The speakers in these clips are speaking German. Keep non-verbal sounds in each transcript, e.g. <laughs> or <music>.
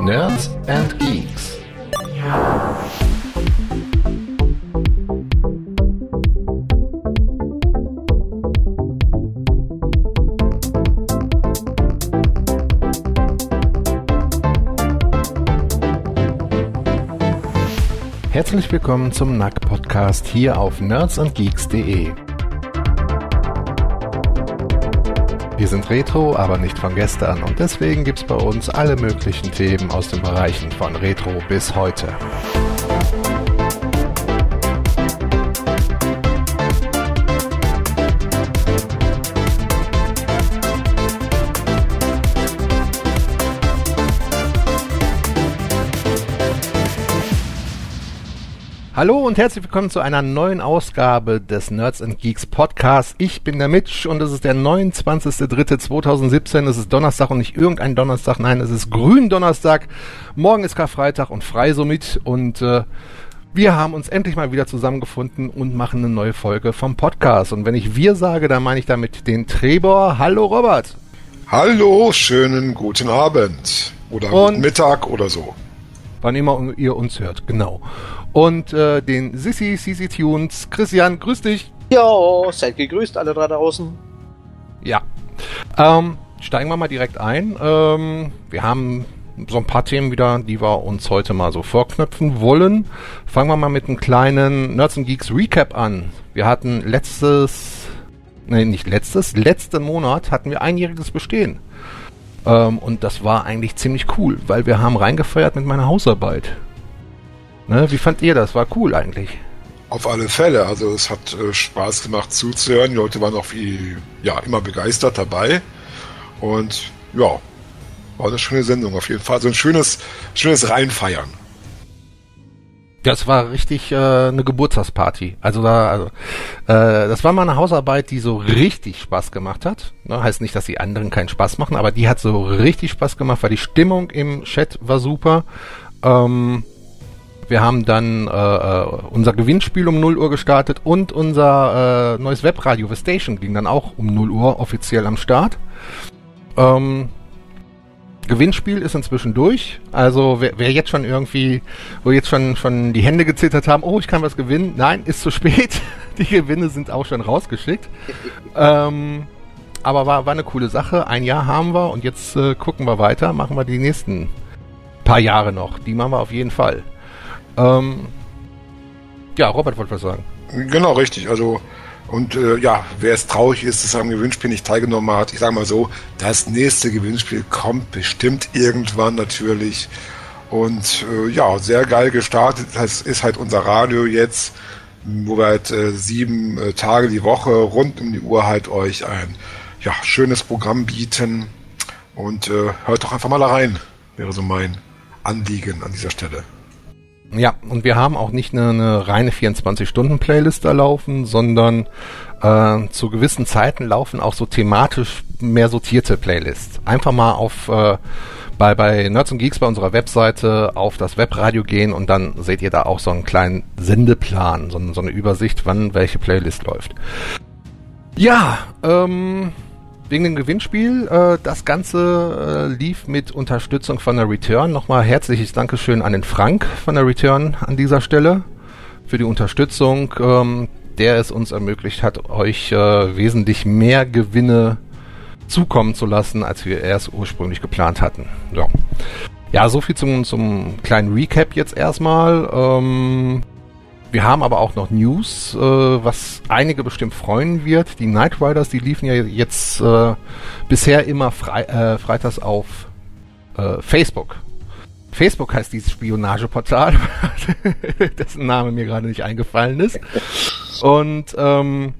Nerds and Geeks. Herzlich willkommen zum NAC Podcast hier auf nerdsandgeeks.de. Wir sind Retro, aber nicht von gestern und deswegen gibt's bei uns alle möglichen Themen aus den Bereichen von Retro bis heute. Hallo und herzlich willkommen zu einer neuen Ausgabe des Nerds and Geeks Podcast. Ich bin der Mitch und es ist der 29.03.2017. Es ist Donnerstag und nicht irgendein Donnerstag, nein, es ist Gründonnerstag. Morgen ist Karfreitag und frei somit und äh, wir haben uns endlich mal wieder zusammengefunden und machen eine neue Folge vom Podcast. Und wenn ich wir sage, dann meine ich damit den Trebor. Hallo Robert. Hallo, schönen guten Abend oder Und- guten Mittag oder so. Wann immer ihr uns hört, genau. Und äh, den Sissy, Sissy Tunes. Christian, grüß dich. Jo, seid gegrüßt alle da draußen. Ja. Ähm, steigen wir mal direkt ein. Ähm, wir haben so ein paar Themen wieder, die wir uns heute mal so vorknöpfen wollen. Fangen wir mal mit einem kleinen Nerds and Geeks Recap an. Wir hatten letztes, nee, nicht letztes, letzten Monat hatten wir einjähriges Bestehen. Ähm, und das war eigentlich ziemlich cool, weil wir haben reingefeiert mit meiner Hausarbeit. Ne, wie fand ihr das? War cool eigentlich. Auf alle Fälle, also es hat äh, Spaß gemacht zuzuhören. Die Leute waren auch wie, ja, immer begeistert dabei. Und ja, war eine schöne Sendung auf jeden Fall. So ein schönes, schönes Reinfeiern. Das war richtig äh, eine Geburtstagsparty. Also da, also, äh, das war mal eine Hausarbeit, die so richtig Spaß gemacht hat. Ne, heißt nicht, dass die anderen keinen Spaß machen, aber die hat so richtig Spaß gemacht, weil die Stimmung im Chat war super. Ähm, wir haben dann äh, äh, unser Gewinnspiel um 0 Uhr gestartet und unser äh, neues Webradio The Station ging dann auch um 0 Uhr offiziell am Start. Ähm, Gewinnspiel ist inzwischen durch. Also wer, wer jetzt schon irgendwie, wo jetzt schon schon die Hände gezittert haben, oh, ich kann was gewinnen. Nein, ist zu spät. <laughs> Die Gewinne sind auch schon rausgeschickt. ähm, aber war, war eine coole Sache. Ein Jahr haben wir und jetzt äh, gucken wir weiter. Machen wir die nächsten paar Jahre noch. Die machen wir auf jeden Fall. Ähm, ja, Robert wollte was sagen. Genau, richtig. Also, und äh, ja, wer es traurig ist, dass er am Gewinnspiel nicht teilgenommen hat, ich sage mal so, das nächste Gewinnspiel kommt bestimmt irgendwann natürlich. Und äh, ja, sehr geil gestartet. Das ist halt unser Radio jetzt, wo wir halt äh, sieben äh, Tage die Woche rund um die Uhr halt euch ein ja, schönes Programm bieten. Und äh, hört doch einfach mal rein, wäre so mein Anliegen an dieser Stelle. Ja, und wir haben auch nicht eine, eine reine 24-Stunden-Playlist da laufen, sondern äh, zu gewissen Zeiten laufen auch so thematisch mehr sortierte Playlists. Einfach mal auf äh, bei, bei Nerds und Geeks bei unserer Webseite auf das Webradio gehen und dann seht ihr da auch so einen kleinen Sendeplan, so, so eine Übersicht, wann welche Playlist läuft. Ja, ähm, wegen dem Gewinnspiel. Äh, das Ganze äh, lief mit Unterstützung von der Return. Nochmal herzliches Dankeschön an den Frank von der Return an dieser Stelle für die Unterstützung, ähm, der es uns ermöglicht hat, euch äh, wesentlich mehr Gewinne zukommen zu lassen, als wir erst ursprünglich geplant hatten. Ja, ja so viel zum, zum kleinen Recap jetzt erstmal. Ähm, wir haben aber auch noch News, äh, was einige bestimmt freuen wird. Die Knight Riders, die liefen ja jetzt äh, bisher immer frei, äh, freitags auf äh, Facebook. Facebook heißt dieses Spionageportal, <laughs> dessen Name mir gerade nicht eingefallen ist. Und ähm,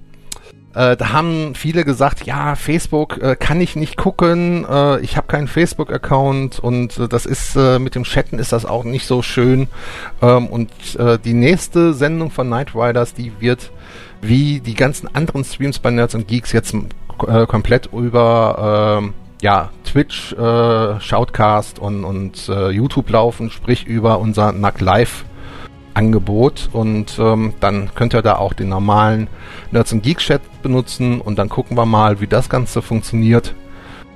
äh, da haben viele gesagt, ja, Facebook äh, kann ich nicht gucken, äh, ich habe keinen Facebook-Account und äh, das ist äh, mit dem Chatten ist das auch nicht so schön. Ähm, und äh, die nächste Sendung von Knight Riders, die wird wie die ganzen anderen Streams bei Nerds und Geeks jetzt komplett über ähm, ja, Twitch, Shoutcast und, und YouTube laufen, sprich über unser Nack Live Angebot und ähm, dann könnt ihr da auch den normalen Nerds und Geeks Chat benutzen und dann gucken wir mal, wie das Ganze funktioniert.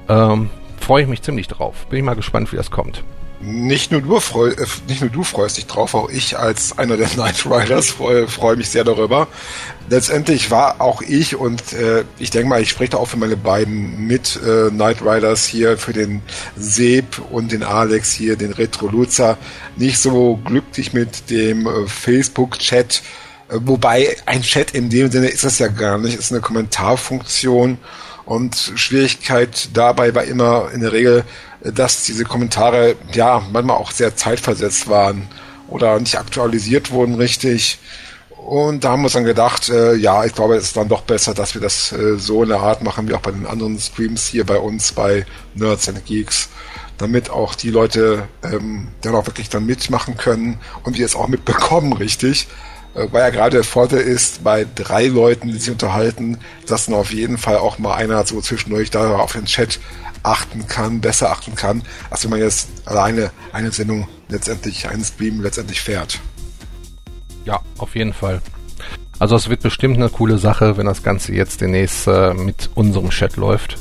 Ähm, freue ich mich ziemlich drauf. Bin ich mal gespannt, wie das kommt. Nicht nur, du freu, äh, nicht nur du freust dich drauf, auch ich als einer der <laughs> Night Riders freue, freue mich sehr darüber. Letztendlich war auch ich und äh, ich denke mal, ich spreche da auch für meine beiden mit äh, Night Riders hier, für den Seb und den Alex hier, den Retro Luzer, nicht so glücklich mit dem äh, Facebook-Chat. Äh, wobei ein Chat in dem Sinne ist das ja gar nicht, ist eine Kommentarfunktion und Schwierigkeit dabei war immer in der Regel, dass diese Kommentare ja manchmal auch sehr zeitversetzt waren oder nicht aktualisiert wurden richtig. Und da haben wir uns dann gedacht, äh, ja, ich glaube, es ist dann doch besser, dass wir das äh, so in der Art machen, wie auch bei den anderen Streams hier bei uns, bei Nerds and Geeks, damit auch die Leute ähm, dann auch wirklich dann mitmachen können und wir es auch mitbekommen, richtig. Äh, weil ja gerade der Vorteil ist, bei drei Leuten, die sich unterhalten, dass dann auf jeden Fall auch mal einer so zwischendurch da auf den Chat achten kann, besser achten kann, als wenn man jetzt alleine eine Sendung letztendlich, einen Stream letztendlich fährt. Ja, auf jeden Fall. Also es wird bestimmt eine coole Sache, wenn das Ganze jetzt demnächst äh, mit unserem Chat läuft.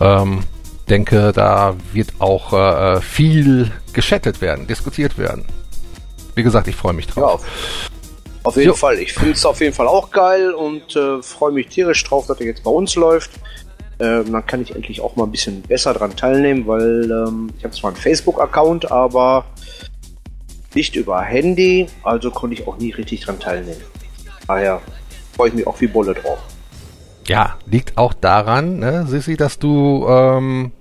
Ähm, denke, da wird auch äh, viel geschattet werden, diskutiert werden. Wie gesagt, ich freue mich drauf. Ja, auf, auf jeden jo. Fall. Ich finde es auf jeden Fall auch geil und äh, freue mich tierisch drauf, dass er jetzt bei uns läuft. Ähm, dann kann ich endlich auch mal ein bisschen besser dran teilnehmen, weil ähm, ich habe zwar einen Facebook-Account, aber nicht über Handy, also konnte ich auch nie richtig dran teilnehmen. Daher freue ich mich auch wie Bolle drauf. Ja, liegt auch daran, ne, Sissi, dass du ähm,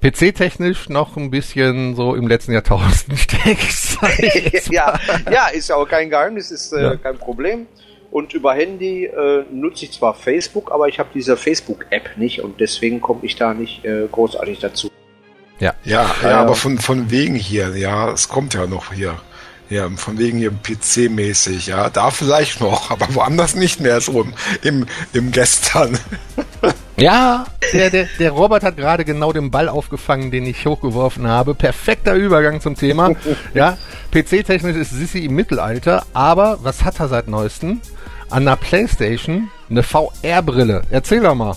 PC-technisch noch ein bisschen so im letzten Jahrtausend <laughs> steckst. <laughs> ja, ja, ist ja auch kein Geheimnis, ist äh, ja. kein Problem. Und über Handy äh, nutze ich zwar Facebook, aber ich habe diese Facebook-App nicht und deswegen komme ich da nicht äh, großartig dazu. Ja, ja, ja, aber von, von wegen hier, ja, es kommt ja noch hier. Ja, von wegen hier PC-mäßig, ja, da vielleicht noch, aber woanders nicht mehr so im, im, im Gestern. <laughs> Ja, der, der, der Robert hat gerade genau den Ball aufgefangen, den ich hochgeworfen habe. Perfekter Übergang zum Thema. <laughs> Ja, PC-technisch ist Sissy im Mittelalter, aber was hat er seit neuestem? An der Playstation eine VR-Brille. Erzähl doch mal.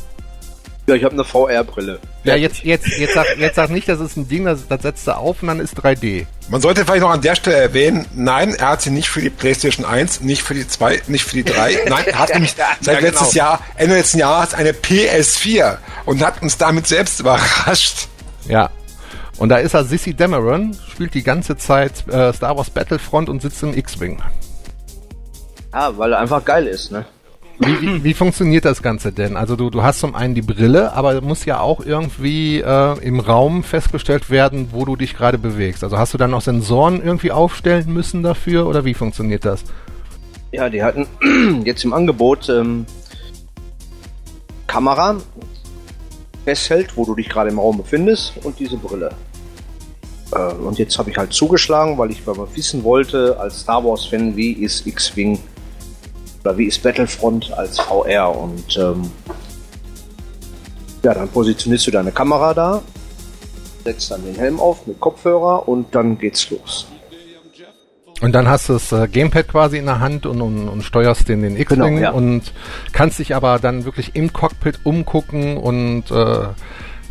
Ja, ich habe eine VR-Brille. Ja, jetzt, jetzt, jetzt, sag, jetzt sag nicht, das ist ein Ding, das, das setzt du auf und dann ist 3D. Man sollte vielleicht noch an der Stelle erwähnen, nein, er hat sie nicht für die PlayStation 1, nicht für die 2, nicht für die 3. Nein, er hat <laughs> nämlich seit ja, genau. letztes Jahr, Ende letzten Jahres eine PS4 und hat uns damit selbst <laughs> überrascht. Ja. Und da ist er Sissy Dameron, spielt die ganze Zeit äh, Star Wars Battlefront und sitzt im X-Wing. Ja, weil er einfach geil ist, ne? Wie, wie, wie, funktioniert das Ganze denn? Also du, du hast zum einen die Brille, aber muss ja auch irgendwie äh, im Raum festgestellt werden, wo du dich gerade bewegst. Also hast du dann noch Sensoren irgendwie aufstellen müssen dafür oder wie funktioniert das? Ja, die hatten <clears throat> jetzt im Angebot ähm, Kamera festhält, wo du dich gerade im Raum befindest und diese Brille. Äh, und jetzt habe ich halt zugeschlagen, weil ich mal wissen wollte, als Star Wars-Fan, wie ist X-Wing oder wie ist Battlefront als VR und ähm, ja, dann positionierst du deine Kamera da, setzt dann den Helm auf mit Kopfhörer und dann geht's los. Und dann hast du das äh, Gamepad quasi in der Hand und, und, und steuerst den, den X-Wing genau, ja. und kannst dich aber dann wirklich im Cockpit umgucken und äh,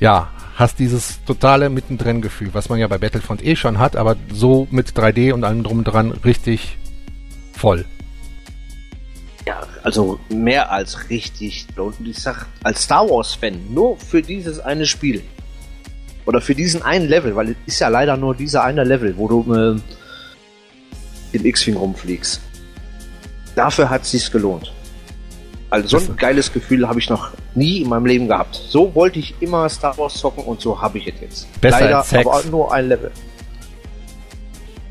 ja, hast dieses totale mittendrin Gefühl, was man ja bei Battlefront eh schon hat, aber so mit 3D und allem drum und dran richtig voll. Ja, also mehr als richtig. Und ich sag, als Star Wars-Fan, nur für dieses eine Spiel. Oder für diesen einen Level, weil es ist ja leider nur dieser eine Level, wo du äh, im X-Wing rumfliegst. Dafür hat es sich gelohnt. Also so ein geiles Gefühl habe ich noch nie in meinem Leben gehabt. So wollte ich immer Star Wars zocken und so habe ich es jetzt. Besser Leider, als Sex. aber nur ein Level.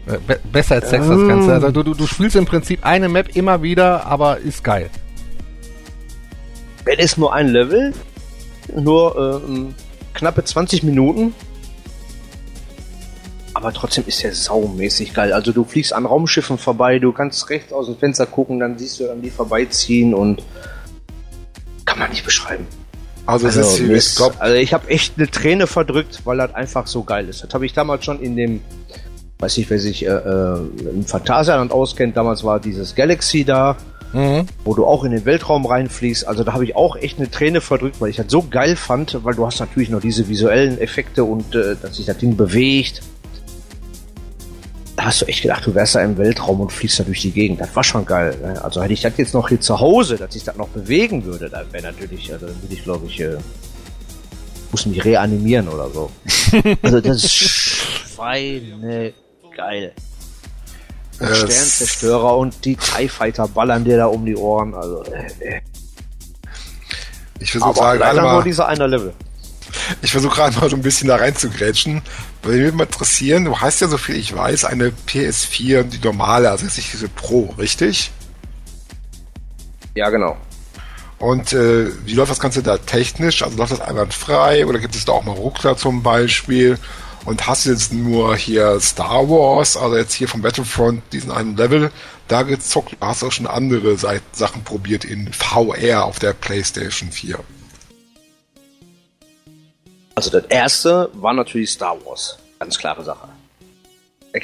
Äh, be besser als Sex, das Ganze. Also du, du, du spielst im Prinzip eine Map immer wieder, aber ist geil. Wenn es nur ein Level, nur äh, knappe 20 Minuten, aber trotzdem ist der saumäßig geil. Also du fliegst an Raumschiffen vorbei, du kannst rechts aus dem Fenster gucken, dann siehst du an die vorbeiziehen und kann man nicht beschreiben. Also, also, ist, ist, also ich habe echt eine Träne verdrückt, weil das einfach so geil ist. Das habe ich damals schon in dem weiß nicht, wer sich äh, äh, im Phantasialand auskennt, damals war dieses Galaxy da mhm. wo du auch in den Weltraum reinfliegst. Also da habe ich auch echt eine Träne verdrückt, weil ich das so geil fand, weil du hast natürlich noch diese visuellen Effekte und äh, dass sich das Ding bewegt. Da hast du echt gedacht, du wärst da im Weltraum und fliegst da durch die Gegend. Das war schon geil. Ne? Also hätte ich das jetzt noch hier zu Hause, dass ich das noch bewegen würde, dann wäre natürlich, also dann würde ich glaube ich, äh, muss mich reanimieren oder so. <laughs> also das ist Schweine geil. Und Sternzerstörer und die TIE Fighter ballern dir da um die Ohren. Also, äh, äh. Ich versuche gerade mal, nur dieser eine Level. Ich versuche gerade mal so ein bisschen da rein zu grätschen. Weil mich mal interessieren, du hast ja, so viel ich weiß, eine PS4, die normale, also jetzt nicht diese Pro, richtig? Ja, genau. Und äh, wie läuft das Ganze da technisch? Also läuft das einwandfrei oder gibt es da auch mal Ruckler zum Beispiel? Und hast jetzt nur hier Star Wars, also jetzt hier vom Battlefront, diesen einen Level, da gezockt, hast auch schon andere Sachen probiert in VR auf der PlayStation 4? Also das erste war natürlich Star Wars. Ganz klare Sache. <laughs>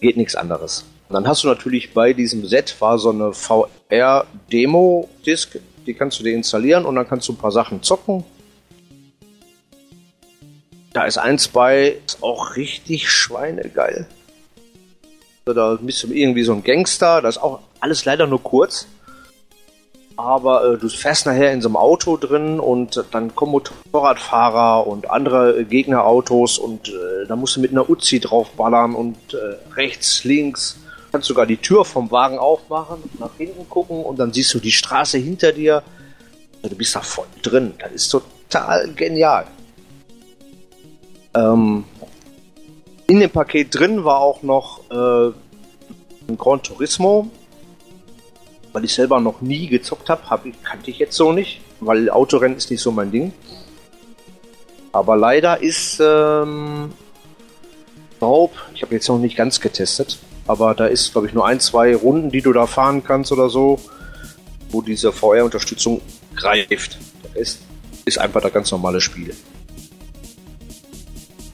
Geht nichts anderes. Und dann hast du natürlich bei diesem Set war so eine VR-Demo-Disc, die kannst du dir installieren und dann kannst du ein paar Sachen zocken. Da ist eins bei, ist auch richtig schweinegeil. Da bist du irgendwie so ein Gangster, das ist auch alles leider nur kurz. Aber äh, du fährst nachher in so einem Auto drin und dann kommen Motorradfahrer und andere äh, Gegnerautos und äh, da musst du mit einer Uzi draufballern und äh, rechts, links. Kannst sogar die Tür vom Wagen aufmachen, nach hinten gucken und dann siehst du die Straße hinter dir. Du bist da voll drin. Das ist total genial. Ähm, in dem Paket drin war auch noch äh, ein Gran Turismo, weil ich selber noch nie gezockt habe, hab kannte ich jetzt so nicht, weil Autorennen ist nicht so mein Ding. Aber leider ist, ähm, glaub, ich habe jetzt noch nicht ganz getestet, aber da ist, glaube ich, nur ein, zwei Runden, die du da fahren kannst oder so, wo diese VR-Unterstützung greift. Der Rest ist einfach das ganz normale Spiel.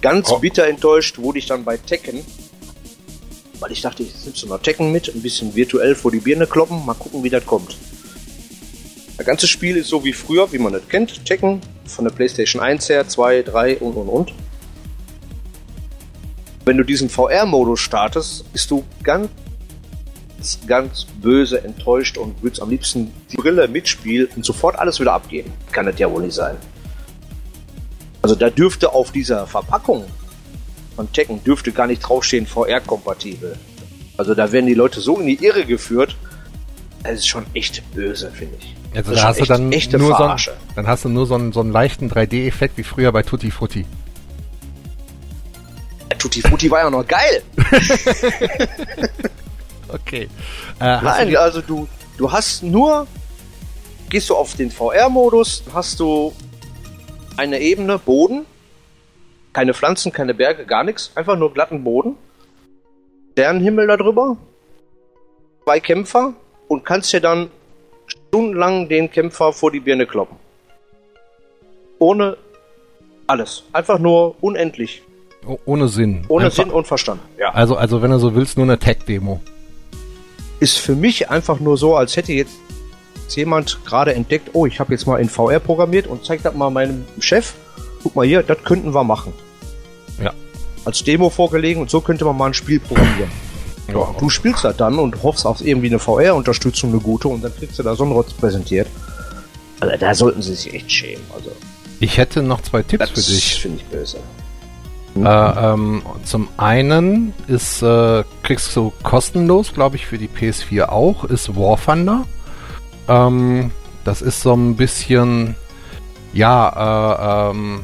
Ganz oh. bitter enttäuscht wurde ich dann bei Tekken, weil ich dachte, ich nimmst du mal Tekken mit, ein bisschen virtuell vor die Birne kloppen, mal gucken, wie das kommt. Das ganze Spiel ist so wie früher, wie man das kennt. Tekken von der PlayStation 1 her, 2, 3 und und und. Wenn du diesen VR-Modus startest, bist du ganz, ganz böse enttäuscht und würdest am liebsten die Brille mitspielen und sofort alles wieder abgeben. Kann das ja wohl nicht sein. Also da dürfte auf dieser Verpackung von Tekken dürfte gar nicht draufstehen VR-kompatibel. Also da werden die Leute so in die Irre geführt. Das ist schon echt böse, finde ich. Also da hast echt, du dann nur so, einen, dann hast du nur so einen, so einen leichten 3D-Effekt wie früher bei Tutti Frutti. Ja, Tutti Frutti war ja noch geil. <laughs> okay. Äh, Nein, du also du, du hast nur, gehst du auf den VR-Modus, hast du eine Ebene Boden, keine Pflanzen, keine Berge, gar nichts, einfach nur glatten Boden, Sternenhimmel darüber, zwei Kämpfer und kannst dir dann stundenlang den Kämpfer vor die Birne kloppen. Ohne alles. Einfach nur unendlich. Oh, ohne Sinn. Ohne einfach, Sinn und Verstand. Ja. Also, also wenn du so willst, nur eine Tech-Demo. Ist für mich einfach nur so, als hätte jetzt jemand gerade entdeckt, oh, ich habe jetzt mal in VR programmiert und zeigt das mal meinem Chef. Guck mal hier, das könnten wir machen. Ja. Als Demo vorgelegen und so könnte man mal ein Spiel programmieren. Ja, du spielst das dann und hoffst auf irgendwie eine VR-Unterstützung, eine gute, und dann kriegst du da so einen Rotz präsentiert. Also da sollten sie sich echt schämen. Also. Ich hätte noch zwei Tipps für dich. Das finde ich böse. Äh, ähm, zum einen ist, äh, kriegst du kostenlos, glaube ich, für die PS4 auch, ist War Thunder. Ähm, das ist so ein bisschen, ja, äh, ähm,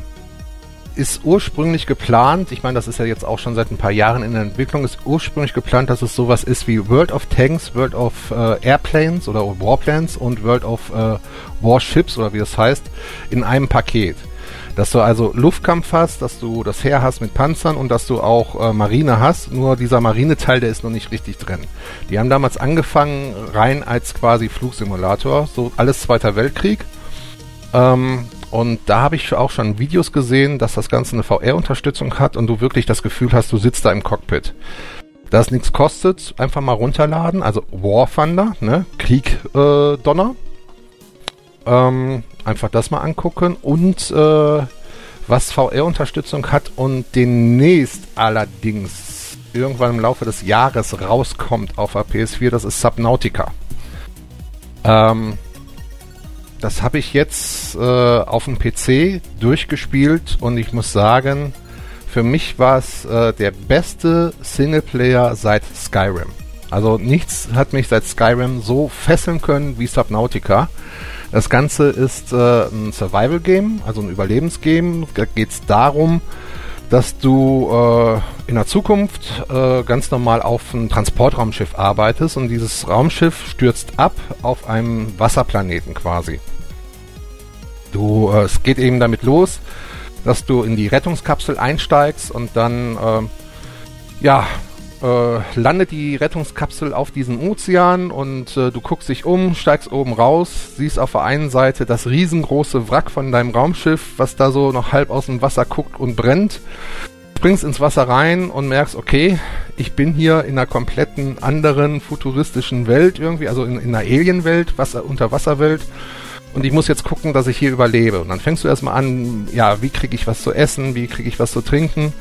ist ursprünglich geplant, ich meine, das ist ja jetzt auch schon seit ein paar Jahren in der Entwicklung, ist ursprünglich geplant, dass es sowas ist wie World of Tanks, World of äh, Airplanes oder Warplanes und World of äh, Warships oder wie das heißt, in einem Paket. Dass du also Luftkampf hast, dass du das Heer hast mit Panzern und dass du auch äh, Marine hast. Nur dieser Marineteil, der ist noch nicht richtig drin. Die haben damals angefangen rein als quasi Flugsimulator, so alles Zweiter Weltkrieg. Ähm, und da habe ich auch schon Videos gesehen, dass das Ganze eine VR-Unterstützung hat und du wirklich das Gefühl hast, du sitzt da im Cockpit. das nichts kostet, einfach mal runterladen. Also War Thunder, ne? Krieg äh, Donner. Ähm, einfach das mal angucken und äh, was VR-Unterstützung hat und demnächst allerdings irgendwann im Laufe des Jahres rauskommt auf der PS4, das ist Subnautica. Ähm, das habe ich jetzt äh, auf dem PC durchgespielt und ich muss sagen, für mich war es äh, der beste Singleplayer seit Skyrim. Also nichts hat mich seit Skyrim so fesseln können wie Subnautica. Das Ganze ist äh, ein Survival-Game, also ein Überlebensgame. Da geht es darum, dass du äh, in der Zukunft äh, ganz normal auf einem Transportraumschiff arbeitest und dieses Raumschiff stürzt ab auf einem Wasserplaneten quasi. Du, äh, es geht eben damit los, dass du in die Rettungskapsel einsteigst und dann äh, ja äh, landet die Rettungskapsel auf diesem Ozean und äh, du guckst dich um, steigst oben raus, siehst auf der einen Seite das riesengroße Wrack von deinem Raumschiff, was da so noch halb aus dem Wasser guckt und brennt. Springst ins Wasser rein und merkst, okay, ich bin hier in einer kompletten anderen futuristischen Welt irgendwie, also in, in einer Alienwelt, Wasser, Unterwasserwelt. Und ich muss jetzt gucken, dass ich hier überlebe. Und dann fängst du erstmal an, ja, wie kriege ich was zu essen, wie kriege ich was zu trinken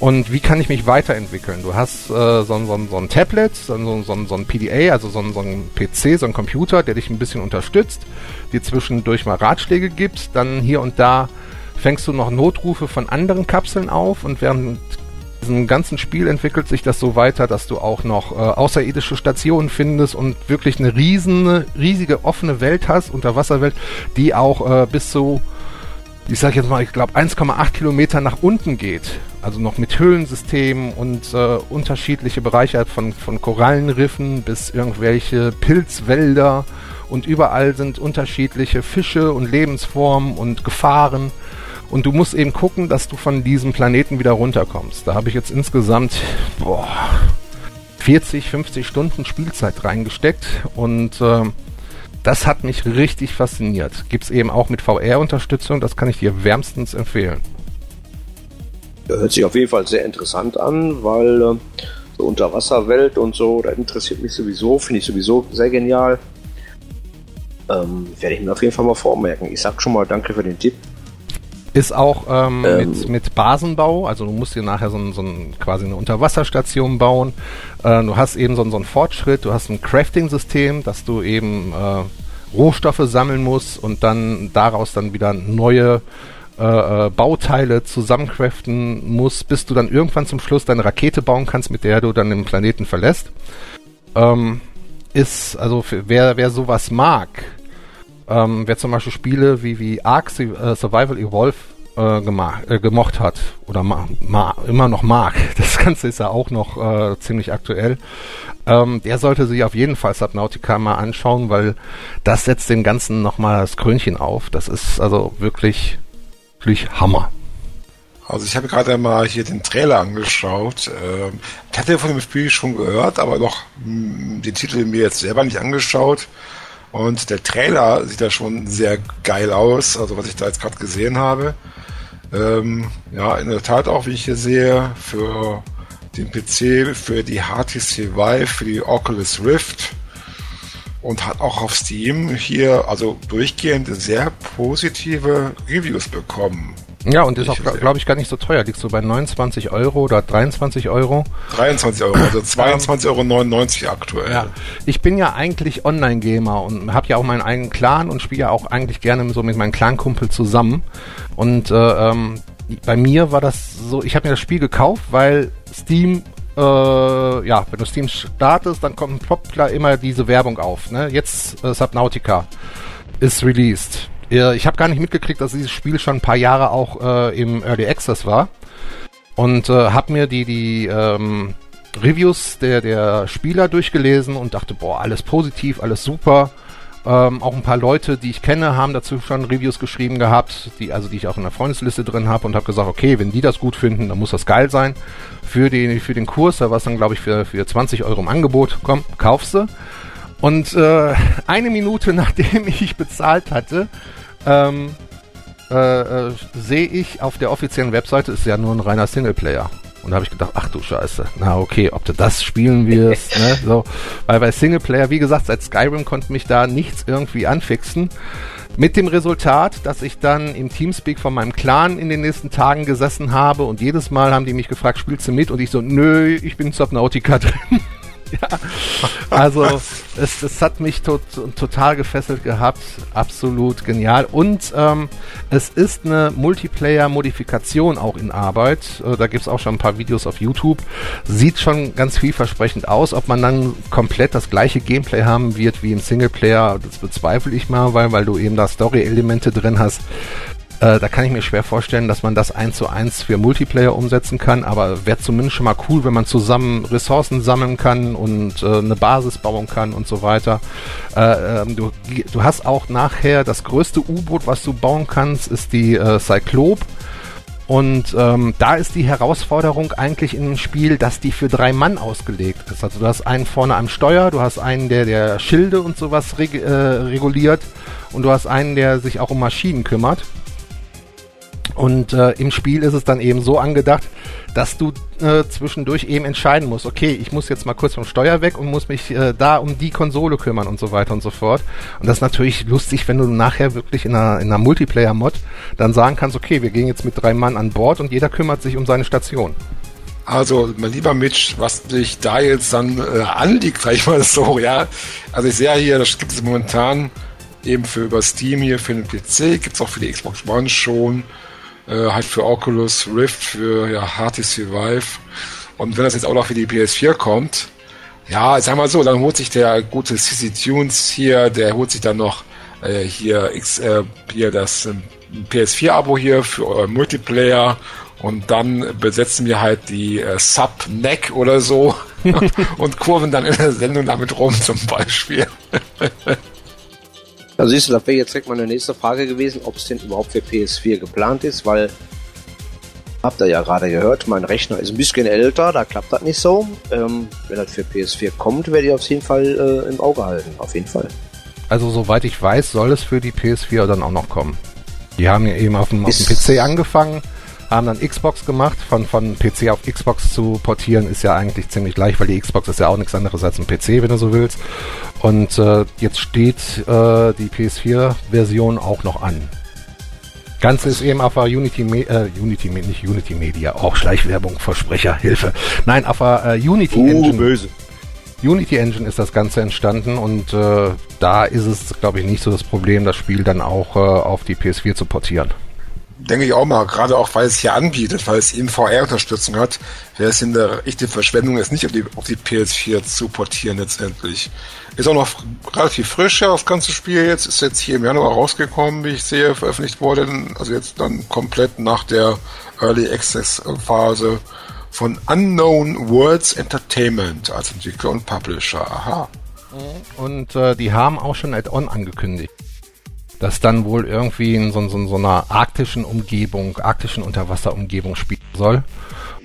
und wie kann ich mich weiterentwickeln? Du hast äh, so, so, so ein Tablet, so, so, so ein PDA, also so, so ein PC, so ein Computer, der dich ein bisschen unterstützt, dir zwischendurch mal Ratschläge gibt, dann hier und da fängst du noch Notrufe von anderen Kapseln auf und während diesem ganzen Spiel entwickelt sich das so weiter, dass du auch noch äh, außerirdische Stationen findest und wirklich eine riesen, riesige offene Welt hast, Unterwasserwelt, die auch äh, bis zu ich sag jetzt mal, ich glaube 1,8 Kilometer nach unten geht. Also noch mit Höhlensystemen und äh, unterschiedliche Bereiche von, von Korallenriffen bis irgendwelche Pilzwälder und überall sind unterschiedliche Fische und Lebensformen und Gefahren. Und du musst eben gucken, dass du von diesem Planeten wieder runterkommst. Da habe ich jetzt insgesamt boah, 40, 50 Stunden Spielzeit reingesteckt und äh, das hat mich richtig fasziniert. Gibt es eben auch mit VR-Unterstützung, das kann ich dir wärmstens empfehlen. Hört sich auf jeden Fall sehr interessant an, weil äh, so Unterwasserwelt und so, da interessiert mich sowieso, finde ich sowieso sehr genial. Ähm, werde ich mir auf jeden Fall mal vormerken. Ich sag schon mal danke für den Tipp. Ist auch ähm, ähm, mit, mit Basenbau, also du musst dir nachher so, ein, so ein, quasi eine Unterwasserstation bauen. Äh, du hast eben so, so einen Fortschritt, du hast ein Crafting-System, dass du eben äh, Rohstoffe sammeln musst und dann daraus dann wieder neue äh, äh, Bauteile zusammencraften musst, bis du dann irgendwann zum Schluss deine Rakete bauen kannst, mit der du dann den Planeten verlässt. Ähm, ist, also für, wer, wer sowas mag, ähm, wer zum Beispiel Spiele wie, wie Ark äh, Survival Evolve äh, äh, gemocht hat oder immer noch mag, <laughs> das Ganze ist ja auch noch äh, ziemlich aktuell, ähm, der sollte sich auf jeden Fall Subnautica mal anschauen, weil das setzt dem Ganzen nochmal das Krönchen auf. Das ist also wirklich, wirklich Hammer. Also ich habe gerade mal hier den Trailer angeschaut. Ähm, ich hatte von dem Spiel schon gehört, aber noch mh, hm, den Titel mir jetzt selber nicht angeschaut. Und der Trailer sieht ja schon sehr geil aus, also was ich da jetzt gerade gesehen habe. Ähm, ja, in der Tat auch, wie ich hier sehe, für den PC, für die HTC Vive, für die Oculus Rift und hat auch auf Steam hier also durchgehend sehr positive Reviews bekommen. Ja, und ist auch, glaube ich, gar nicht so teuer. Liegst du bei 29 Euro oder 23 Euro? 23 Euro, also 22,99 Euro aktuell. Ja. Ich bin ja eigentlich Online-Gamer und habe ja auch meinen eigenen Clan und spiele ja auch eigentlich gerne so mit meinem Clan-Kumpel zusammen. Und äh, ähm, bei mir war das so, ich habe mir das Spiel gekauft, weil Steam äh, ja, wenn du Steam startest, dann kommt poppt da immer diese Werbung auf. Ne? Jetzt äh, Subnautica ist released. Ich habe gar nicht mitgekriegt, dass dieses Spiel schon ein paar Jahre auch äh, im Early Access war. Und äh, habe mir die, die ähm, Reviews der, der Spieler durchgelesen und dachte, boah, alles positiv, alles super. Ähm, auch ein paar Leute, die ich kenne, haben dazu schon Reviews geschrieben gehabt, die, also die ich auch in der Freundesliste drin habe und habe gesagt, okay, wenn die das gut finden, dann muss das geil sein. Für, die, für den Kurs, da war es dann, glaube ich, für, für 20 Euro im Angebot, komm, kaufst du. Und äh, eine Minute <laughs> nachdem ich bezahlt hatte, ähm, äh, äh, sehe ich auf der offiziellen Webseite, ist ja nur ein reiner Singleplayer. Und da habe ich gedacht, ach du Scheiße, na okay, ob du das spielen wirst, ne? So, weil bei Singleplayer, wie gesagt, seit Skyrim konnte mich da nichts irgendwie anfixen. Mit dem Resultat, dass ich dann im Teamspeak von meinem Clan in den nächsten Tagen gesessen habe und jedes Mal haben die mich gefragt, spielst du mit? Und ich so, nö, ich bin Subnautica drin. <laughs> Also es, es hat mich tot, total gefesselt gehabt. Absolut genial. Und ähm, es ist eine Multiplayer-Modifikation auch in Arbeit. Äh, da gibt es auch schon ein paar Videos auf YouTube. Sieht schon ganz vielversprechend aus. Ob man dann komplett das gleiche Gameplay haben wird wie im Singleplayer, das bezweifle ich mal, weil, weil du eben da Story-Elemente drin hast. Äh, da kann ich mir schwer vorstellen, dass man das eins zu eins für Multiplayer umsetzen kann, aber wäre zumindest schon mal cool, wenn man zusammen Ressourcen sammeln kann und äh, eine Basis bauen kann und so weiter. Äh, ähm, du, du hast auch nachher das größte U-Boot, was du bauen kannst, ist die äh, Cyclop. Und ähm, da ist die Herausforderung eigentlich in dem Spiel, dass die für drei Mann ausgelegt ist. Also du hast einen vorne am Steuer, du hast einen, der der Schilde und sowas reg äh, reguliert und du hast einen, der sich auch um Maschinen kümmert. Und äh, im Spiel ist es dann eben so angedacht, dass du äh, zwischendurch eben entscheiden musst, okay, ich muss jetzt mal kurz vom Steuer weg und muss mich äh, da um die Konsole kümmern und so weiter und so fort. Und das ist natürlich lustig, wenn du nachher wirklich in einer, in einer Multiplayer-Mod dann sagen kannst, okay, wir gehen jetzt mit drei Mann an Bord und jeder kümmert sich um seine Station. Also, mein lieber Mitch, was dich da jetzt dann äh, anliegt, sag ich mal so, ja. Also ich sehe hier, das gibt es momentan eben für über Steam hier für den PC, gibt es auch für die Xbox One schon äh, halt für Oculus Rift, für ja, HTC Vive. Und wenn das jetzt auch noch für die PS4 kommt, ja, sag mal so, dann holt sich der gute CC Tunes hier, der holt sich dann noch äh, hier, X, äh, hier das äh, PS4-Abo hier für euren Multiplayer und dann besetzen wir halt die äh, Sub-Neck oder so <laughs> <laughs> und kurven dann in der Sendung damit rum zum Beispiel. <laughs> Also siehst du, das wäre jetzt direkt meine nächste Frage gewesen, ob es denn überhaupt für PS4 geplant ist, weil habt ihr ja gerade gehört, mein Rechner ist ein bisschen älter, da klappt das nicht so. Ähm, wenn das für PS4 kommt, werde ich auf jeden Fall äh, im Auge halten, auf jeden Fall. Also soweit ich weiß, soll es für die PS4 dann auch noch kommen. Die haben ja eben auf dem, auf dem PC angefangen haben dann Xbox gemacht. Von, von PC auf Xbox zu portieren ist ja eigentlich ziemlich leicht, weil die Xbox ist ja auch nichts anderes als ein PC, wenn du so willst. Und äh, jetzt steht äh, die PS4-Version auch noch an. Ganze ist eben auf der Unity, äh, Unity, nicht Unity Media, auch Schleichwerbung, Versprecher, Hilfe. Nein, auf der äh, Unity uh, Engine. Böse. Unity Engine ist das Ganze entstanden und äh, da ist es, glaube ich, nicht so das Problem, das Spiel dann auch äh, auf die PS4 zu portieren denke ich auch mal, gerade auch weil es hier anbietet, weil es eben VR-Unterstützung hat, wäre es in der echte Verschwendung, es nicht auf die, auf die PS4 zu portieren letztendlich. Ist auch noch relativ frisch, ja, das ganze Spiel jetzt, ist jetzt hier im Januar rausgekommen, wie ich sehe, veröffentlicht wurde, also jetzt dann komplett nach der Early Access Phase von Unknown Worlds Entertainment als Entwickler und Publisher. Aha. Und äh, die haben auch schon Add-on angekündigt das dann wohl irgendwie in so, so, so einer arktischen Umgebung, arktischen Unterwasserumgebung spielen soll.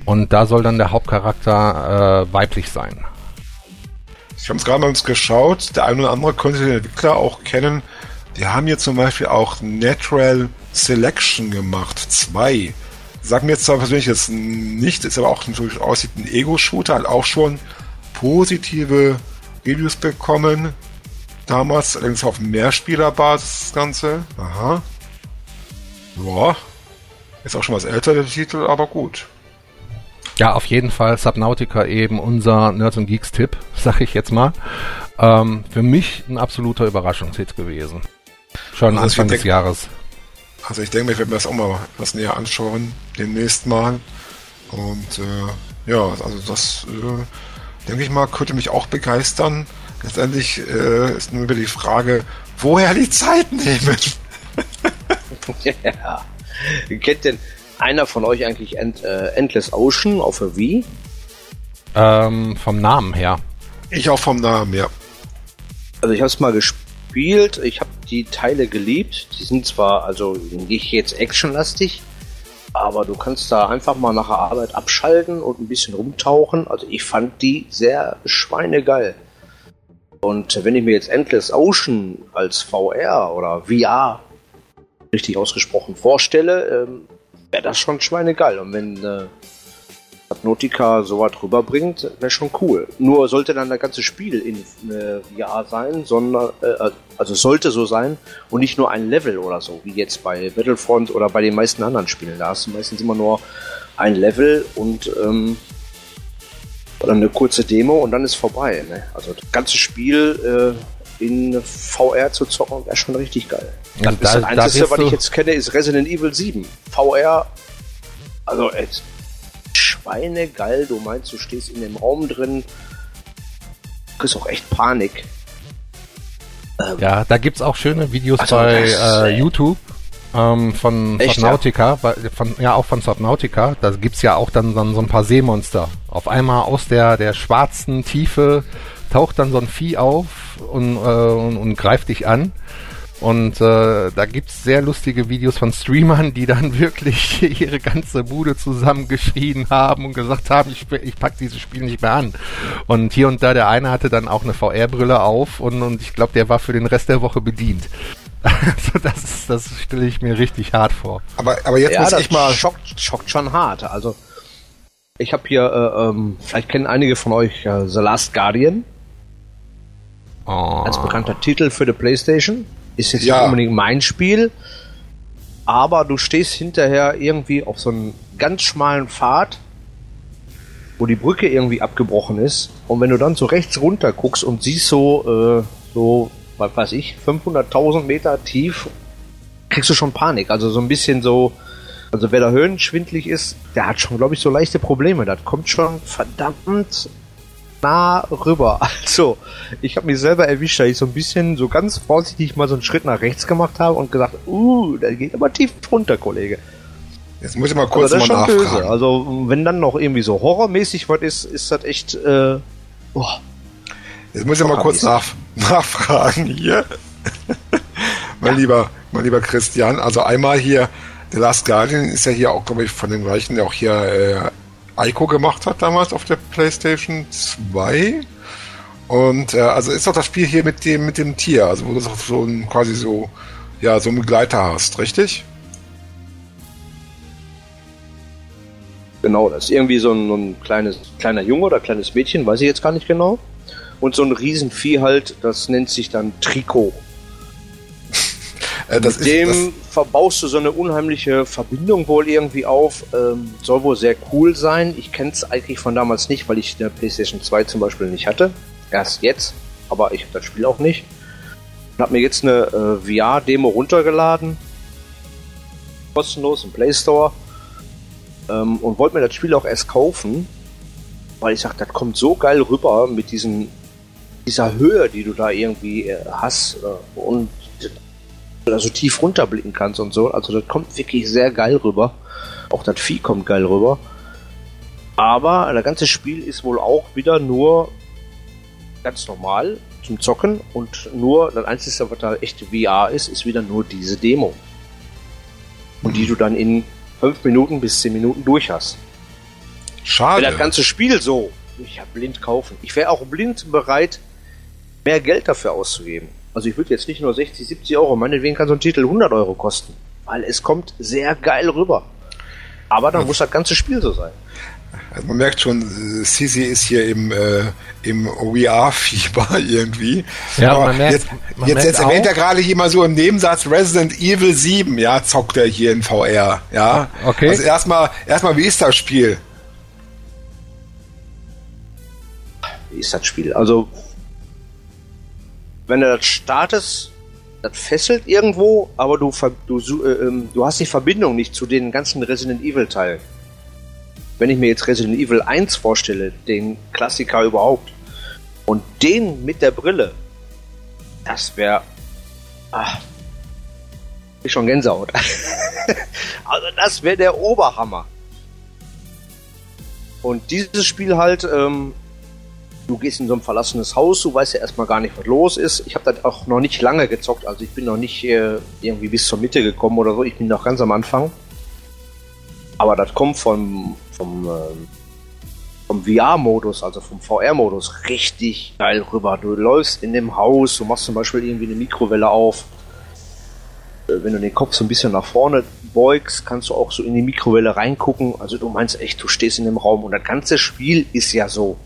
Und da soll dann der Hauptcharakter äh, weiblich sein. Ich habe es gerade mal geschaut. Der eine oder andere könnte den Entwickler auch kennen. Die haben hier zum Beispiel auch Natural Selection gemacht. Zwei. Sagt mir jetzt zwar persönlich jetzt nicht, ist aber auch natürlich aussieht ein Ego-Shooter, hat auch schon positive Reviews bekommen. Damals allerdings auf Mehrspielerbasis das Ganze. Aha. Ja. Ist auch schon was älter, der Titel, aber gut. Ja, auf jeden Fall Subnautica eben unser Nerds und Geeks Tipp, <laughs> sag ich jetzt mal. Ähm, für mich ein absoluter Überraschungshit gewesen. Schon also Anfang des Jahres. Also ich denke, ich werde mir das auch mal was näher anschauen, demnächst mal. Und äh, ja, also das äh, denke ich mal, könnte mich auch begeistern. Letztendlich äh, ist nur über die Frage, woher die Zeit nehmen. <laughs> ja. Kennt denn einer von euch eigentlich End, äh, Endless Ocean auf der Wii? Ähm, vom Namen her. Ich auch vom Namen, ja. Also ich habe es mal gespielt, ich habe die Teile geliebt. Die sind zwar also nicht jetzt actionlastig, aber du kannst da einfach mal nach der Arbeit abschalten und ein bisschen rumtauchen. Also ich fand die sehr schweinegeil. Und wenn ich mir jetzt Endless Ocean als VR oder VR richtig ausgesprochen vorstelle, ähm, wäre das schon schweinegeil. Und wenn äh, Subnautica sowas rüberbringt, wäre schon cool. Nur sollte dann das ganze Spiel in äh, VR sein, sondern äh, also sollte so sein und nicht nur ein Level oder so, wie jetzt bei Battlefront oder bei den meisten anderen Spielen. Da hast du meistens immer nur ein Level und ähm, oder eine kurze Demo und dann ist vorbei. Ne? Also das ganze Spiel äh, in VR zu zocken wäre schon richtig geil. Das, da- ist das da Einzige, was ich jetzt kenne, ist Resident Evil 7. VR, also ey, Schweinegeil, du meinst, du stehst in dem Raum drin, kriegst auch echt Panik. Ja, da gibt's auch schöne Videos Also, bei das, äh, YouTube ähm, von Echt, Subnautica, bei- von, ja auch von Subnautica. Da gibt's ja auch dann, dann so ein paar Seemonster. Auf einmal aus der, der schwarzen Tiefe taucht dann so ein Vieh auf und, äh, und, und greift dich an. Und äh, da gibt's sehr lustige Videos von Streamern, die dann <laughs> wirklich ihre ganze Bude zusammengeschrien haben und gesagt haben, ich, ich pack dieses Spiel nicht mehr an. Und hier und da, der eine hatte dann auch eine VR-Brille auf und, und ich glaube, der war für den Rest der Woche bedient. <laughs> Also das, das stelle ich mir richtig hart vor. Aber, aber jetzt muss das ich mal. schockt, schockt schon hart. Also ich habe hier, äh, ähm, vielleicht kennen einige von euch äh, The Last Guardian Oh. als bekannter Titel für die PlayStation. Ist jetzt Ja. nicht unbedingt mein Spiel, aber du stehst hinterher irgendwie auf so einem ganz schmalen Pfad, wo die Brücke irgendwie abgebrochen ist. Und wenn du dann so rechts runter guckst und siehst so, äh, so, was weiß ich, 500.000 Meter tief, kriegst du schon Panik. Also so ein bisschen so, also wer da höhenschwindlig ist, der hat schon, glaube ich, so leichte Probleme. Das kommt schon verdammt nah rüber. <laughs> Also, ich habe mich selber erwischt, da ich so ein bisschen, so ganz vorsichtig mal so einen Schritt nach rechts gemacht habe und gesagt, uh, da geht aber tief runter, Kollege. Jetzt muss ich mal kurz ist mal schon böse. nachfragen. Also, wenn dann noch irgendwie so horrormäßig was ist, ist das echt, äh, boah. Jetzt muss ich mal kurz nach, <laughs> nachfragen hier. <laughs> mein lieber, mein lieber Christian, also einmal hier, The Last Guardian ist ja hier auch, glaube ich, von den gleichen, der auch hier äh, Ico gemacht hat damals auf der PlayStation 2. Und äh, also ist doch das Spiel hier mit dem mit dem Tier, also wo du so ein, quasi so ja so einen Begleiter hast, richtig? Genau, das ist irgendwie so ein, ein kleines, kleiner Junge oder kleines Mädchen, weiß ich jetzt gar nicht genau. Und so ein Riesenvieh halt, das nennt sich dann Trikot. Äh, das Mit dem verbaust du so eine unheimliche Verbindung wohl irgendwie auf. Ähm, soll wohl sehr cool sein. Ich kenne es eigentlich von damals nicht, weil ich der PlayStation 2 zum Beispiel nicht hatte. Erst jetzt, aber ich habe das Spiel auch nicht. Und habe mir jetzt eine äh, VR-Demo runtergeladen. Kostenlos im Play Store. Ähm, und wollte mir das Spiel auch erst kaufen, weil ich sag, das kommt so geil rüber mit diesen, dieser Höhe, die du da irgendwie äh, hast. Äh, und da so tief runterblicken kannst und so. Also das kommt wirklich sehr geil rüber. Auch das Vieh kommt geil rüber. Aber das ganze Spiel ist wohl auch wieder nur ganz normal zum Zocken und nur das Einzige, was da echt VR ist, ist wieder nur diese Demo. Und die du dann in 5 Minuten bis 10 Minuten durch hast. Wenn schade. das ganze Spiel so, ich hab blind kaufen. Ich wäre auch blind bereit, mehr Geld dafür auszugeben. Also ich würde jetzt nicht nur 60, 70 Euro, meinetwegen kann so ein Titel 100 Euro kosten. Weil es kommt sehr geil rüber. Aber dann muss das ganze Spiel so sein. Also man merkt schon, Sisi ist hier im, äh, im VR-Fieber <laughs> irgendwie. Ja, Aber man merkt- jetzt, man jetzt, merkt jetzt erwähnt auch- er gerade hier mal so im Nebensatz Resident Evil 7, ja, zockt er hier in VR, ja. Okay. Also erstmal, erstmal, wie ist das Spiel? Wie ist das Spiel? Also, wenn du das startest, das fesselt irgendwo, aber du, du, äh, ähm, du hast die Verbindung nicht zu den ganzen Resident Evil Teilen. Wenn ich mir jetzt Resident Evil 1 vorstelle, den Klassiker überhaupt, und den mit der Brille, das wäre. Ah, ich schon Gänsehaut. <laughs> also, das wäre der Oberhammer. Und dieses Spiel halt, ähm, du gehst in so ein verlassenes Haus, du weißt ja erstmal gar nicht, was los ist. Ich habe das auch noch nicht lange gezockt, also ich bin noch nicht äh, irgendwie bis zur Mitte gekommen oder so, ich bin noch ganz am Anfang. Aber das kommt vom, vom, ähm, vom VR-Modus, also vom VR-Modus, richtig geil rüber. Du läufst in dem Haus, du machst zum Beispiel irgendwie eine Mikrowelle auf, äh, äh, wenn du den Kopf so ein bisschen nach vorne beugst, kannst du auch so in die Mikrowelle reingucken. Also du meinst echt, du stehst in dem Raum und das ganze Spiel ist ja so.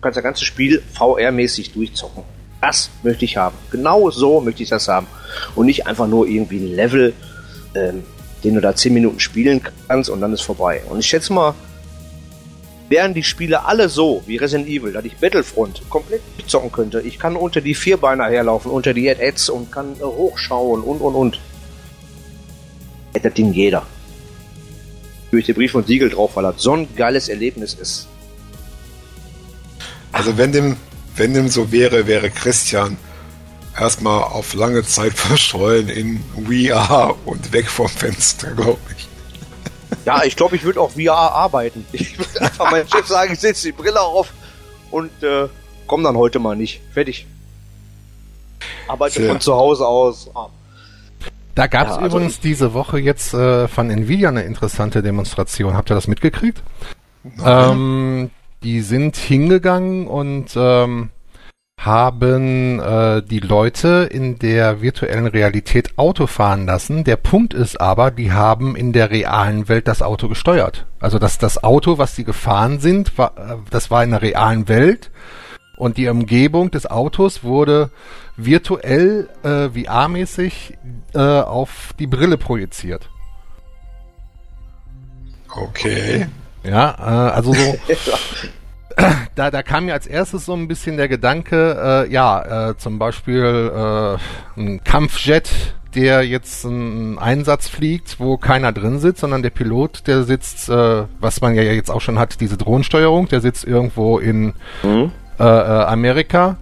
Kannst das ganze Spiel VR-mäßig durchzocken. Das möchte ich haben. Genau so möchte ich das haben. Und nicht einfach nur irgendwie ein Level, ähm, den du da 10 Minuten spielen kannst und dann ist vorbei. Und ich schätze mal, wären die Spiele alle so wie Resident Evil, dass ich Battlefront komplett zocken könnte. Ich kann unter die Vierbeiner herlaufen, unter die Ads und kann äh, hochschauen und und und. Hätte das Ding jeder. Durch den Brief und Siegel drauf, weil das so ein geiles Erlebnis ist. Also wenn dem, wenn dem so wäre, wäre Christian erstmal auf lange Zeit <laughs> verstreuen in VR und weg vom Fenster, glaube ich. Ja, ich glaube, ich würde auch VR arbeiten. <laughs> Ich würde einfach meinem Chef sagen, ich setze die Brille auf und äh, komm dann heute mal nicht. Fertig. Arbeite Sehr. von zu Hause aus. Ah. Da gab es Ja, also übrigens diese Woche jetzt äh, von Nvidia eine interessante Demonstration. Habt ihr das mitgekriegt? Ähm, die sind hingegangen und ähm, haben äh, die Leute in der virtuellen Realität Auto fahren lassen. Der Punkt ist aber, die haben in der realen Welt das Auto gesteuert. Also dass das Auto, was sie gefahren sind, war, äh, das war in der realen Welt und die Umgebung des Autos wurde virtuell äh, VR-mäßig äh, auf die Brille projiziert. Okay. Ja, äh, also so, <laughs> da, da kam mir als erstes so ein bisschen der Gedanke, äh, ja, äh, zum Beispiel äh, ein Kampfjet, der jetzt einen Einsatz fliegt, wo keiner drin sitzt, sondern der Pilot, der sitzt, äh, was man ja jetzt auch schon hat, diese Drohnensteuerung, der sitzt irgendwo in Mhm. äh, äh, Amerika.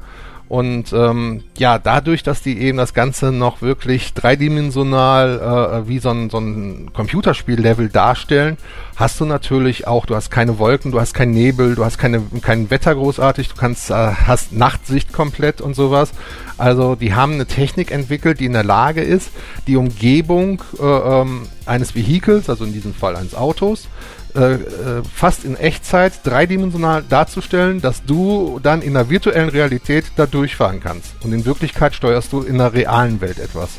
Und ähm, ja, dadurch, dass die eben das Ganze noch wirklich dreidimensional äh, wie so ein, so ein Computerspiel-Level darstellen, hast du natürlich auch, du hast keine Wolken, du hast keinen Nebel, du hast keine, kein Wetter großartig, du kannst, äh, hast Nachtsicht komplett und sowas. Also die haben eine Technik entwickelt, die in der Lage ist, die Umgebung äh, ähm, eines Vehikels, also in diesem Fall eines Autos, äh, äh, fast in Echtzeit dreidimensional darzustellen, dass du dann in der virtuellen Realität da durchfahren kannst. Und in Wirklichkeit steuerst du in der realen Welt etwas.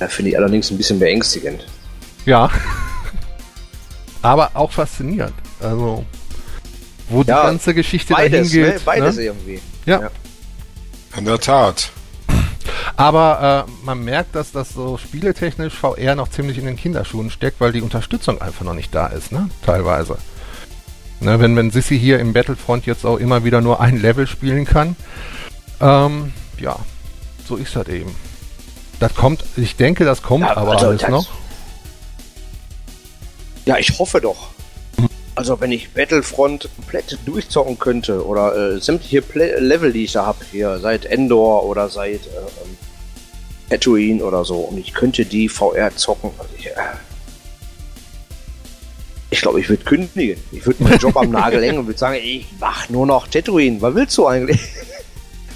Ja, finde ich allerdings ein bisschen beängstigend. Ja. <laughs> Aber auch faszinierend. Also, wo die Ja, ganze Geschichte dahin Beides, geht. ne? Beides ne? irgendwie. Ja. Ja. In der Tat. Aber äh, man merkt, dass das so spieletechnisch VR noch ziemlich in den Kinderschuhen steckt, weil die Unterstützung einfach noch nicht da ist, ne? Teilweise. Ne, wenn, wenn Sissy hier im Battlefront jetzt auch immer wieder nur ein Level spielen kann. Ähm, ja, so ist das eben. Das kommt, ich denke, das kommt Ja, aber also alles noch. Ja, ich hoffe doch. Also wenn ich Battlefront komplett durchzocken könnte oder äh, sämtliche Play Level, die ich da habe, hier seit Endor oder seit äh, ähm, Tatooine oder so, und ich könnte die VR zocken, also ich, äh, ich glaube, ich würde kündigen. Ich würde meinen Job am Nagel hängen und würde sagen, ich mach nur noch Tatooine. Was willst du eigentlich? <laughs>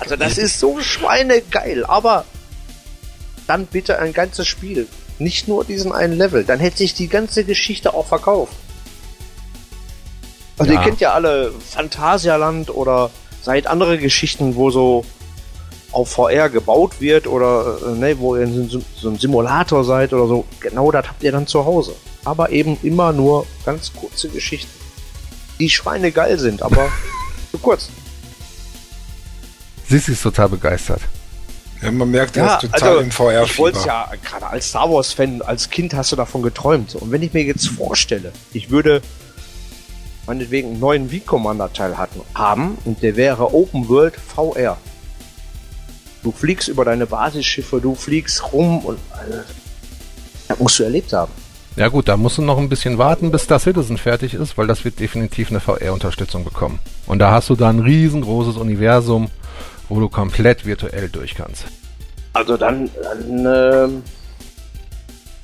Also das ist so schweinegeil, aber dann bitte ein ganzes Spiel. Nicht nur diesen einen Level. Dann hätte sich die ganze Geschichte auch verkauft. Also Ja. ihr kennt ja alle Phantasialand oder seid andere Geschichten, wo so auf VR gebaut wird oder äh, ne, wo ihr in so, so einem Simulator seid oder so. Genau das habt ihr dann zu Hause. Aber eben immer nur ganz kurze Geschichten. Die Schweine geil sind, aber <laughs> zu kurz. Sissy ist total begeistert. Ja, man merkt, er ist total in ich wollte ja, gerade als Star Wars-Fan, als Kind hast du davon geträumt. Und wenn ich mir jetzt vorstelle, ich würde meinetwegen einen neuen Wii-Commander-Teil hatten, haben und der wäre Open World VR. Du fliegst über deine Basisschiffe, du fliegst rum und äh, das musst du erlebt haben. Ja gut, da musst du noch ein bisschen warten, bis das Citizen fertig ist, weil das wird definitiv eine VR-Unterstützung bekommen. Und da hast du da ein riesengroßes Universum, wo du komplett virtuell durch kannst. Also dann, dann ähm,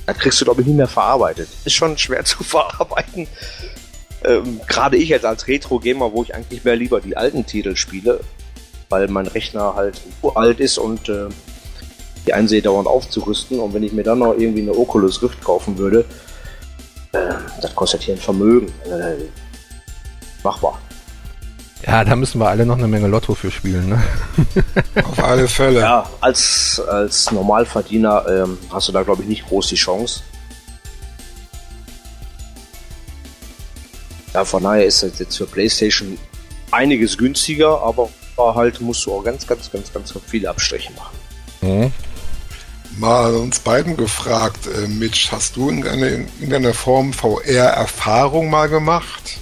das kriegst du glaube ich nie mehr verarbeitet. Ist schon schwer <laughs> zu verarbeiten. Ähm, Gerade ich jetzt als Retro-Gamer, wo ich eigentlich mehr lieber die alten Titel spiele, weil mein Rechner halt uralt ist und äh, die einsehe dauernd aufzurüsten. Und wenn ich mir dann noch irgendwie eine Oculus Rift kaufen würde, äh, das kostet hier ein Vermögen. Äh, machbar. Ja, da müssen wir alle noch eine Menge Lotto für spielen, ne? <laughs> Auf alle Fälle. Ja, als, als Normalverdiener ähm, hast du da, glaube ich, nicht groß die Chance. Ja, von daher ist das jetzt für PlayStation einiges günstiger, aber halt musst du auch ganz, ganz, ganz, ganz viele Abstriche machen. Mhm. Mal uns beiden gefragt, äh, Mitch, hast du in einer, in irgendeiner Form VR-Erfahrung mal gemacht?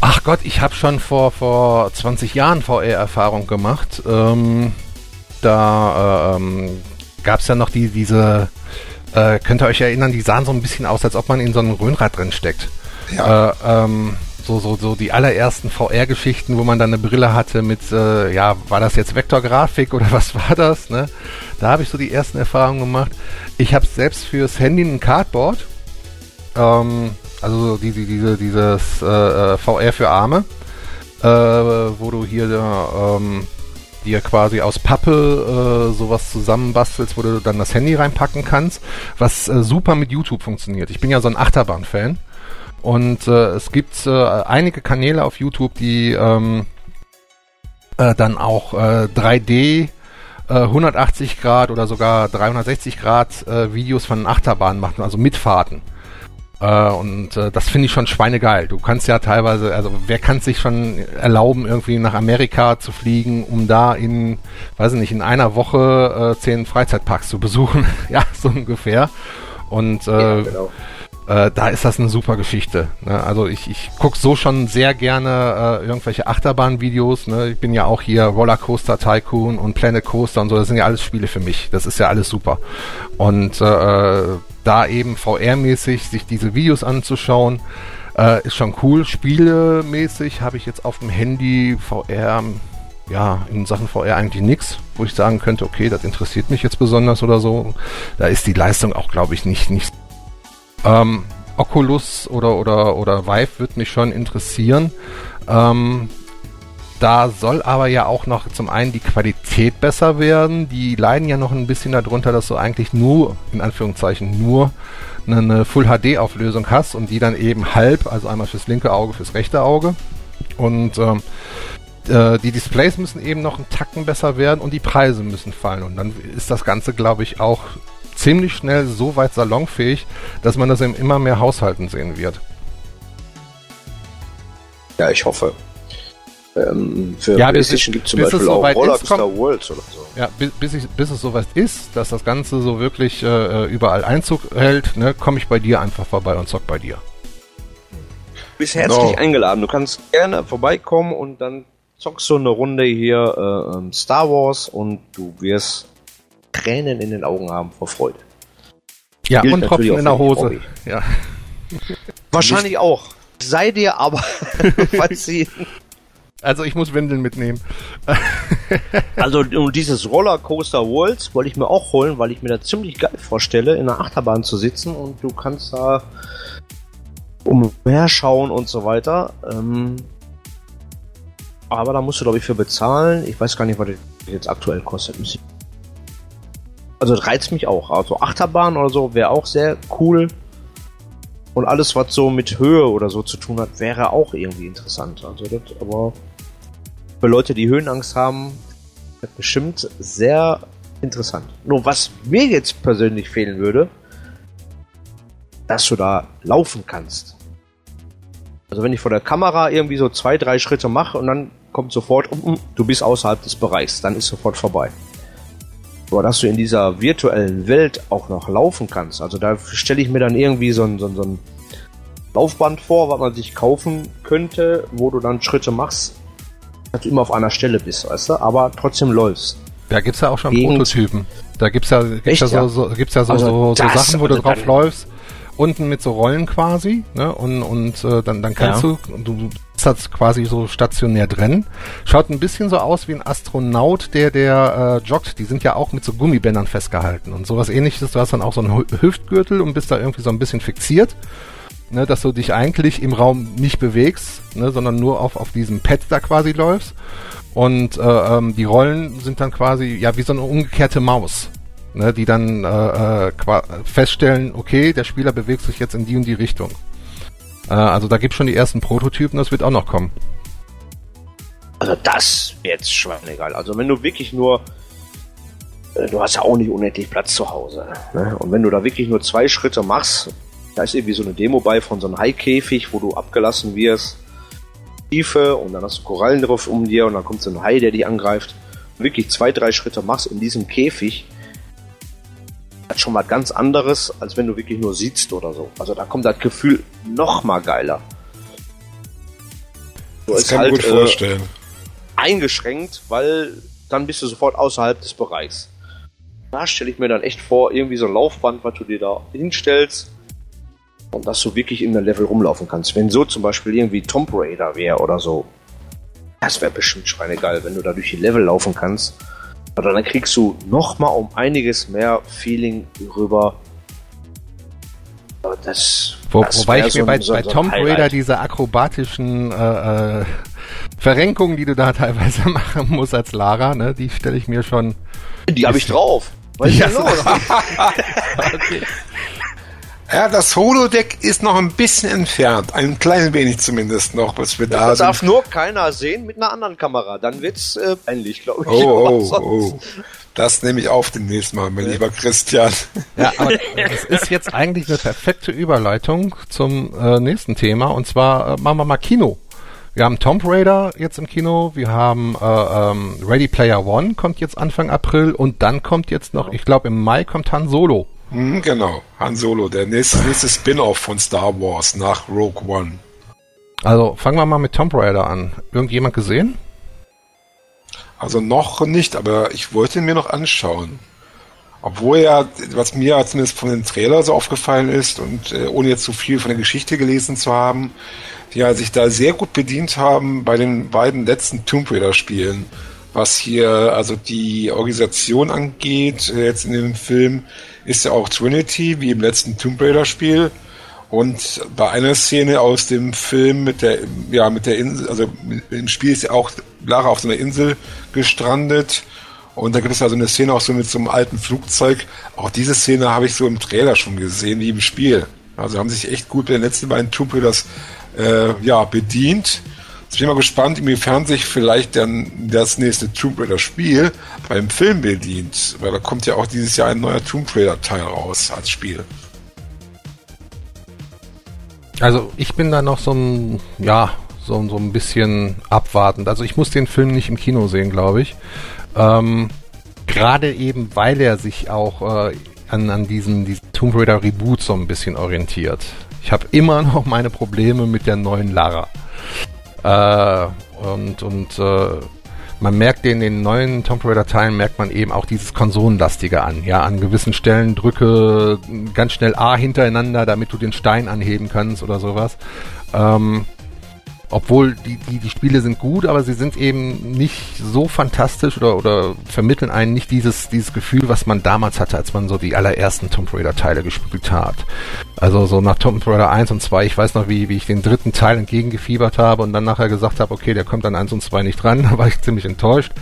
Ach Gott, ich habe schon vor, vor 20 Jahren VR-Erfahrung gemacht. Ähm, da äh, ähm, gab es ja noch die, diese, äh, könnt ihr euch erinnern, die sahen so ein bisschen aus, als ob man in so einem Röhnrad drin steckt. Ja. Äh, ähm, so, so, so die allerersten VR-Geschichten, wo man dann eine Brille hatte mit, äh, ja, war das jetzt Vektorgrafik oder <laughs> was war das? Ne? Da habe ich so die ersten Erfahrungen gemacht. Ich habe selbst fürs Handy ein Cardboard. Ähm, also die, die, diese, dieses äh, äh VR für Arme, äh, wo du hier ähm, dir quasi aus Pappe äh, sowas zusammenbastelst, wo du dann das Handy reinpacken kannst, was äh, super mit YouTube funktioniert. Ich bin ja so ein Achterbahn-Fan und äh, es gibt äh, einige Kanäle auf YouTube, die ähm, äh, dann auch äh, 3D 180 Grad oder sogar 360 Grad äh, Videos von Achterbahnen machen, also Mitfahrten. Äh, und äh, das finde ich schon schweinegeil. Du kannst ja teilweise, also wer kann sich schon erlauben, irgendwie nach Amerika zu fliegen, um da in, weiß ich nicht, in einer Woche äh, zehn Freizeitparks zu besuchen? <laughs> ja, so ungefähr. Und äh, ja, genau. Äh, da ist das eine super Geschichte. Ne? Also ich, ich gucke so schon sehr gerne äh, irgendwelche Achterbahn-Videos. Ne? Ich bin ja auch hier Rollercoaster Tycoon und Planet Coaster und so. Das sind ja alles Spiele für mich. Das ist ja alles super. Und äh, da eben VR-mäßig sich diese Videos anzuschauen, äh, ist schon cool. Spielemäßig habe ich jetzt auf dem Handy VR, ja, in Sachen VR eigentlich nichts, wo ich sagen könnte, okay, das interessiert mich jetzt besonders oder so. Da ist die Leistung auch, glaube ich, nicht, nicht. Ähm, Oculus oder, oder, oder Vive wird mich schon interessieren. Ähm, da soll aber ja auch noch zum einen die Qualität besser werden. Die leiden ja noch ein bisschen darunter, dass du eigentlich nur, in Anführungszeichen, nur eine Full HD Auflösung hast und die dann eben halb, also einmal fürs linke Auge, fürs rechte Auge. Und ähm, äh, die Displays müssen eben noch einen Tacken besser werden und die Preise müssen fallen. Und dann ist das Ganze, glaube ich, auch ziemlich schnell so weit salonfähig, dass man das in immer mehr Haushalten sehen wird. Ja, ich hoffe. Ähm, für ja, PlayStation gibt es zum Beispiel auch Rollercoaster Worlds oder so. Ja, bis, bis, ich, bis es soweit ist, dass das Ganze so wirklich äh, überall Einzug hält, ne, komme ich bei dir einfach vorbei und zock bei dir. Du bist herzlich no. eingeladen. Du kannst gerne vorbeikommen und dann zockst du eine Runde hier äh, ähm, Star Wars und du wirst Tränen in den Augen haben vor Freude. Ja, Gilt und Tropfen in der Hose. Ja. <laughs> Wahrscheinlich auch. Sei dir aber, <laughs> falls sie <laughs> also ich muss Windeln mitnehmen. also und dieses Rollercoaster Worlds wollte ich mir auch holen, weil ich mir da ziemlich geil vorstelle, in einer Achterbahn zu sitzen und du kannst da umherschauen und so weiter. Ähm, aber da musst du glaube ich für bezahlen. Ich weiß gar nicht, was das jetzt aktuell kostet. Also das reizt mich auch. Also Achterbahn oder so wäre auch sehr cool. Und alles, was so mit Höhe oder so zu tun hat, wäre auch irgendwie interessant. Also das, aber für Leute, die Höhenangst haben, bestimmt sehr interessant. Nur was mir jetzt persönlich fehlen würde, dass du da laufen kannst. Also wenn ich vor der Kamera irgendwie so zwei, drei Schritte mache und dann kommt sofort, du bist außerhalb des Bereichs, dann ist sofort vorbei. Aber dass du in dieser virtuellen Welt auch noch laufen kannst, also da stelle ich mir dann irgendwie so ein, so ein, so ein Laufband vor, was man sich kaufen könnte, wo du dann Schritte machst, dass du immer auf einer Stelle bist, weißt du, aber trotzdem läufst. Da gibt es ja auch schon Gegend. Prototypen. Da gibt's ja, gibt's Echt, ja, so, so, gibt's ja so, also so, so Sachen, wo du drauf läufst, unten mit so Rollen quasi, ne? Und, und äh, dann, dann kannst ja. du, du das quasi so stationär drin. Schaut ein bisschen so aus wie ein Astronaut, der der äh, joggt. Die sind ja auch mit so Gummibändern festgehalten und sowas ähnliches. Du hast dann auch so einen Hüftgürtel und bist da irgendwie so ein bisschen fixiert ne, dass du dich eigentlich im Raum nicht bewegst, ne, sondern nur auf, auf diesem Pad da quasi läufst. Und äh, ähm, die Rollen sind dann quasi ja wie so eine umgekehrte Maus, ne, die dann äh, äh, feststellen, okay, der Spieler bewegt sich jetzt in die und die Richtung. Äh, also da gibt schon die ersten Prototypen, das wird auch noch kommen. Also das wäre jetzt schweinegeil. Also wenn du wirklich nur äh, du hast ja auch nicht unendlich Platz zu Hause. Ne? Und wenn du da wirklich nur zwei Schritte machst, da ist irgendwie so eine Demo bei von so einem Haikäfig, wo du abgelassen wirst. Tiefe und dann hast du Korallen drauf um dir und dann kommt so ein Hai, der dich angreift. Wirklich zwei, drei Schritte machst in diesem Käfig, das ist schon mal ganz anderes, als wenn du wirklich nur sitzt oder so. Also da kommt das Gefühl noch mal geiler. Du das kann halt, gut vorstellen. Äh, eingeschränkt, weil dann bist du sofort außerhalb des Bereichs. Da stelle ich mir dann echt vor, irgendwie so ein Laufband, was du dir da hinstellst, und dass du wirklich in der Level rumlaufen kannst. Wenn so zum Beispiel irgendwie Tomb Raider wäre oder so, das wäre bestimmt schweinegeil, wenn du da durch die Level laufen kannst. Aber dann kriegst du nochmal um einiges mehr Feeling rüber. Das, Wo, das wobei ich so mir bei, so, bei so Tomb Raider diese akrobatischen äh, äh, Verrenkungen, die du da <laughs> teilweise machen musst als Lara, ne, die stelle ich mir schon. Die habe ich drauf. Weißt ja, genau. <laughs> <laughs> okay. Ja, das Holodeck ist noch ein bisschen entfernt. Ein klein wenig zumindest noch, was wir da Das darf nur keiner sehen mit einer anderen Kamera. Dann wird's äh, peinlich, glaube ich. Oh, oh, <laughs> oh. Das nehme ich auf demnächst mal, mein ja. lieber Christian. Ja, aber das ist jetzt eigentlich eine perfekte Überleitung zum äh, nächsten Thema. Und zwar äh, machen wir mal Kino. Wir haben Tomb Raider jetzt im Kino, wir haben äh, ähm, Ready Player One kommt jetzt Anfang April und dann kommt jetzt noch, ich glaube im Mai kommt Han Solo. Mhm, genau, Han Solo, der nächste, nächste Spin-off von Star Wars nach Rogue One. Also fangen wir mal mit Tomb Raider an. Irgendjemand gesehen? Also noch nicht, aber ich wollte ihn mir noch anschauen. Obwohl ja, was mir zumindest von den Trailer so aufgefallen ist und äh, ohne jetzt zu so viel von der Geschichte gelesen zu haben, die ja sich da sehr gut bedient haben bei den beiden letzten Tomb Raider Spielen. Was hier also die Organisation angeht, äh, jetzt in dem Film, ist ja auch Trinity, wie im letzten Tomb Raider Spiel. Und bei einer Szene aus dem Film mit der, ja, mit der Insel, also im Spiel ist ja auch Lara auf so einer Insel gestrandet. Und da gibt es also eine Szene auch so mit so einem alten Flugzeug. Auch diese Szene habe ich so im Trailer schon gesehen, wie im Spiel. Also haben sich echt gut bei den letzten beiden Tomb Raiders, äh, ja, bedient. Ich bin mal gespannt, inwiefern sich vielleicht dann das nächste Tomb Raider Spiel beim Film bedient, weil da kommt ja auch dieses Jahr ein neuer Tomb Raider Teil raus als Spiel. Also ich bin da noch so ein, ja, so, so ein bisschen abwartend. Also ich muss den Film nicht im Kino sehen, glaube ich. Ähm, Gerade eben, weil er sich auch äh, an, an diesen, diesen Tomb Raider Reboot so ein bisschen orientiert. Ich habe immer <laughs> noch meine Probleme mit der neuen Lara. Äh, und und äh, man merkt in den neuen Tomb Raider Teilen merkt man eben auch dieses Konsolenlastige an. Ja, an gewissen Stellen drücke ganz schnell A hintereinander, damit du den Stein anheben kannst oder sowas. Ähm, obwohl die, die, die Spiele sind gut, aber sie sind eben nicht so fantastisch oder, oder vermitteln einen nicht dieses, dieses Gefühl, was man damals hatte, als man so die allerersten Tomb Raider Teile gespielt hat. Also so nach Tomb Raider 1 und 2, ich weiß noch, wie, wie ich den dritten Teil entgegengefiebert habe und dann nachher gesagt habe, okay, der kommt an 1 und 2 nicht dran, <laughs> da war ich ziemlich enttäuscht.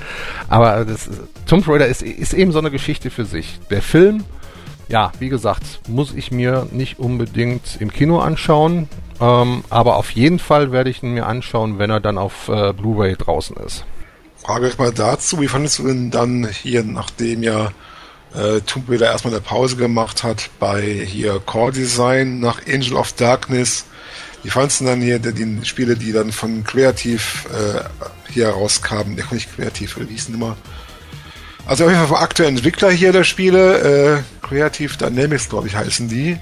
Aber das, Tomb Raider ist, ist eben so eine Geschichte für sich. Der Film, ja, wie gesagt, muss ich mir nicht unbedingt im Kino anschauen. Ähm, aber auf jeden Fall werde ich ihn mir anschauen, wenn er dann auf äh, Blu-ray draußen ist. Frage euch mal dazu, wie fandest du denn dann hier, nachdem ja äh, Tomb Raider erstmal eine Pause gemacht hat bei hier Core Design nach Angel of Darkness? Wie fandest du dann hier die, die Spiele, die dann von Kreativ äh, hier rauskamen? Der nicht Kreativ, wie hießen immer? Also auf jeden Fall vom aktuellen Entwickler hier der Spiele, äh, Creative Dynamics, glaube ich, heißen die.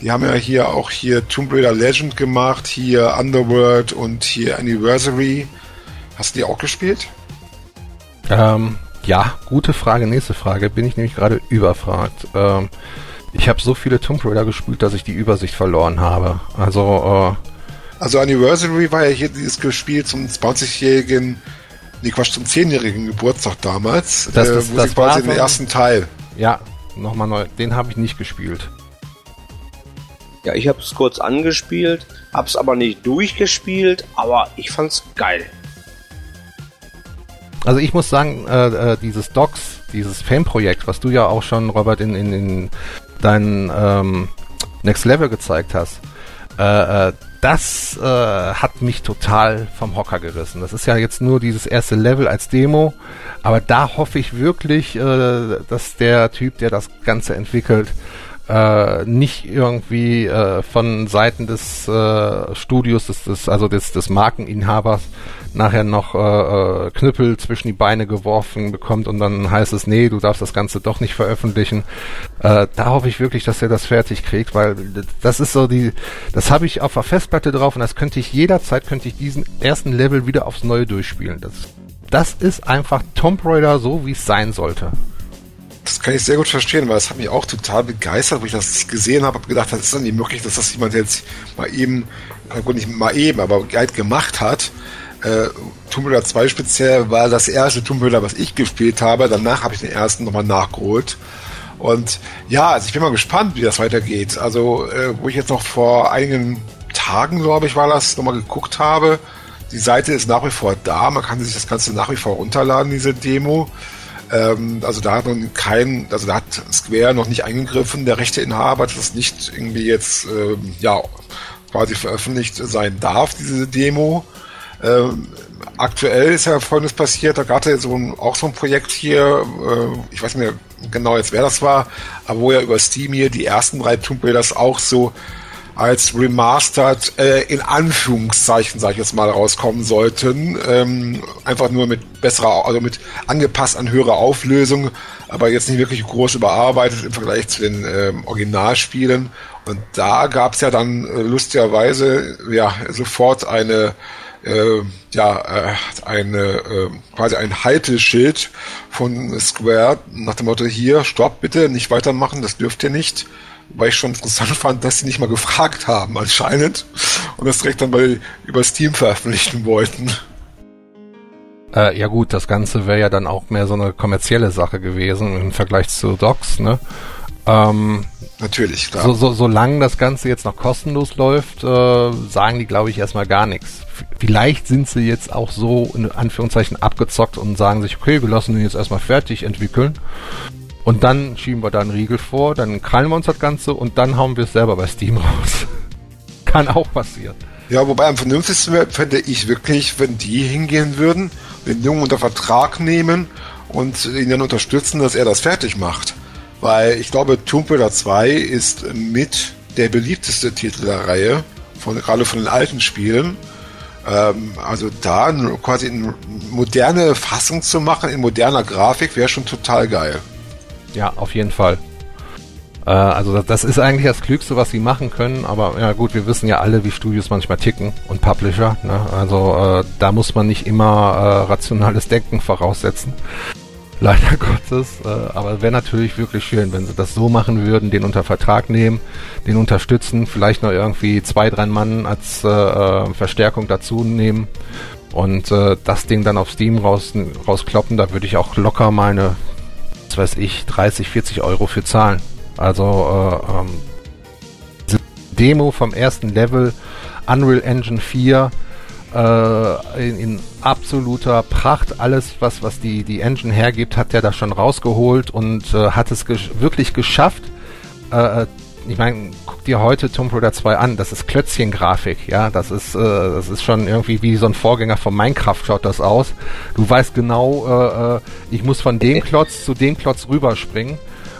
Die haben ja hier auch hier Tomb Raider Legend gemacht, hier Underworld und hier Anniversary. Hast du die auch gespielt? Ähm, ja, gute Frage, nächste Frage. Bin ich nämlich gerade überfragt. Ähm, ich habe so viele Tomb Raider gespielt, dass ich die Übersicht verloren habe. Also, äh, Also Anniversary war ja hier dieses gespielt zum 20-jährigen, nee Quatsch, zum 10-jährigen Geburtstag damals. Das, das, äh, das quasi den ersten Teil. Ja, nochmal neu. Den habe ich nicht gespielt. Ja, ich habe es kurz angespielt, hab's aber nicht durchgespielt, aber ich fand's geil. Also ich muss sagen, äh, äh, dieses Docs, dieses Fanprojekt, was du ja auch schon, Robert, in, in, in deinen ähm, Next Level gezeigt hast, Äh, äh, das äh, hat mich total vom Hocker gerissen. Das ist ja jetzt nur dieses erste Level als Demo, aber da hoffe ich wirklich, äh, dass der Typ, der das Ganze entwickelt, äh, nicht irgendwie äh, von Seiten des äh, Studios, des, des, also des, des Markeninhabers, nachher noch äh, äh, Knüppel zwischen die Beine geworfen bekommt und dann heißt es, nee, du darfst das Ganze doch nicht veröffentlichen. Äh, da hoffe ich wirklich, dass er das fertig kriegt, weil das ist so die, das habe ich auf der Festplatte drauf und das könnte ich jederzeit, könnte ich diesen ersten Level wieder aufs Neue durchspielen. Das, das ist einfach Tomb Raider so, wie es sein sollte. Das kann ich sehr gut verstehen, weil das hat mich auch total begeistert, wo ich das gesehen habe, habe gedacht, das ist dann nicht möglich, dass das jemand jetzt mal eben, gut nicht mal eben, aber geit gemacht hat. Äh, Tomb Raider 2 speziell war das erste Tomb Raider, was ich gespielt habe. Danach habe ich den ersten nochmal nachgeholt. Und ja, also ich bin mal gespannt, wie das weitergeht. Also, äh, wo ich jetzt noch vor einigen Tagen, glaube ich, war das, nochmal geguckt habe. Die Seite ist nach wie vor da. Man kann sich das Ganze nach wie vor runterladen, diese Demo. Ähm, also da hat man kein, also da hat Square noch nicht eingegriffen, der Rechteinhaber, dass es nicht irgendwie jetzt ähm, ja quasi veröffentlicht sein darf, diese Demo. Ähm, aktuell ist ja folgendes passiert, da gab es so ein, auch so ein Projekt hier, äh, ich weiß nicht mehr genau jetzt wer das war, aber wo ja über Steam hier die ersten drei Tomb Raiders auch so als remastered äh, in Anführungszeichen, sage ich jetzt mal, rauskommen sollten. Ähm, einfach nur mit besserer, also mit angepasst an höhere Auflösung, aber jetzt nicht wirklich groß überarbeitet im Vergleich zu den ähm, Originalspielen. Und da gab es ja dann äh, lustigerweise ja sofort eine äh, ja, äh, eine, äh, quasi ein Halteschild von Square nach dem Motto, hier, stopp bitte, nicht weitermachen, das dürft ihr nicht weil ich schon interessant <laughs> fand, dass sie nicht mal gefragt haben anscheinend und das direkt dann bei über Steam veröffentlichen wollten. Äh, ja gut, das Ganze wäre ja dann auch mehr so eine kommerzielle Sache gewesen im Vergleich zu Docs, ne? Ähm, Natürlich, klar. So, so, solange das Ganze jetzt noch kostenlos läuft, äh, sagen die, glaube ich, erstmal gar nichts. Vielleicht sind sie jetzt auch so in Anführungszeichen abgezockt und sagen sich, okay, wir lassen ihn jetzt erstmal fertig entwickeln und dann schieben wir da einen Riegel vor, dann krallen wir uns das Ganze und dann hauen wir es selber bei Steam raus. <laughs> Kann auch passieren. Ja, wobei am vernünftigsten wäre, fände ich wirklich, wenn die hingehen würden, den Jungen unter Vertrag nehmen und ihn dann unterstützen, dass er das fertig macht. Weil ich glaube, Tomb Raider 2 ist mit der beliebteste Titel der Reihe, von, gerade von den alten Spielen. Ähm, also da quasi eine moderne Fassung zu machen in moderner Grafik wäre schon total geil. Ja, auf jeden Fall. Äh, also das, das, ist eigentlich das Klügste, was sie machen können. Aber ja gut, wir wissen ja alle, wie Studios manchmal ticken und Publisher. Ne? Also äh, da muss man nicht immer äh, rationales Denken voraussetzen. <laughs> Leider Gottes. Äh, aber wäre natürlich wirklich schön, wenn sie das so machen würden, den unter Vertrag nehmen, den unterstützen, vielleicht noch irgendwie zwei, drei Mann als äh, äh, Verstärkung dazu nehmen und das Ding dann auf Steam raus, rauskloppen. Da würde ich auch locker mal weiß ich, 30, 40 Euro für zahlen. Also äh, ähm, diese Demo vom ersten Level Unreal Engine 4 äh, in, in, absoluter Pracht. Alles, was, was die, die Engine hergibt, hat er da schon rausgeholt und äh, hat es gesch wirklich geschafft, äh, ich meine, guck dir heute Tomb Raider 2 an, das ist Klötzchen-Grafik, ja, das ist, äh, das ist schon irgendwie wie so ein Vorgänger von Minecraft schaut das aus. Du weißt genau, äh, äh ich muss von dem Klotz zu dem Klotz rüberspringen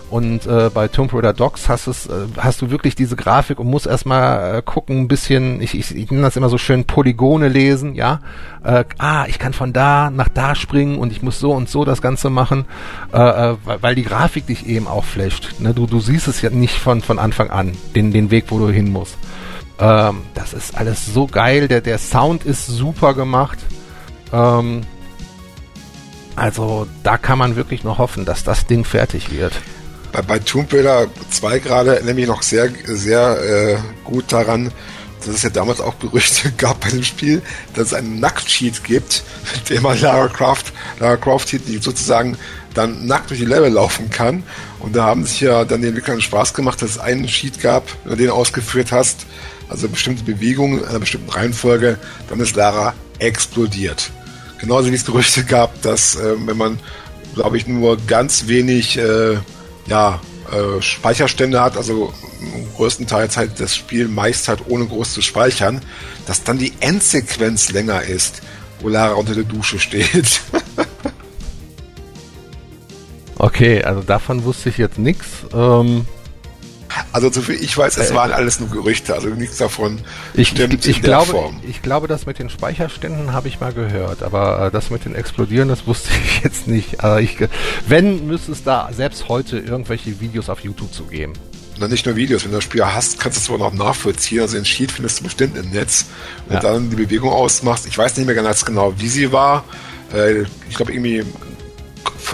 und äh, bei Tomb Raider Docs hast, es, äh, hast du wirklich diese Grafik und musst erstmal äh, gucken, ein bisschen, ich, ich, ich nenne das immer so schön, Polygone lesen, ja. Äh, ah, ich kann von da nach da springen und ich muss so und so das Ganze machen, äh, äh, weil die Grafik dich eben auch flasht. Ne? Du, du siehst es ja nicht von, von Anfang an, den, den Weg, wo du hin musst. Ähm, das ist alles so geil, der, der Sound ist super gemacht. Ähm, also da kann man wirklich nur hoffen, dass das Ding fertig wird bei, bei Tomb Raider 2 gerade nämlich noch sehr, sehr äh, gut daran, dass es ja damals auch Gerüchte <laughs> gab bei dem Spiel, dass es einen Nacktsheet gibt, <laughs> mit dem man Lara Croft, Lara Croft sozusagen dann nackt durch die Level laufen kann. Und da haben sich ja dann die Entwicklern Spaß gemacht, dass es einen Sheet gab, wenn du den ausgeführt hast, also bestimmte Bewegungen in einer bestimmten Reihenfolge, dann ist Lara explodiert. Genauso wie es Gerüchte gab, dass äh, wenn man, glaube ich, nur ganz wenig äh, ja, äh, Speicherstände hat, also größtenteils halt das Spiel meist halt ohne groß zu speichern, dass dann die Endsequenz länger ist, wo Lara unter der Dusche steht. <laughs> okay, also davon wusste ich jetzt nichts. Ähm, also so viel ich weiß, es äh, waren alles nur Gerüchte, also nichts davon ich, stimmt ich, ich glaube, Form. Ich glaube, das mit den Speicherständen habe ich mal gehört, aber äh, das mit den Explodieren, das wusste <laughs> ich jetzt nicht. Also ich, wenn, müsste es da selbst heute irgendwelche Videos auf YouTube zu geben. Na, nicht nur Videos, wenn du das Spiel hast, kannst du es aber noch nachvollziehen. Also den Sheet findest du bestimmt im Netz. Wenn ja. du dann die Bewegung ausmachst, ich weiß nicht mehr ganz genau, wie sie war. Äh, ich glaube irgendwie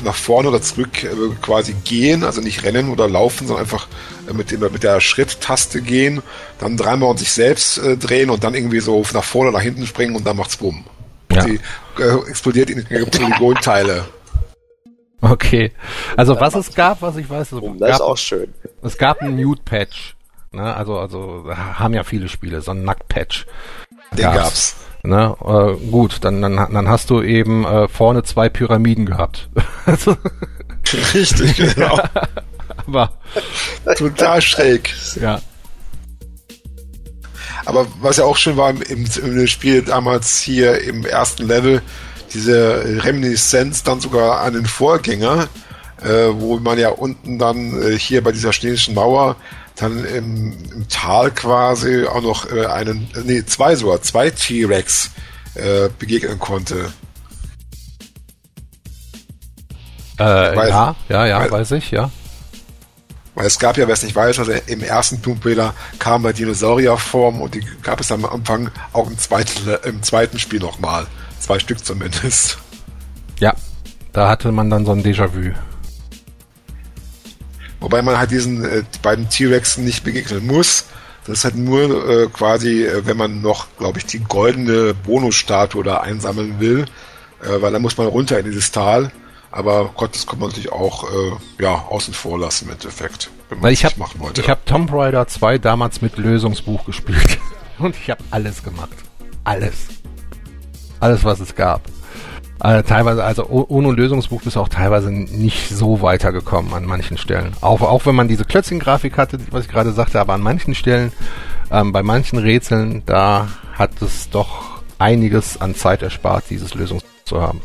nach vorne oder zurück äh, quasi gehen, also nicht rennen oder laufen, sondern einfach äh, mit, dem, mit der Schritttaste gehen, dann dreimal und sich selbst äh, drehen und dann irgendwie so nach vorne oder nach hinten springen und dann macht's bumm. Ja. Sie äh, explodiert in Polygonteile. Okay. Also was es gab, was ich weiß, das gab, ist auch schön. Es gab einen Nude-Patch. Ne? Also, also haben ja viele Spiele, so ein Nackt-Patch. Den gab's. gab's. Ne? Äh, gut, dann, dann, dann hast du eben äh, vorne zwei Pyramiden gehabt. <laughs> Richtig, genau. <laughs> Aber total schräg. Ja. Aber was ja auch schön war im, im Spiel damals hier im ersten Level, diese Reminiszenz dann sogar an den Vorgänger, äh, wo man ja unten dann äh, hier bei dieser chinesischen Mauer dann im, im Tal quasi auch noch äh, einen, nee, zwei sogar, zwei T-Rex äh, begegnen konnte. Äh, ja, ja, ja, weiß ich, ja. Weil es gab ja, wer es nicht weiß, also im ersten Tomb Raider kam bei Dinosaurierform und die gab es am Anfang auch im zweiten, im zweiten Spiel nochmal. Zwei Stück zumindest. Ja, da hatte man dann so ein Déjà-vu. Wobei man halt diesen äh, beiden T-Rexen nicht begegnen muss. Das ist halt nur äh, quasi, äh, wenn man noch, glaube ich, die goldene Bonusstatue da einsammeln will, äh, weil da muss man runter in dieses Tal. Aber Gott, das kann man natürlich auch äh, ja, außen vor lassen im Endeffekt. Wenn man ich habe ich hab Tomb Raider 2 damals mit Lösungsbuch gespielt. <laughs> Und ich habe alles gemacht. Alles. Alles, was es gab. Also teilweise, also ohne Lösungsbuch bist du auch teilweise nicht so weitergekommen an manchen Stellen. Auch, auch wenn man diese Klötzchen-Grafik hatte, was ich gerade sagte, aber an manchen Stellen, ähm, bei manchen Rätseln, da hat es doch einiges an Zeit erspart, dieses Lösungsbuch zu haben.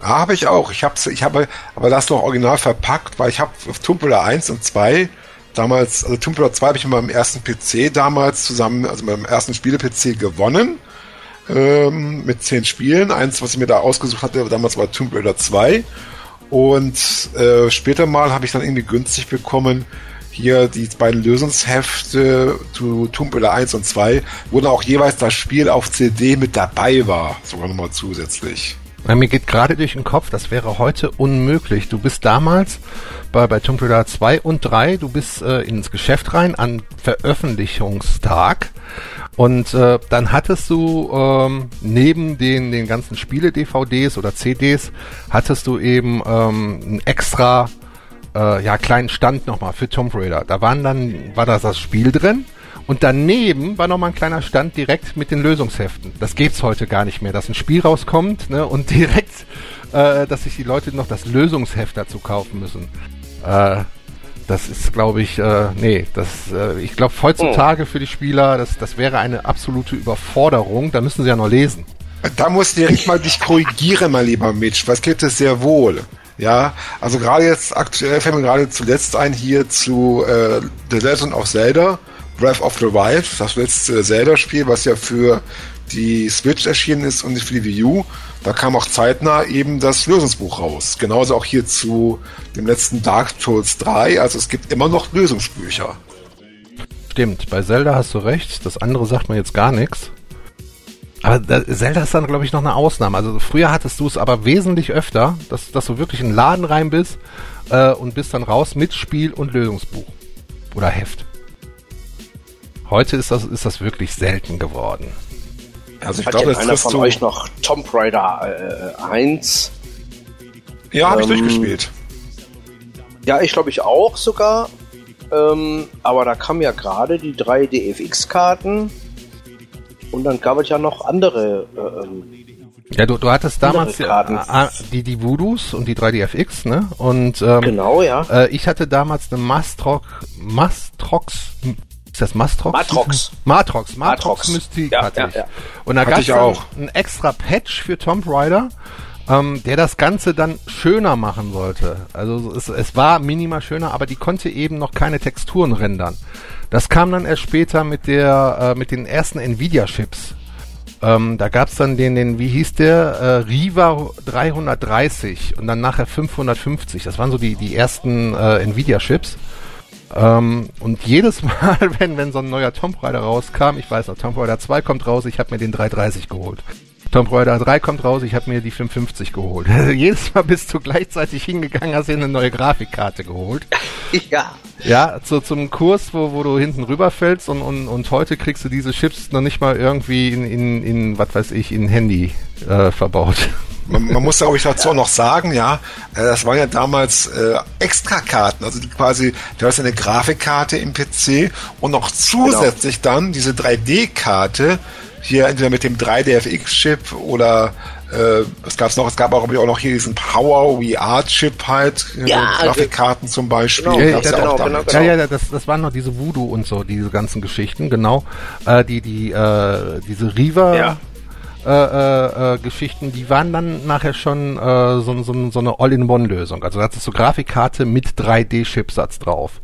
Ja, habe ich auch. Ich, hab's, ich habe aber das noch original verpackt, weil ich habe Raider 1 und 2 damals, also Raider 2 habe ich mit meinem ersten PC damals zusammen, also meinem ersten Spiele-PC gewonnen ähm, mit zehn Spielen. Eins, was ich mir da ausgesucht hatte, damals war Tomb Raider 2. Und äh, später mal habe ich dann irgendwie günstig bekommen, hier die beiden Lösungshefte zu Tomb Raider 1 und 2, wo dann auch jeweils das Spiel auf CD mit dabei war, sogar nochmal zusätzlich. Mir geht gerade durch den Kopf, das wäre heute unmöglich. Du bist damals bei, bei Tomb Raider 2 und 3, du bist äh, ins Geschäft rein an Veröffentlichungstag und äh, dann hattest du ähm, neben den, den ganzen Spiele-DVDs oder CDs, hattest du eben ähm, einen extra äh, ja, kleinen Stand nochmal für Tomb Raider. Da waren dann, war das das Spiel drin und daneben war nochmal ein kleiner Stand direkt mit den Lösungsheften. Das gibt's heute gar nicht mehr, dass ein Spiel rauskommt ne, und <laughs> direkt, äh, dass sich die Leute noch das Lösungsheft dazu kaufen müssen. Äh, das ist, glaube ich, äh, nee, das, äh, ich glaube heutzutage für die Spieler, das, das wäre eine absolute Überforderung. Da müssen sie ja noch lesen. Da musst du direkt mal dich korrigieren, mein lieber Mitch. Was geht es sehr wohl? Ja, also gerade jetzt aktuell fällt mir gerade zuletzt ein hier zu äh, The Legend of Zelda, Breath of the Wild, das letzte Zelda-Spiel, was ja für die Switch erschienen ist und nicht für die Wii U. Da kam auch zeitnah eben das Lösungsbuch raus. Genauso auch hier zu dem letzten Dark Souls 3. Also es gibt immer noch Lösungsbücher. Stimmt, bei Zelda hast du recht. Das andere sagt mir jetzt gar nichts. Aber Zelda ist dann, glaube ich, noch eine Ausnahme. Also früher hattest du es aber wesentlich öfter, dass, dass du wirklich in den Laden rein bist äh, und bist dann raus mit Spiel und Lösungsbuch. Oder Heft. Heute ist das, ist das wirklich selten geworden. Also ich Hat glaube, einer von euch noch Tomb Raider äh, 1? Ja, habe ähm, ich durchgespielt. Ja, ich glaube ich auch sogar. Ähm, aber da kamen ja gerade die drei DFX-Karten. Und dann gab es ja noch andere. Äh, ähm, ja, du, du hattest damals die, äh, die, die Voodoos und die 3DFX, ne? Und ähm, genau, ja. Äh, ich hatte damals eine Mastrox, Mastrox, ist das Mastrox? Matrox. Matrox, Matrox Mystik ja, hatte ja, ich. Ja. Und da gab es auch ein extra Patch für Tomb Raider, ähm, der das Ganze dann schöner machen sollte. Also es, es war minimal schöner, aber die konnte eben noch keine Texturen rendern. Das kam dann erst später mit der, äh, mit den ersten Nvidia-Chips. Ähm, da gab's dann den, den, wie hieß der? Äh, Riva 330 und dann nachher 550. Das waren so die, die ersten äh, Nvidia-Chips. Ähm, und jedes <laughs> Mal, wenn, wenn so ein neuer Tomb Raider rauskam, ich weiß noch, Tomb Raider 2 kommt raus, ich habe mir den 330 geholt. Tomb Raider 3 kommt raus, ich habe mir die 550 geholt. <laughs> Also jedes Mal bist du gleichzeitig hingegangen, hast dir eine neue Grafikkarte geholt. <laughs> Ja. Ja, zu, zum Kurs, wo, wo du hinten rüberfällst und, und, und heute kriegst du diese Chips noch nicht mal irgendwie in, in, in was weiß ich, in Handy äh, verbaut. Man, man muss, glaube ich, dazu auch noch sagen, ja, äh, das waren ja damals äh, Extrakarten, also quasi, du hast eine Grafikkarte im PC und noch zusätzlich genau. dann diese 3D-Karte, hier entweder mit dem 3DFX-Chip oder äh, was gab's noch? Es gab auch, auch noch hier diesen Power VR-Chip halt, ja, also Grafikkarten zum Beispiel. Genau, ja, genau, genau, genau, ja, ja, das, das waren noch diese Voodoo und so, diese ganzen Geschichten, genau. Äh, die, die, äh, diese Riva. Ja. Äh, äh, äh, Geschichten, die waren dann nachher schon äh, so, so, so eine All-in-One-Lösung. Also da hattest du Grafikkarte mit 3D-Chipsatz drauf.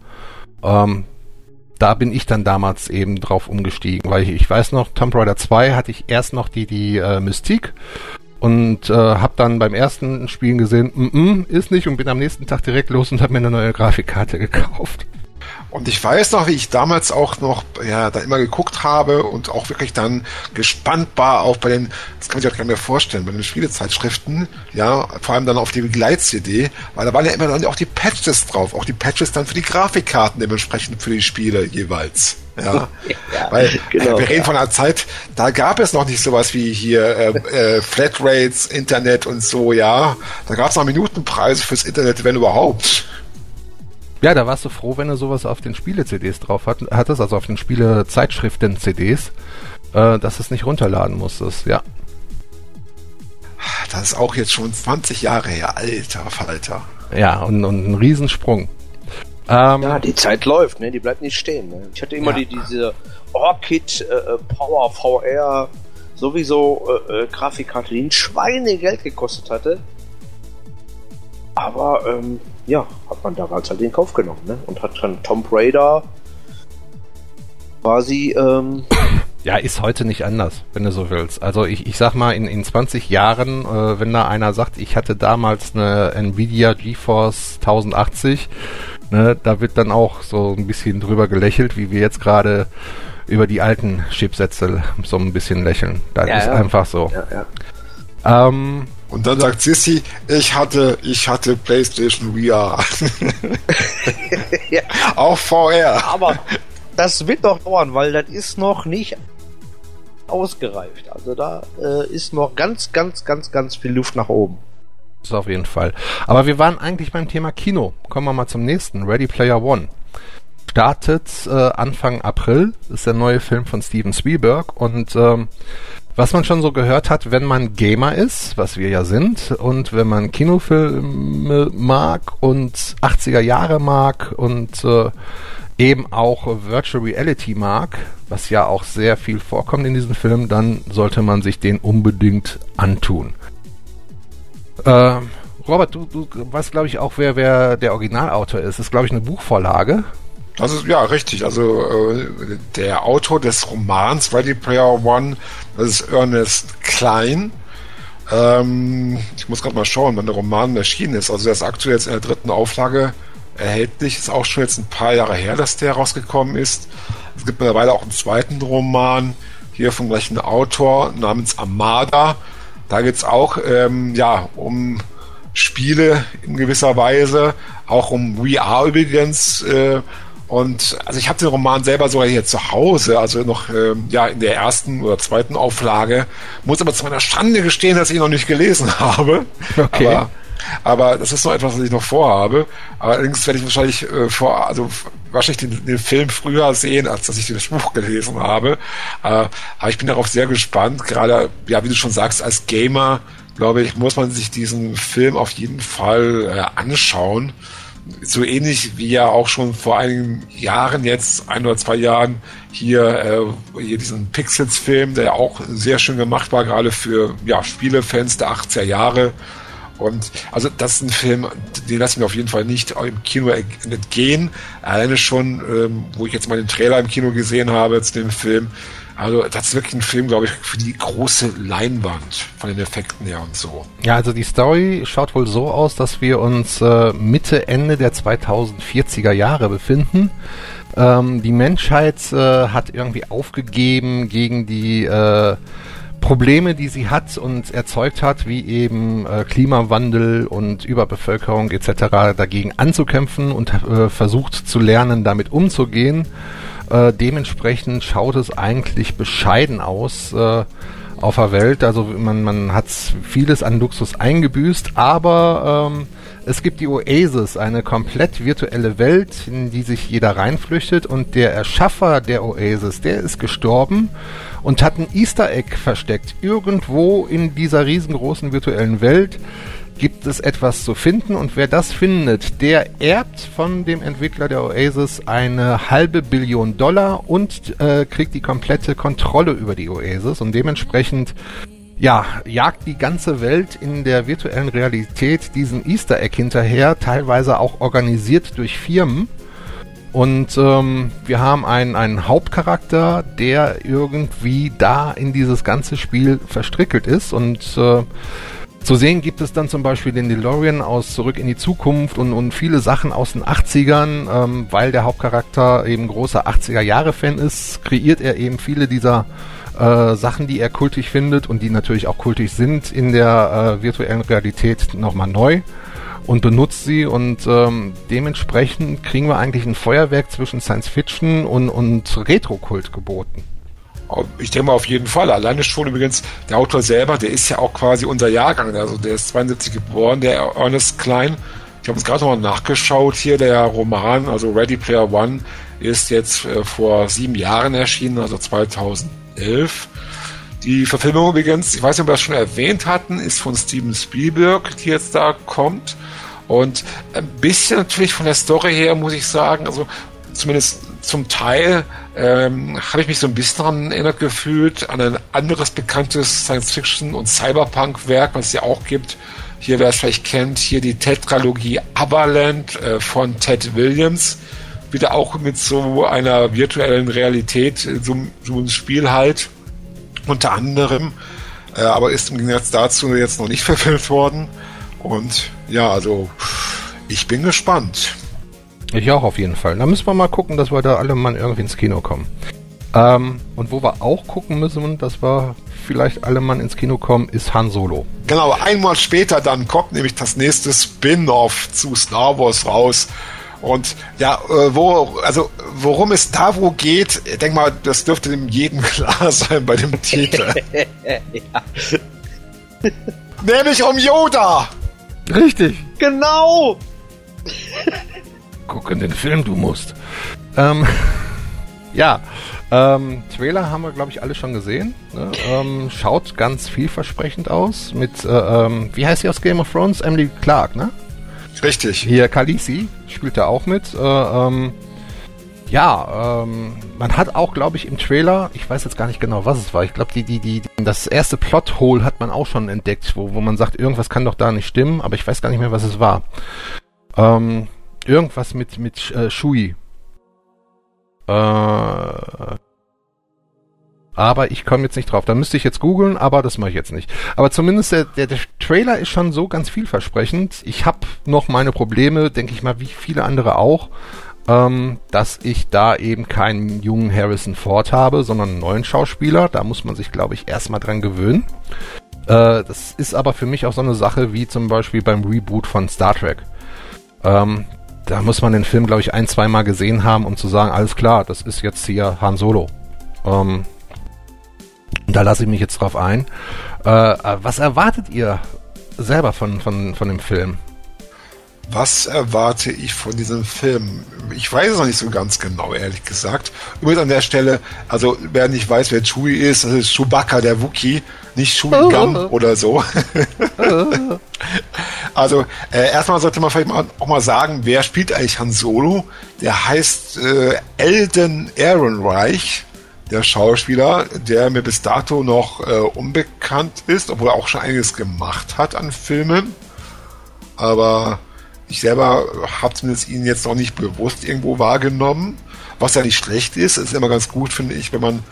Ähm, da bin ich dann damals eben drauf umgestiegen, weil ich, ich weiß noch, Tomb Raider 2 hatte ich erst noch die, die äh, Mystique und äh, habe dann beim ersten Spielen gesehen, mm -mm, ist nicht und bin am nächsten Tag direkt los und habe mir eine neue Grafikkarte gekauft. Und ich weiß noch, wie ich damals auch noch, ja, da immer geguckt habe und auch wirklich dann gespannt war, auch bei den, das kann man sich auch gar nicht mehr vorstellen, bei den Spielezeitschriften, ja, vor allem dann auf die Gleit-CD, weil da waren ja immer dann auch die Patches drauf, auch die Patches dann für die Grafikkarten dementsprechend für die Spiele jeweils. Ja, ja weil <laughs> genau, wir reden ja. von einer Zeit, da gab es noch nicht sowas wie hier äh, äh, Flatrates, Internet und so, ja. Da gab es noch Minutenpreise fürs Internet, wenn überhaupt. Ja, da warst du froh, wenn du sowas auf den Spiele-CDs drauf hat, hattest, also auf den Spiele-Zeitschriften-CDs, äh, dass du es nicht runterladen musstest, ja. Das ist auch jetzt schon 20 Jahre her, alter Falter. Ja, und, und ein Riesensprung. Ähm, ja, die Zeit läuft, ne? die bleibt nicht stehen. Ne? Ich hatte immer ja. die, diese Orchid äh, äh Power VR sowieso äh, äh, Grafikkarte, die ein Schweinegeld gekostet hatte. Aber ähm, ja, hat man damals halt den Kauf genommen, ne? Und hat dann Tomb Raider quasi. Ähm, ja, ist heute nicht anders, wenn du so willst. Also ich, ich sag mal, in, in 20 Jahren, äh, wenn da einer sagt, ich hatte damals eine Nvidia GeForce 1080, ne, da wird dann auch so ein bisschen drüber gelächelt, wie wir jetzt gerade über die alten Chipsätze so ein bisschen lächeln. Das ja, ist ja. einfach so. Ja, ähm, und dann sagt Sissy, ich hatte, ich hatte PlayStation VR. <laughs> ja. Auch VR. Aber das wird doch dauern, weil das ist noch nicht ausgereift. Also da äh, ist noch ganz, ganz, ganz, ganz viel Luft nach oben. Das ist auf jeden Fall. Aber wir waren eigentlich beim Thema Kino. Kommen wir mal zum nächsten. Ready Player One. Startet äh, Anfang April. ist der neue Film von Steven Spielberg und ähm, was man schon so gehört hat, wenn man Gamer ist, was wir ja sind, und wenn man Kinofilme mag und 80er Jahre mag und äh, eben auch Virtual Reality mag, was ja auch sehr viel vorkommt in diesem Film, dann sollte man sich den unbedingt antun. Äh, Robert, du, du weißt, glaube ich, auch, wer, wer der Originalautor ist. Das ist, glaube ich, eine Buchvorlage. Das ist ja richtig. Also äh, der Autor des Romans Ready Player One, das ist Ernest Klein. Ähm, ich muss gerade mal schauen, wann der Roman erschienen ist. Also der ist aktuell jetzt in der dritten Auflage erhältlich. Ist auch schon jetzt ein paar Jahre her, dass der rausgekommen ist. Es gibt mittlerweile auch einen zweiten Roman hier vom gleichen Autor namens Armada. Da geht es auch ähm, ja um Spiele in gewisser Weise, auch um VR übrigens. Äh, und also ich habe den Roman selber sogar hier zu Hause, also noch ähm, ja in der ersten oder zweiten Auflage. Muss aber zu meiner Schande gestehen, dass ich ihn noch nicht gelesen <laughs> habe. Okay. Aber Aber das ist noch etwas, was ich noch vorhabe. Allerdings werde ich wahrscheinlich äh, vor, also wahrscheinlich den, den, Film früher sehen, als dass ich das Buch gelesen habe. Äh, aber ich bin darauf sehr gespannt. Gerade, ja, wie du schon sagst, als Gamer, glaube ich, muss man sich diesen Film auf jeden Fall äh, anschauen so ähnlich wie ja auch schon vor einigen Jahren jetzt, ein oder zwei Jahren, hier, äh, hier diesen Pixels-Film, der auch sehr schön gemacht war, gerade für ja, Spielefans der 80er Jahre. Und also das ist ein Film, den lassen wir auf jeden Fall nicht im Kino entgehen. Alleine schon, ähm, wo ich jetzt mal den Trailer im Kino gesehen habe zu dem Film, also das ist wirklich ein Film, glaube ich, für die große Leinwand von den Effekten her und so. Ja, also die Story schaut wohl so aus, dass wir uns äh, Mitte, Ende der 2040er Jahre befinden. Ähm, die Menschheit äh, hat irgendwie aufgegeben gegen die äh, Probleme, die sie hat und erzeugt hat, wie eben äh, Klimawandel und Überbevölkerung etc. dagegen anzukämpfen und äh, versucht zu lernen, damit umzugehen. Äh, dementsprechend schaut es eigentlich bescheiden aus äh, auf der Welt. Also man, man hat vieles an Luxus eingebüßt, aber ähm, es gibt die Oasis, eine komplett virtuelle Welt, in die sich jeder reinflüchtet und der Erschaffer der Oasis, der ist gestorben und hat ein Easter Egg versteckt. Irgendwo in dieser riesengroßen virtuellen Welt gibt es etwas zu finden. Und wer das findet, der erbt von dem Entwickler der Oasis eine halbe Billion Dollar und äh, kriegt die komplette Kontrolle über die Oasis. Und dementsprechend ja, jagt die ganze Welt in der virtuellen Realität diesen Easter Egg hinterher, teilweise auch organisiert durch Firmen. Und ähm, wir haben einen, einen Hauptcharakter, der irgendwie da in dieses ganze Spiel verstrickelt ist. Und äh, zu sehen gibt es dann zum Beispiel den DeLorean aus Zurück in die Zukunft und, und viele Sachen aus den 80ern, ähm, weil der Hauptcharakter eben großer 80er-Jahre-Fan ist, kreiert er eben viele dieser äh, Sachen, die er kultig findet und die natürlich auch kultig sind in der äh, virtuellen Realität nochmal neu und benutzt sie und ähm, dementsprechend kriegen wir eigentlich ein Feuerwerk zwischen Science Fiction und, und Retro-Kult geboten. Ich denke mal auf jeden Fall. Alleine schon übrigens, der Autor selber, der ist ja auch quasi unser Jahrgang. Also der ist 72 geboren, der Ernest Klein. Ich habe uns gerade nochmal nachgeschaut hier. Der Roman, also Ready Player One, ist jetzt äh, vor sieben Jahren erschienen, also 2011. Die Verfilmung übrigens, ich weiß nicht, ob wir das schon erwähnt hatten, ist von Steven Spielberg, die jetzt da kommt. Und ein bisschen natürlich von der Story her, muss ich sagen, also zumindest zum Teil ähm, habe ich mich so ein bisschen daran erinnert gefühlt, an ein anderes bekanntes Science-Fiction- und Cyberpunk-Werk, was es ja auch gibt. Hier, wer es vielleicht kennt, hier die Tetralogie Aberland äh, von Ted Williams. Wieder auch mit so einer virtuellen Realität, so, so ein Spiel halt. Unter anderem. Äh, aber ist im Gegensatz dazu jetzt noch nicht verfilmt worden. Und ja, also ich bin gespannt. Ich auch auf jeden Fall. Da müssen wir mal gucken, dass wir da alle mal irgendwie ins Kino kommen. Ähm, und wo wir auch gucken müssen, dass wir vielleicht alle mal ins Kino kommen, ist Han Solo. Genau, einmal später dann kommt nämlich das nächste Spin-off zu Star Wars raus. Und ja, äh, wo, also worum es da wo geht, ich denke mal, das dürfte dem jedem <laughs> klar sein bei dem Titel. <laughs> Nämlich um Yoda! Richtig! Genau! <laughs> Guck in den Film, du musst. Ähm, <laughs> ja, ähm, Trailer haben wir, glaube ich, alle schon gesehen. Ne? Ähm, schaut ganz vielversprechend aus. Mit, äh, ähm, wie heißt sie aus Game of Thrones? Emily Clark, ne? Richtig. Hier Khaleesi spielt da auch mit. Äh, ähm, ja, ähm, man hat auch, glaube ich, im Trailer, ich weiß jetzt gar nicht genau, was es war. Ich glaube, die, die, die, das erste Plothole hat man auch schon entdeckt, wo, wo man sagt, irgendwas kann doch da nicht stimmen, aber ich weiß gar nicht mehr, was es war. Ähm, Irgendwas mit, mit äh, Shui. Äh, aber ich komme jetzt nicht drauf. Da müsste ich jetzt googeln, aber das mache ich jetzt nicht. Aber zumindest der, der, der Trailer ist schon so ganz vielversprechend. Ich habe noch meine Probleme, denke ich mal, wie viele andere auch, ähm, dass ich da eben keinen jungen Harrison Ford habe, sondern einen neuen Schauspieler. Da muss man sich, glaube ich, erstmal dran gewöhnen. Äh, das ist aber für mich auch so eine Sache wie zum Beispiel beim Reboot von Star Trek. Ähm, da muss man den Film, glaube ich, ein, zweimal gesehen haben, um zu sagen, alles klar, das ist jetzt hier Han Solo. Ähm, da lasse ich mich jetzt drauf ein. Äh, was erwartet ihr selber von, von, von dem Film? Was erwarte ich von diesem Film? Ich weiß es noch nicht so ganz genau, ehrlich gesagt. Übrigens an der Stelle, also wer nicht weiß, wer Chewie ist, das ist Chewbacca, der Wookie, nicht Gum oh. oder so. Oh. also äh, erstmal sollte man vielleicht mal, auch mal sagen, wer spielt eigentlich Han Solo? Der heißt äh, Elden Ehrenreich, der Schauspieler, der mir bis dato noch äh, unbekannt ist, obwohl er auch schon einiges gemacht hat an Filmen. Aber ich selber habe zumindest ihn jetzt noch nicht bewusst irgendwo wahrgenommen, was ja nicht schlecht ist. Es ist immer ganz gut, finde ich, wenn man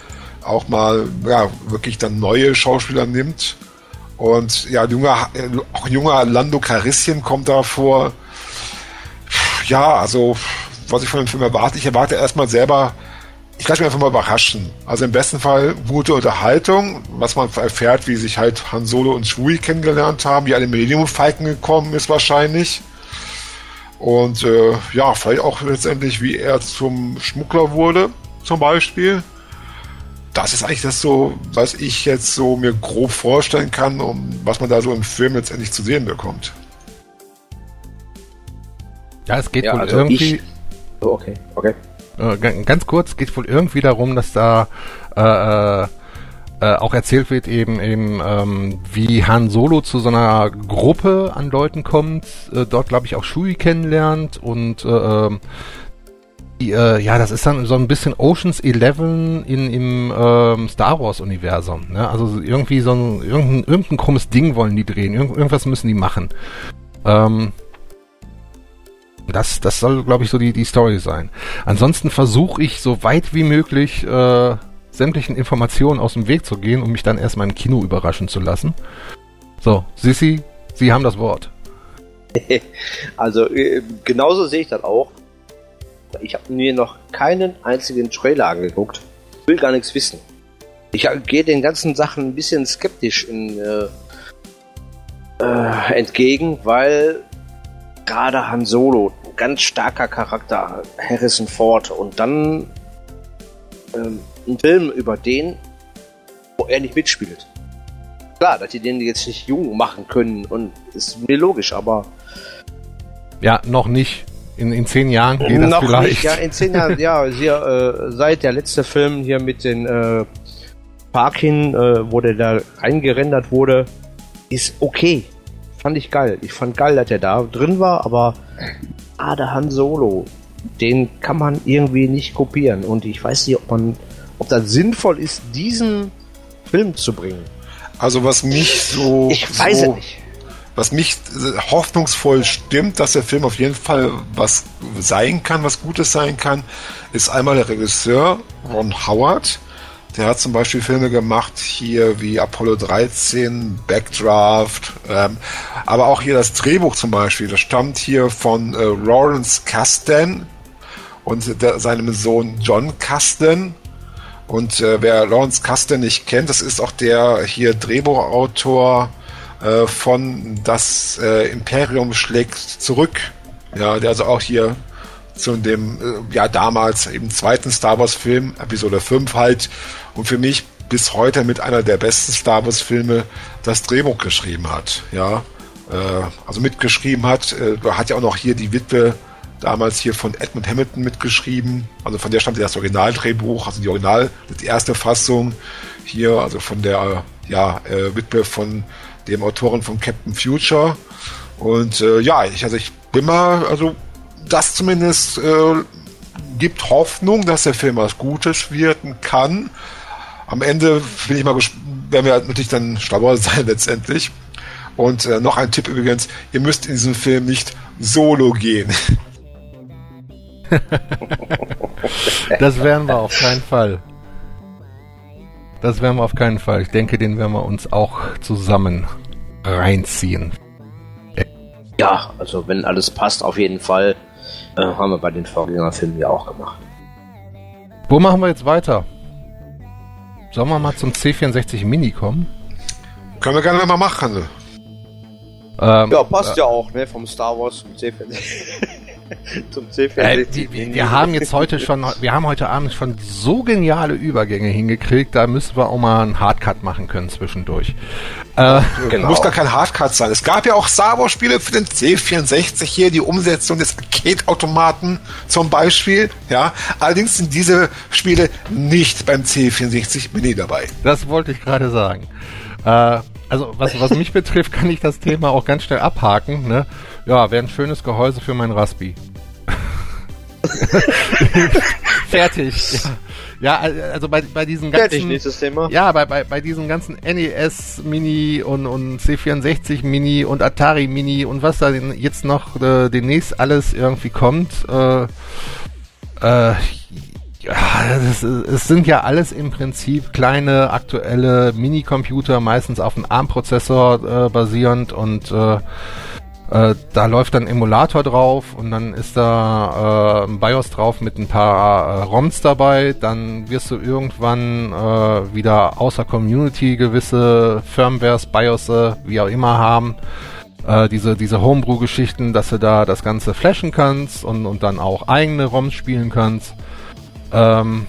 auch mal ja, wirklich dann neue Schauspieler nimmt. Und ja, junger, auch junger Lando Carissian kommt da vor. Ja, also was ich von dem Film erwarte, ich erwarte erstmal selber, ich lasse mich einfach mal überraschen. Also im besten Fall gute Unterhaltung, was man erfährt, wie sich halt Han Solo und Chewie kennengelernt haben, wie eine Millennium Falcon gekommen ist wahrscheinlich. Und äh, ja, vielleicht auch letztendlich, wie er zum Schmuggler wurde, zum Beispiel. Das ist eigentlich das so, was ich jetzt so mir grob vorstellen kann, um was man da so im Film letztendlich zu sehen bekommt. Ja, es geht ja, wohl also irgendwie. Ich... Oh, okay, okay. Äh, ganz kurz, geht wohl irgendwie darum, dass da äh, äh äh, auch erzählt wird eben eben ähm, wie Han Solo zu so einer Gruppe an Leuten kommt, äh, dort glaube ich auch Shui kennenlernt und ja, das ist dann so ein bisschen Oceans 11 in, im ähm, Star Wars Universum. Ne? Also irgendwie so ein irgendein, irgendein krummes Ding wollen die drehen, Irgend, irgendwas müssen die machen. Ähm, das, das soll, glaube ich, so die, die Story sein. Ansonsten versuche ich so weit wie möglich äh, sämtlichen Informationen aus dem Weg zu gehen, um mich dann erstmal im Kino überraschen zu lassen. So, Sissi, Sie haben das Wort. <laughs> also, äh, genauso sehe ich das auch. Ich habe mir noch keinen einzigen Trailer angeguckt. Will gar nichts wissen. Ich gehe den ganzen Sachen ein bisschen skeptisch in, äh, äh, entgegen, weil gerade Han Solo, ganz starker Charakter, Harrison Ford und dann ähm, einen Film über den, wo er nicht mitspielt. Klar, dass die den jetzt nicht jung machen können und ist mir logisch, aber. Ja, noch nicht. In, in zehn Jahren geht das vielleicht. Nicht, ja, in zehn Jahren, ja, hier, äh, seit der letzte Film hier mit den äh, Parkin, äh, wo der da reingerendert wurde, ist okay. Fand ich geil. Ich fand geil, dass er da drin war, aber ah, der Han Solo, den kann man irgendwie nicht kopieren. Und ich weiß nicht, ob man ob das sinnvoll ist, diesen Film zu bringen. Also was mich so... Ich weiß so, nicht. Was mich hoffnungsvoll stimmt, dass der Film auf jeden Fall was sein kann, was Gutes sein kann, ist einmal der Regisseur Ron Howard. Der hat zum Beispiel Filme gemacht hier wie Apollo 13, Backdraft, ähm, aber auch hier das Drehbuch zum Beispiel. Das stammt hier von äh, Lawrence Kasten und der, seinem Sohn John Kasten. Und äh, wer Lawrence Kasten nicht kennt, das ist auch der hier Drehbuchautor äh, von Das äh, Imperium schlägt zurück. Ja, der also auch hier zu dem, äh, ja, damals eben zweiten Star Wars Film, Episode 5 halt, und für mich bis heute mit einer der besten Star Wars Filme das Drehbuch geschrieben hat. Ja, äh, also mitgeschrieben hat. Äh, hat ja auch noch hier die Witwe damals hier von Edmund Hamilton mitgeschrieben. Also von der stammt das Originaldrehbuch, also die Original, die erste Fassung hier, also von der ja, äh, Witwe von dem Autoren von Captain Future. Und äh, ja, ich, also ich bin mal, also das zumindest äh, gibt Hoffnung, dass der Film was Gutes werden kann. Am Ende bin ich mal werden wir natürlich dann schlauer <laughs> sein letztendlich. Und äh, noch ein Tipp übrigens, ihr müsst in diesem Film nicht solo gehen. <laughs> das werden wir auf keinen Fall. Das werden wir auf keinen Fall. Ich denke, den werden wir uns auch zusammen reinziehen. Ja, also wenn alles passt, auf jeden Fall. Äh, haben wir bei den Vorgängerfilmen ja auch gemacht. Wo machen wir jetzt weiter? Sollen wir mal zum C64 Mini kommen? Können wir gerne mal machen. Ähm, ja, passt äh, ja auch, ne? Vom Star Wars zum C64. <laughs> <laughs> Zum C64 äh, wir, wir haben jetzt heute schon, wir haben heute Abend schon so geniale Übergänge hingekriegt, da müssen wir auch mal einen Hardcut machen können zwischendurch. Äh, genau. Muss gar kein Hardcut sein. Es gab ja auch Star Wars Spiele für den C64 hier, die Umsetzung des Arcade-Automaten zum Beispiel. Ja, allerdings sind diese Spiele nicht beim C64 Mini dabei. Das wollte ich gerade sagen. Äh, also was, was mich betrifft, kann ich das Thema auch ganz schnell abhaken. Ne? Ja, wäre ein schönes Gehäuse für mein Raspi. <laughs> Fertig. Ja. ja. also bei, bei diesen ganzen. Fertig, nächstes Thema. Ja, bei, bei, bei diesen ganzen NES Mini und, und C64 Mini und Atari Mini und was da jetzt noch äh, demnächst alles irgendwie kommt. Äh, äh, ja, das, es sind ja alles im Prinzip kleine aktuelle Minicomputer, meistens auf einem ARM-Prozessor äh, basierend und äh, da läuft dann Emulator drauf und dann ist da äh, ein BIOS drauf mit ein paar äh, ROMs dabei. Dann wirst du irgendwann äh, wieder außer Community gewisse Firmwares, BIOS, wie auch immer haben. Äh, diese diese Homebrew-Geschichten, dass du da das Ganze flashen kannst und, und dann auch eigene ROMs spielen kannst. Ähm,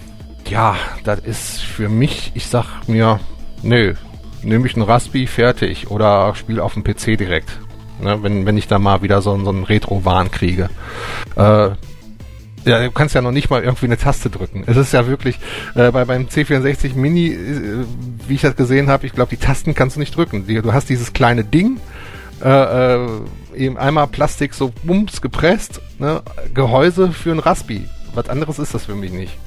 ja, das ist für mich, ich sag mir, nö, nehme ich einen Raspi, fertig. Oder spiele auf dem PC direkt. Ne, wenn, wenn ich da mal wieder so, so einen Retro-Wahn kriege. Äh, ja, du kannst ja noch nicht mal irgendwie eine Taste drücken. Es ist ja wirklich, äh, bei beim C64 Mini, äh, wie ich das gesehen habe, ich glaube, die Tasten kannst du nicht drücken. Die, du hast dieses kleine Ding, äh, äh, eben einmal Plastik so bums gepresst, ne? Gehäuse für ein Raspi. Was anderes ist das für mich nicht.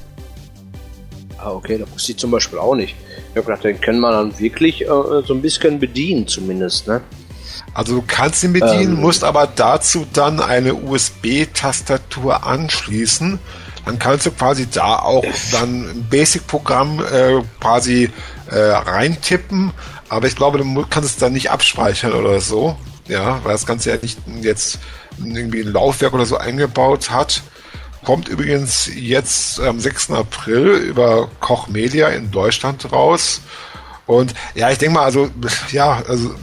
Ah, okay, da wusste ich zum Beispiel auch nicht. Ich habe gedacht, den können wir dann wirklich äh, so ein bisschen bedienen, zumindest, ne? Also du kannst ihn bedienen, ähm, musst aber dazu dann eine USB-Tastatur anschließen. Dann kannst du quasi da auch dann ein Basic-Programm äh, quasi äh, reintippen. Aber ich glaube, du kannst es dann nicht abspeichern oder so. Ja, weil das Ganze ja nicht jetzt irgendwie ein Laufwerk oder so eingebaut hat. Kommt übrigens jetzt am 6. April über Koch Media in Deutschland raus. Und ja, ich denke mal, also, ja, also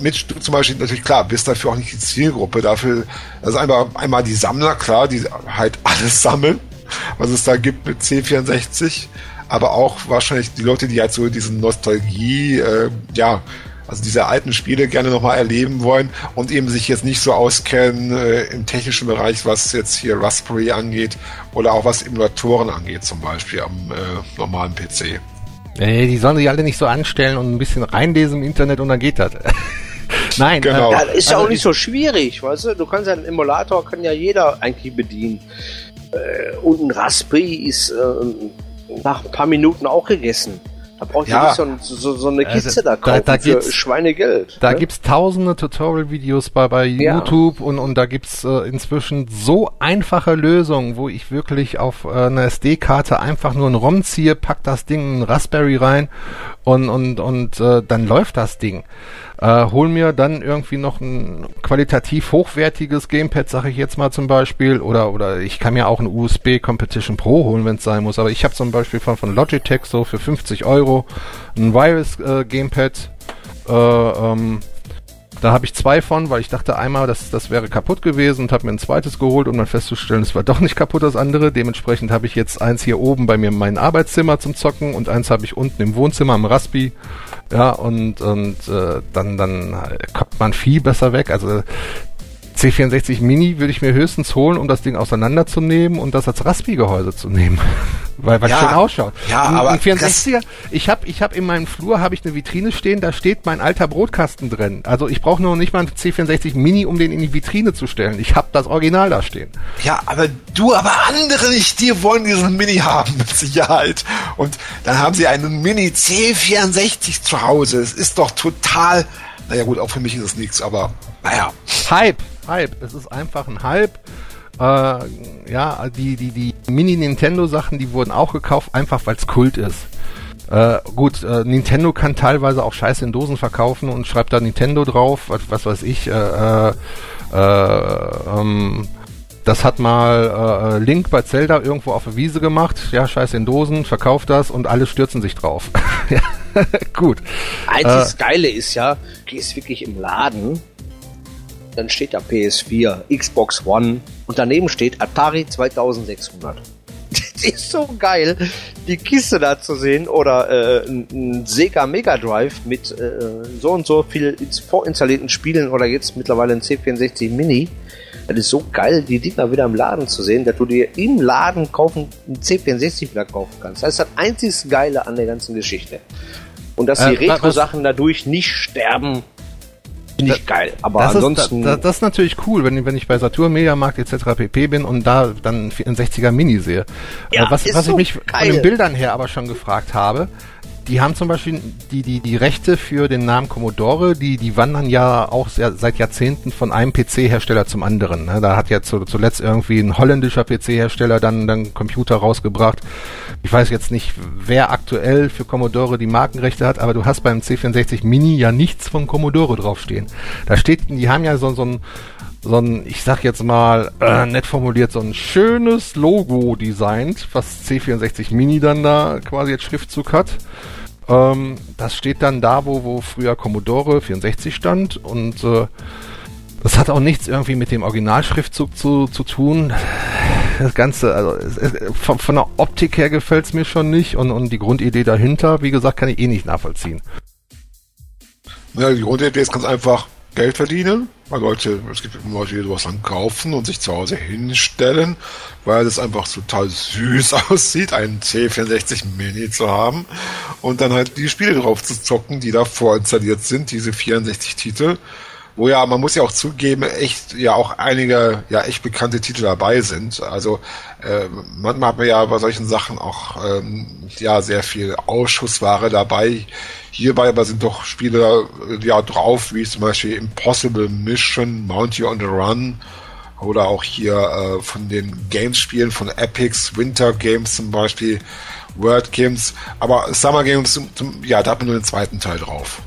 mit zum Beispiel natürlich klar, bist dafür auch nicht die Zielgruppe. Dafür, also einmal, einmal die Sammler, klar, die halt alles sammeln, was es da gibt mit C64, aber auch wahrscheinlich die Leute, die halt so diese Nostalgie, äh, ja, also diese alten Spiele gerne nochmal erleben wollen und eben sich jetzt nicht so auskennen äh, im technischen Bereich, was jetzt hier Raspberry angeht oder auch was Emulatoren angeht, zum Beispiel am äh, normalen PC. Ey, die sollen sich alle nicht so anstellen und ein bisschen reinlesen im Internet und dann geht das. <laughs> Nein, genau. Äh, ja, ist ja also auch nicht so schwierig, weißt du? Du kannst ja einen Emulator, kann ja jeder eigentlich bedienen. Äh, und ein Raspberry ist äh, nach ein paar Minuten auch gegessen. Da braucht ja, ihr nicht so, so, so eine Kiste also, da kaufen da, da für Schweinegeld. Da ne? gibt's tausende Tutorial-Videos bei, bei ja. YouTube und, und da gibt's äh, inzwischen so einfache Lösungen, wo ich wirklich auf äh, einer SD-Karte einfach nur ein ROM ziehe, pack das Ding in Raspberry rein und, und, und äh, dann läuft das Ding. Äh, hol mir dann irgendwie noch ein qualitativ hochwertiges Gamepad, sage ich jetzt mal zum Beispiel, oder oder ich kann mir auch ein USB Competition Pro holen, wenn es sein muss. Aber ich habe zum Beispiel von, von Logitech so für 50 Euro ein Wireless äh, Gamepad. Äh, ähm, da habe ich zwei von, weil ich dachte einmal, das, das wäre kaputt gewesen und habe mir ein zweites geholt, um dann festzustellen, es war doch nicht kaputt, das andere. Dementsprechend habe ich jetzt eins hier oben bei mir in meinem Arbeitszimmer zum Zocken und eins habe ich unten im Wohnzimmer am Raspi. Ja, und, und äh, dann, dann kommt man viel besser weg. Also C64 Mini würde ich mir höchstens holen, um das Ding auseinanderzunehmen und das als Raspi-Gehäuse zu nehmen. <laughs> weil weil ja, schön ausschaut. Ja, ein, aber ein 64er, ich habe ich hab in meinem Flur habe ich eine Vitrine stehen, da steht mein alter Brotkasten drin. Also ich brauche nur nicht mal ein C64 Mini, um den in die Vitrine zu stellen. Ich habe das Original da stehen. Ja, aber du, aber andere nicht, die wollen diesen Mini haben <laughs> mit Sicherheit. Und dann haben sie einen Mini C64 zu Hause. Es ist doch total naja gut, auch für mich ist es nichts, aber naja. Hype, Hype. Es ist einfach ein Hype. Äh, ja, die, die, die Mini-Nintendo-Sachen, die wurden auch gekauft, einfach weil es Kult ist. Äh, gut, äh, Nintendo kann teilweise auch Scheiße in Dosen verkaufen und schreibt da Nintendo drauf, was, was weiß ich. Äh, äh, äh ähm, das hat mal äh, Link bei Zelda irgendwo auf der Wiese gemacht. Ja, Scheiße in Dosen, verkauft das und alle stürzen sich drauf. <laughs> ja, <laughs> gut. Einziges Geile ist ja, du gehst wirklich im Laden dann steht da PS4, Xbox One und daneben steht Atari 2600. <laughs> Das ist so geil, die Kiste da zu sehen oder äh, ein Sega Mega Drive mit äh, so und so viel vorinstallierten Spielen oder jetzt mittlerweile ein C64 Mini. Das ist so geil, die Dinger wieder im Laden zu sehen, dass du dir im Laden kaufen, ein C64 wieder kaufen kannst. Das ist das einzig Geile an der ganzen Geschichte. Und dass die äh, Retro-Sachen dadurch nicht sterben, Finde ich geil. Aber das ansonsten. Ist, das, das ist natürlich cool, wenn, wenn ich bei Saturn, Mediamarkt etc. pp. bin und da dann einen 64er Mini sehe. Ja, was was so ich mich geil. von den Bildern her aber schon gefragt habe, die haben zum Beispiel die, die, die Rechte für den Namen Commodore, die, die wandern ja auch sehr, seit Jahrzehnten von einem PC-Hersteller zum anderen. Ne? Da hat ja zu, zuletzt irgendwie ein holländischer PC-Hersteller dann, dann Computer rausgebracht. Ich weiß jetzt nicht, wer aktuell für Commodore die Markenrechte hat, aber du hast beim C64 Mini ja nichts von Commodore draufstehen. Da steht, die haben ja so, so ein, so ein, ich sag jetzt mal, äh, nett formuliert, so ein schönes Logo designt, was C64 Mini dann da quasi als Schriftzug hat. Ähm, das steht dann da, wo, wo früher Commodore 64 stand und äh, das hat auch nichts irgendwie mit dem Originalschriftzug zu, zu tun. Das Ganze, also es, es, von, von, der Optik her gefällt es mir schon nicht und, und die Grundidee dahinter, wie gesagt, kann ich eh nicht nachvollziehen. Ja, die Grundidee ist ganz einfach Geld verdienen weil Leute, es gibt Leute, die sowas dann kaufen und sich zu Hause hinstellen, weil es einfach total süß <laughs> aussieht, einen C64 Mini zu haben und dann halt die Spiele drauf zu zocken, die da vorinstalliert sind, diese 64 Titel wo ja, man muss ja auch zugeben, echt ja auch einige ja echt bekannte Titel dabei sind. Also äh, manchmal hat man ja bei solchen Sachen auch ähm, ja sehr viel Ausschussware dabei. Hierbei aber sind doch Spiele äh, ja drauf, wie zum Beispiel Impossible Mission, Mount You on the Run oder auch hier äh, von den Games-Spielen von Epics, Winter Games zum Beispiel, World Games, aber Summer Games, ja, da hat man nur den zweiten Teil drauf.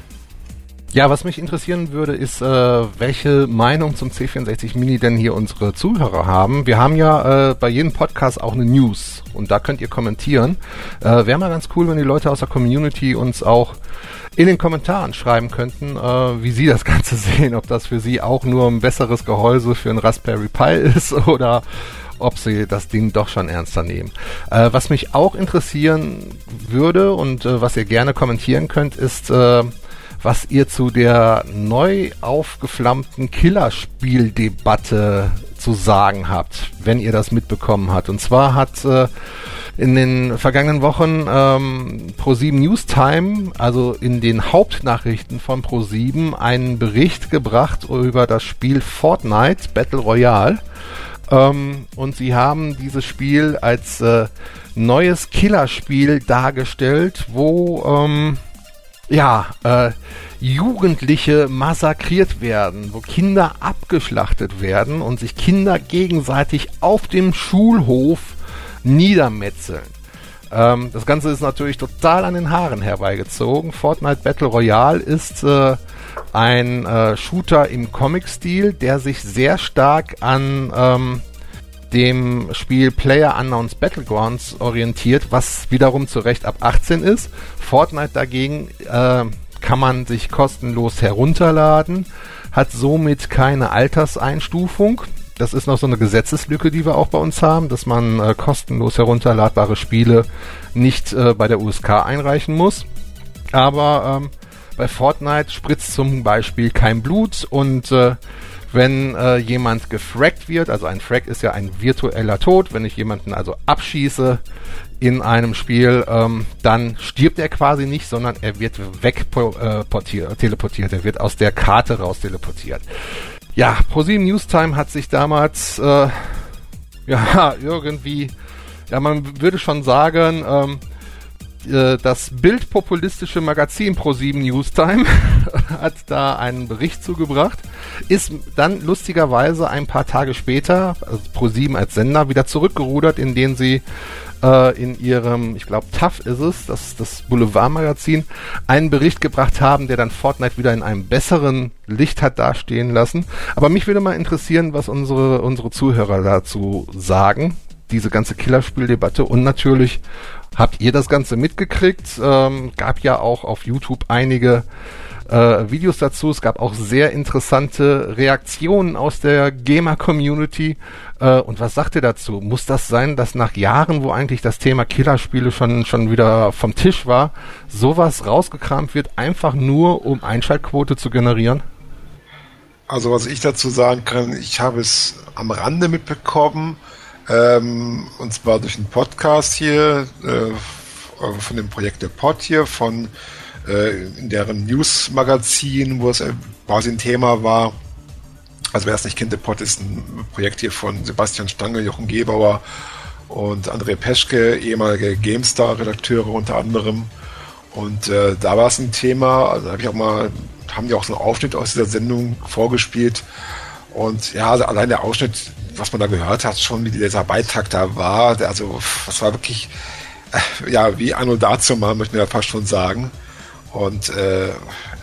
Ja, was mich interessieren würde, ist, äh, welche Meinung zum C64 Mini denn hier unsere Zuhörer haben. Wir haben ja äh, bei jedem Podcast auch eine News und da könnt ihr kommentieren. Äh, Wäre mal ganz cool, wenn die Leute aus der Community uns auch in den Kommentaren schreiben könnten, äh, wie sie das <laughs> Ganze sehen, ob das für sie auch nur ein besseres Gehäuse für ein Raspberry Pi <laughs> ist oder ob sie das Ding doch schon ernster nehmen. Äh, was mich auch interessieren würde und äh, was ihr gerne kommentieren könnt, ist, äh, was ihr zu der neu aufgeflammten Killerspieldebatte zu sagen habt, wenn ihr das mitbekommen habt. Und zwar hat äh, in den vergangenen Wochen ähm, Pro7 Newstime, also in den Hauptnachrichten von Pro7, einen Bericht gebracht über das Spiel Fortnite Battle Royale. Ähm, und sie haben dieses Spiel als äh, neues Killerspiel dargestellt, wo ähm, ja, äh, Jugendliche massakriert werden, wo Kinder abgeschlachtet werden und sich Kinder gegenseitig auf dem Schulhof niedermetzeln. Ähm, das Ganze ist natürlich total an den Haaren herbeigezogen. Fortnite Battle Royale ist äh, ein äh, Shooter im Comic-Stil, der sich sehr stark an ähm, dem Spiel Player Unknowns Battlegrounds orientiert, was wiederum zu Recht ab 18 ist. Fortnite dagegen äh, kann man sich kostenlos herunterladen, hat somit keine Alterseinstufung. Das ist noch so eine Gesetzeslücke, die wir auch bei uns haben, dass man äh, kostenlos herunterladbare Spiele nicht äh, bei der USK einreichen muss. Aber ähm, bei Fortnite spritzt zum Beispiel kein Blut und äh, wenn äh, jemand gefrackt wird, also ein Frack ist ja ein virtueller Tod, wenn ich jemanden also abschieße in einem Spiel, ähm, dann stirbt er quasi nicht, sondern er wird wegportiert, äh, teleportiert, er wird aus der Karte raus teleportiert. Ja, ProSieben Newstime hat sich damals äh, <laughs> ja irgendwie, ja man würde schon sagen, ähm, äh, das bildpopulistische Magazin Pro7 Newstime <laughs> hat da einen Bericht zugebracht, ist dann lustigerweise ein paar Tage später, also Pro7 als Sender, wieder zurückgerudert, indem sie äh, in ihrem, ich glaube, TAF ist es, das, das Boulevardmagazin, einen Bericht gebracht haben, der dann Fortnite wieder in einem besseren Licht hat dastehen lassen. Aber mich würde mal interessieren, was unsere, unsere Zuhörer dazu sagen, diese ganze Killerspieldebatte und natürlich Habt ihr das Ganze mitgekriegt? Ähm, gab ja auch auf YouTube einige äh, Videos dazu. Es gab auch sehr interessante Reaktionen aus der Gamer-Community. Äh, und was sagt ihr dazu? Muss das sein, dass nach Jahren, wo eigentlich das Thema Killerspiele schon, schon wieder vom Tisch war, sowas rausgekramt wird, einfach nur um Einschaltquote zu generieren? Also was ich dazu sagen kann, ich habe es am Rande mitbekommen, ähm, und zwar durch einen Podcast hier äh, von dem Projekt der Pod hier, von äh, in deren News-Magazin, wo es äh, quasi ein Thema war. Also wer es nicht kennt, der Pod ist ein Projekt hier von Sebastian Stange, Jochen Gebauer und André Peschke, ehemalige GameStar-Redakteure unter anderem. Und äh, da war es ein Thema, also habe ich auch mal, haben die auch so einen Aufschnitt aus dieser Sendung vorgespielt. Und ja, also allein der Ausschnitt, was man da gehört hat, schon wie dieser Beitrag da war, also das war wirklich, äh, ja, wie Anno dazu mal, möchte ich ja fast schon sagen. Und äh,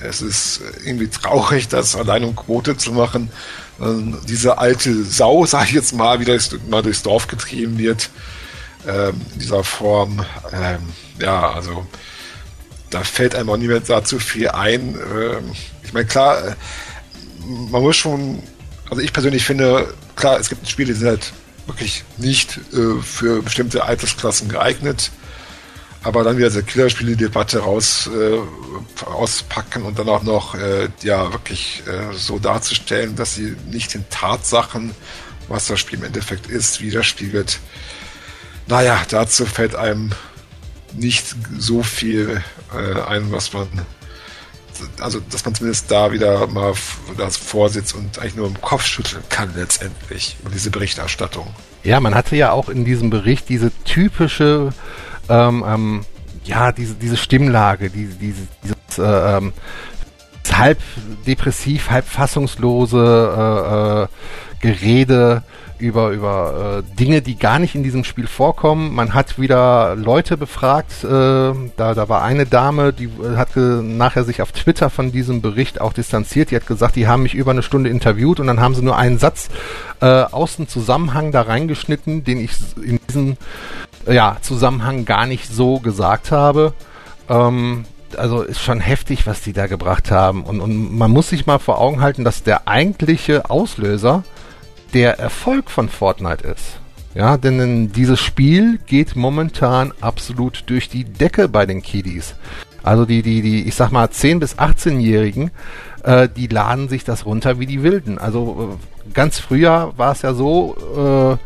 es ist irgendwie traurig, das allein um Quote zu machen, äh, diese alte Sau, <laughs> sage ich jetzt mal, wieder mal durchs Dorf getrieben wird, äh, in dieser Form. Ähm, ja, also da fällt einem auch mehr dazu viel ein. Ähm, ich meine, klar, äh, man muss schon, also ich persönlich finde, klar, es gibt Spiele, die sind halt wirklich nicht äh, für bestimmte Altersklassen geeignet aber dann wieder diese Killerspiele-Debatte raus, äh, auspacken und dann auch noch äh, ja wirklich äh, so darzustellen, dass sie nicht den Tatsachen, was das Spiel im Endeffekt ist, widerspiegelt. Naja, dazu fällt einem nicht so viel äh, ein, was man also dass man zumindest da wieder mal das vorsitzt und eigentlich nur im Kopf schütteln kann letztendlich über diese Berichterstattung. Ja, man hatte ja auch in diesem Bericht diese typische ähm, ähm, ja, diese, diese Stimmlage, diese, diese, dieses äh, ähm, halb depressiv, halb fassungslose äh, äh, Gerede über, über äh, Dinge, die gar nicht in diesem Spiel vorkommen. Man hat wieder Leute befragt. Äh, da, da war eine Dame, die äh, hat nachher sich auf Twitter von diesem Bericht auch distanziert. Die hat gesagt, die haben mich über eine Stunde interviewt und dann haben sie nur einen Satz äh, aus dem Zusammenhang da reingeschnitten, den ich in diesem ja, Zusammenhang gar nicht so gesagt habe. Ähm, also ist schon heftig, was die da gebracht haben. Und, und man muss sich mal vor Augen halten, dass der eigentliche Auslöser der Erfolg von Fortnite ist. Ja, denn dieses Spiel geht momentan absolut durch die Decke bei den Kiddies. Also die, die, die, ich sag mal, 10- bis 18-Jährigen, äh, die laden sich das runter wie die Wilden. Also äh, ganz früher war es ja so, äh,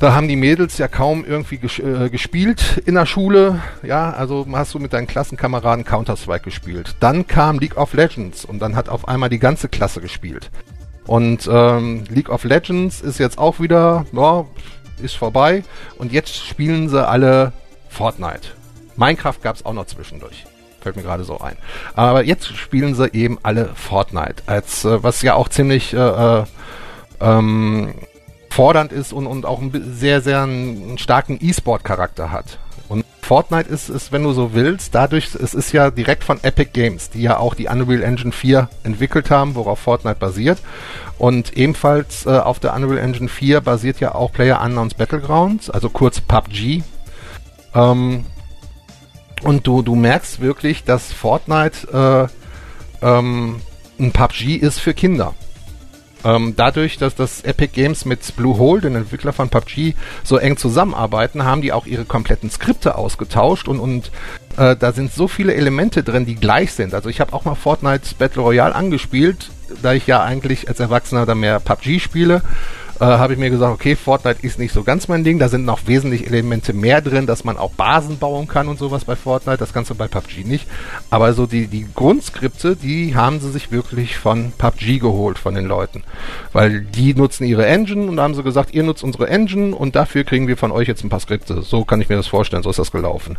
da haben die Mädels ja kaum irgendwie ges äh, gespielt in der Schule. Ja, also hast du mit deinen Klassenkameraden Counter-Strike gespielt. Dann kam League of Legends und dann hat auf einmal die ganze Klasse gespielt. Und ähm, League of Legends ist jetzt auch wieder, ja, ist vorbei. Und jetzt spielen sie alle Fortnite. Minecraft gab es auch noch zwischendurch. Fällt mir gerade so ein. Aber jetzt spielen sie eben alle Fortnite. Als äh, was ja auch ziemlich äh, äh, ähm, fordernd ist und, und auch ein sehr, sehr einen, starken E-Sport-Charakter hat. Fortnite ist, ist, wenn du so willst, dadurch, es ist ja direkt von Epic Games, die ja auch die Unreal Engine 4 entwickelt haben, worauf Fortnite basiert. Und ebenfalls äh, auf der Unreal Engine 4 basiert ja auch Player Unknowns Battlegrounds, also kurz PUBG. Ähm, und du, du merkst wirklich, dass Fortnite äh, ähm, ein PUBG ist für Kinder. Ähm, dadurch, dass das Epic Games mit Bluehole, den Entwickler von PUBG, so eng zusammenarbeiten, haben die auch ihre kompletten Skripte ausgetauscht und, und äh, da sind so viele Elemente drin, die gleich sind. Also ich habe auch mal Fortnite Battle Royale angespielt, da ich ja eigentlich als Erwachsener dann mehr PUBG spiele äh, habe ich mir gesagt, okay, Fortnite ist nicht so ganz mein Ding. Da sind noch wesentlich Elemente mehr drin, dass man auch Basen bauen kann und sowas bei Fortnite. Das du bei PUBG nicht. Aber so die, die Grundskripte, die haben sie sich wirklich von PUBG geholt, von den Leuten. Weil die nutzen ihre Engine und haben sie gesagt, ihr nutzt unsere Engine und dafür kriegen wir von euch jetzt ein paar Skripte. So kann ich mir das vorstellen, so ist das gelaufen.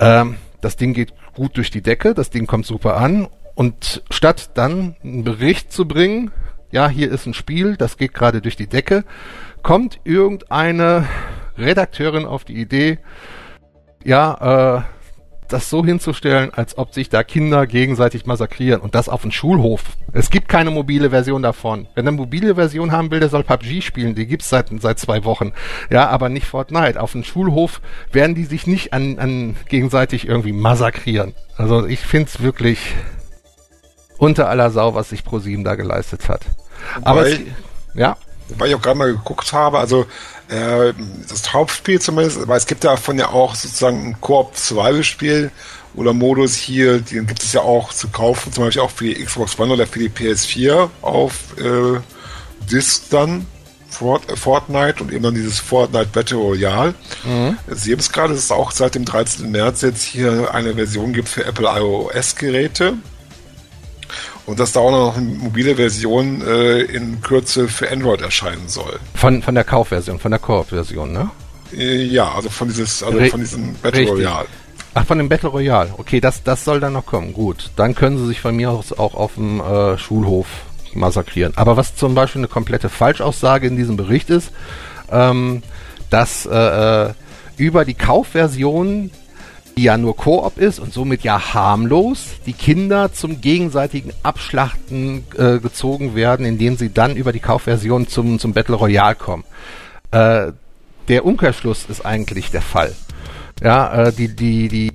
Ähm, das Ding geht gut durch die Decke, das Ding kommt super an und statt dann einen Bericht zu bringen, ja, hier ist ein Spiel, das geht gerade durch die Decke, kommt irgendeine Redakteurin auf die Idee, ja, äh, das so hinzustellen, als ob sich da Kinder gegenseitig massakrieren und das auf dem Schulhof. Es gibt keine mobile Version davon. Wenn eine mobile Version haben will, der soll PUBG spielen. Die gibt's seit, seit zwei Wochen. Ja, aber nicht Fortnite. Auf dem Schulhof werden die sich nicht an, an gegenseitig irgendwie massakrieren. Also ich find's wirklich unter aller Sau, was sich ProSieben da geleistet hat. Aber es, ja, Weil ich auch gerade mal geguckt habe, also äh, das Hauptspiel zumindest, weil es gibt davon ja auch sozusagen ein Koop-Survival-Spiel oder Modus hier, den gibt es ja auch zu kaufen, zum Beispiel auch für die Xbox One oder für die PS4 auf äh, Disc dann. Fort, Fortnite und eben dann dieses Fortnite Battle Royale. Sie haben es gerade, dass es auch seit dem 13. März jetzt hier eine Version gibt für Apple iOS-Geräte. Und dass da auch noch eine mobile Version äh, in Kürze für Android erscheinen soll. von, von der Kaufversion, von der Koop-Version, ne? Äh, ja, also von dieses, also Re- von diesem Battle richtig. Royale. Ach, von dem Battle Royale. Okay, das, das soll dann noch kommen. Gut. Dann können sie sich von mir aus auch auf dem äh, Schulhof massakrieren. Aber was zum Beispiel eine komplette Falschaussage in diesem Bericht ist, ähm, dass äh, äh, über die Kaufversion, die ja nur Koop ist und somit ja harmlos, die Kinder zum gegenseitigen Abschlachten äh, gezogen werden, indem sie dann über die Kaufversion zum, zum Battle Royale kommen. Äh, der Umkehrschluss ist eigentlich der Fall. Ja, äh, die, die, die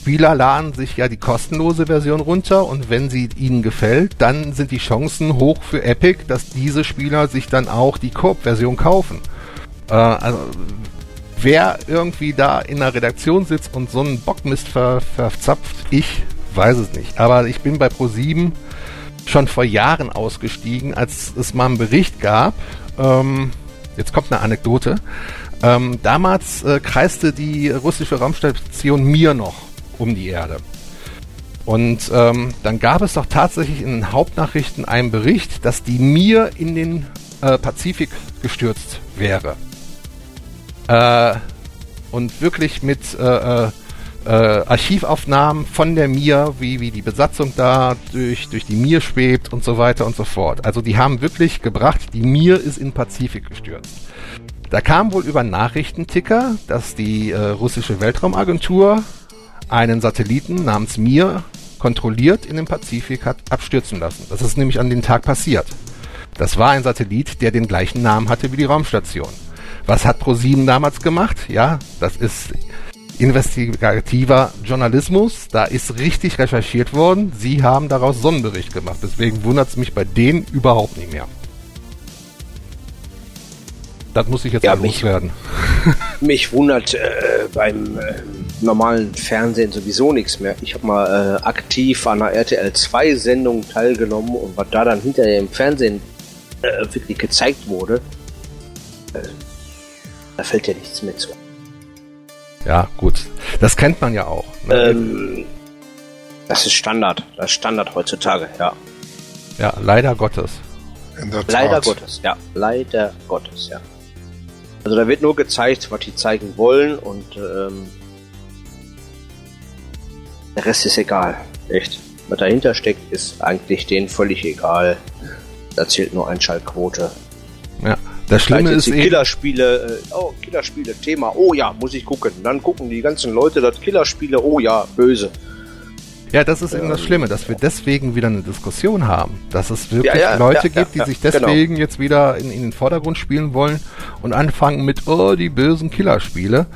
Spieler laden sich ja die kostenlose Version runter und wenn sie ihnen gefällt, dann sind die Chancen hoch für Epic, dass diese Spieler sich dann auch die Koop-Version kaufen. Äh, also, wer irgendwie da in der Redaktion sitzt und so einen Bockmist ver, verzapft, ich weiß es nicht. Aber ich bin bei Pro7 schon vor Jahren ausgestiegen, als es mal einen Bericht gab. Ähm, jetzt kommt eine Anekdote. Ähm, damals äh, kreiste die russische Raumstation Mir noch um die Erde. Und ähm, dann gab es doch tatsächlich in den Hauptnachrichten einen Bericht, dass die Mir in den äh, Pazifik gestürzt wäre. Äh, und wirklich mit äh, äh, äh, Archivaufnahmen von der Mir, wie, wie die Besatzung da durch, durch die Mir schwebt und so weiter und so fort. Also die haben wirklich gebracht, die Mir ist in Pazifik gestürzt. Da kam wohl über Nachrichtenticker, dass die äh, russische Weltraumagentur einen Satelliten namens Mir kontrolliert in den Pazifik hat abstürzen lassen. Das ist nämlich an dem Tag passiert. Das war ein Satellit, der den gleichen Namen hatte wie die Raumstation. Was hat ProSieben damals gemacht? Ja, das ist investigativer Journalismus. Da ist richtig recherchiert worden. Sie haben daraus so einen Bericht gemacht. Deswegen wundert es mich bei denen überhaupt nicht mehr. Das muss ich jetzt Ja, mich- loswerden. <laughs> Mich wundert äh, beim äh, normalen Fernsehen sowieso nichts mehr. Ich habe mal äh, aktiv an einer RTL 2 Sendung teilgenommen und was da dann hinterher im Fernsehen äh, wirklich gezeigt wurde, äh, da fällt ja nichts mehr zu. Ja, gut. Das kennt man ja auch. Ne? Ähm, das ist Standard. Das ist Standard heutzutage, ja. Ja, leider Gottes. In der Leider. Gottes, ja. Leider Gottes, ja. Also da wird nur gezeigt, was die zeigen wollen und ähm, der Rest ist egal. Echt. Was dahinter steckt, ist eigentlich denen völlig egal. Da zählt nur Einschaltquote. Ja. Das Schlimme ist eben, Killerspiele, äh, oh, Killerspiele, Thema, oh ja, muss ich gucken. Dann gucken die ganzen Leute das Killerspiele, oh ja, böse. ja, das ist eben das Schlimme, dass wir deswegen wieder eine Diskussion haben. Dass es wirklich Ja, ja, Leute ja, gibt, die sich genau. deswegen jetzt wieder in, in den Vordergrund spielen wollen und anfangen mit, oh, die bösen Killerspiele.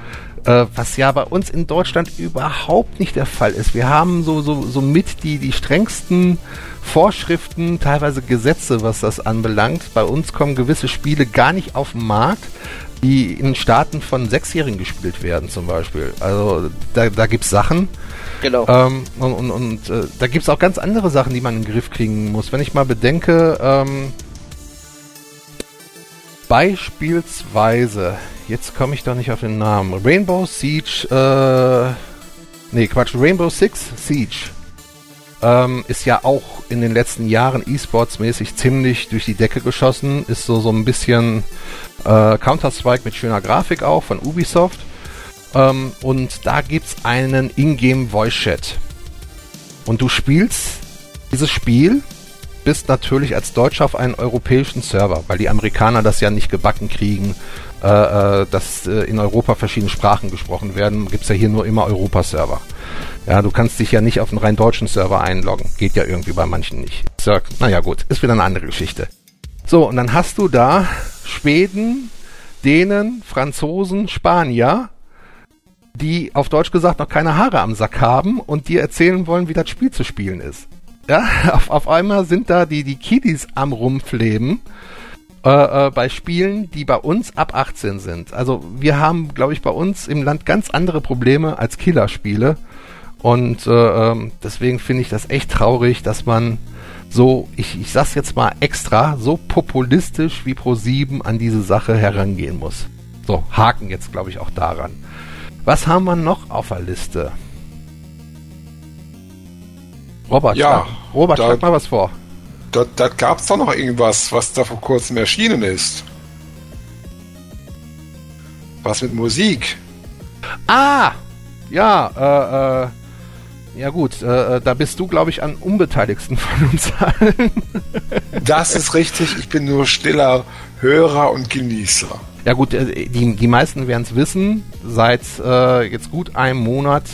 Äh, was ja bei uns in Deutschland überhaupt nicht der Fall ist. Wir haben so, so, so mit die, die strengsten Vorschriften, teilweise Gesetze, was das anbelangt. Bei uns kommen gewisse Spiele gar nicht auf den Markt, die in Staaten von Sechsjährigen gespielt werden zum Beispiel. Also da, da gibt's Sachen, Genau. ähm, und und, und äh, da gibt's auch ganz andere Sachen, die man in den Griff kriegen muss. Wenn ich mal bedenke, ähm, beispielsweise, jetzt komme ich doch nicht auf den Namen, Rainbow Siege, äh, nee, Quatsch, Rainbow Six Siege ähm, ist ja auch in den letzten Jahren E-Sports-mäßig ziemlich durch die Decke geschossen, ist so, so ein bisschen äh, Counter-Strike mit schöner Grafik auch von Ubisoft. Ähm, und da gibt's einen Ingame Voice Chat. Und du spielst dieses Spiel, bist natürlich als Deutscher auf einen europäischen Server, weil die Amerikaner das ja nicht gebacken kriegen, äh, äh, dass äh, in Europa verschiedene Sprachen gesprochen werden. Gibt's ja hier nur immer Europa-Server. Ja, du kannst dich ja nicht auf einen rein deutschen Server einloggen. Geht ja irgendwie bei manchen nicht. Ich sag, naja gut, ist wieder eine andere Geschichte. So, und dann hast du da Schweden, Dänen, Franzosen, Spanier, die auf Deutsch gesagt noch keine Haare am Sack haben und dir erzählen wollen, wie das Spiel zu spielen ist. ja, <laughs> auf, auf einmal sind da die, die Kiddies am Rumpfleben äh, äh, bei Spielen, die bei uns ab 18 sind. Also wir haben, glaube ich, bei uns im Land ganz andere Probleme als Killerspiele. Und äh, ähm, deswegen finde ich das echt traurig, dass man so, ich, ich sag's jetzt mal extra, so populistisch wie Pro7 an diese Sache herangehen muss. So, Haken jetzt, glaube ich, auch daran. Was haben wir noch auf der Liste? Robert, Ja, schlag, Robert, schlag mal was vor. Da, da gab es doch noch irgendwas, was da vor kurzem erschienen ist. Was mit Musik? Ah! Ja, äh, äh, ja gut, äh, äh, da bist du, glaube ich, am unbeteiligsten von uns allen. <laughs> Das ist richtig, ich bin nur stiller Hörer und Genießer. Ja gut, äh, die, die meisten werden es wissen. Seit äh, jetzt gut einem Monat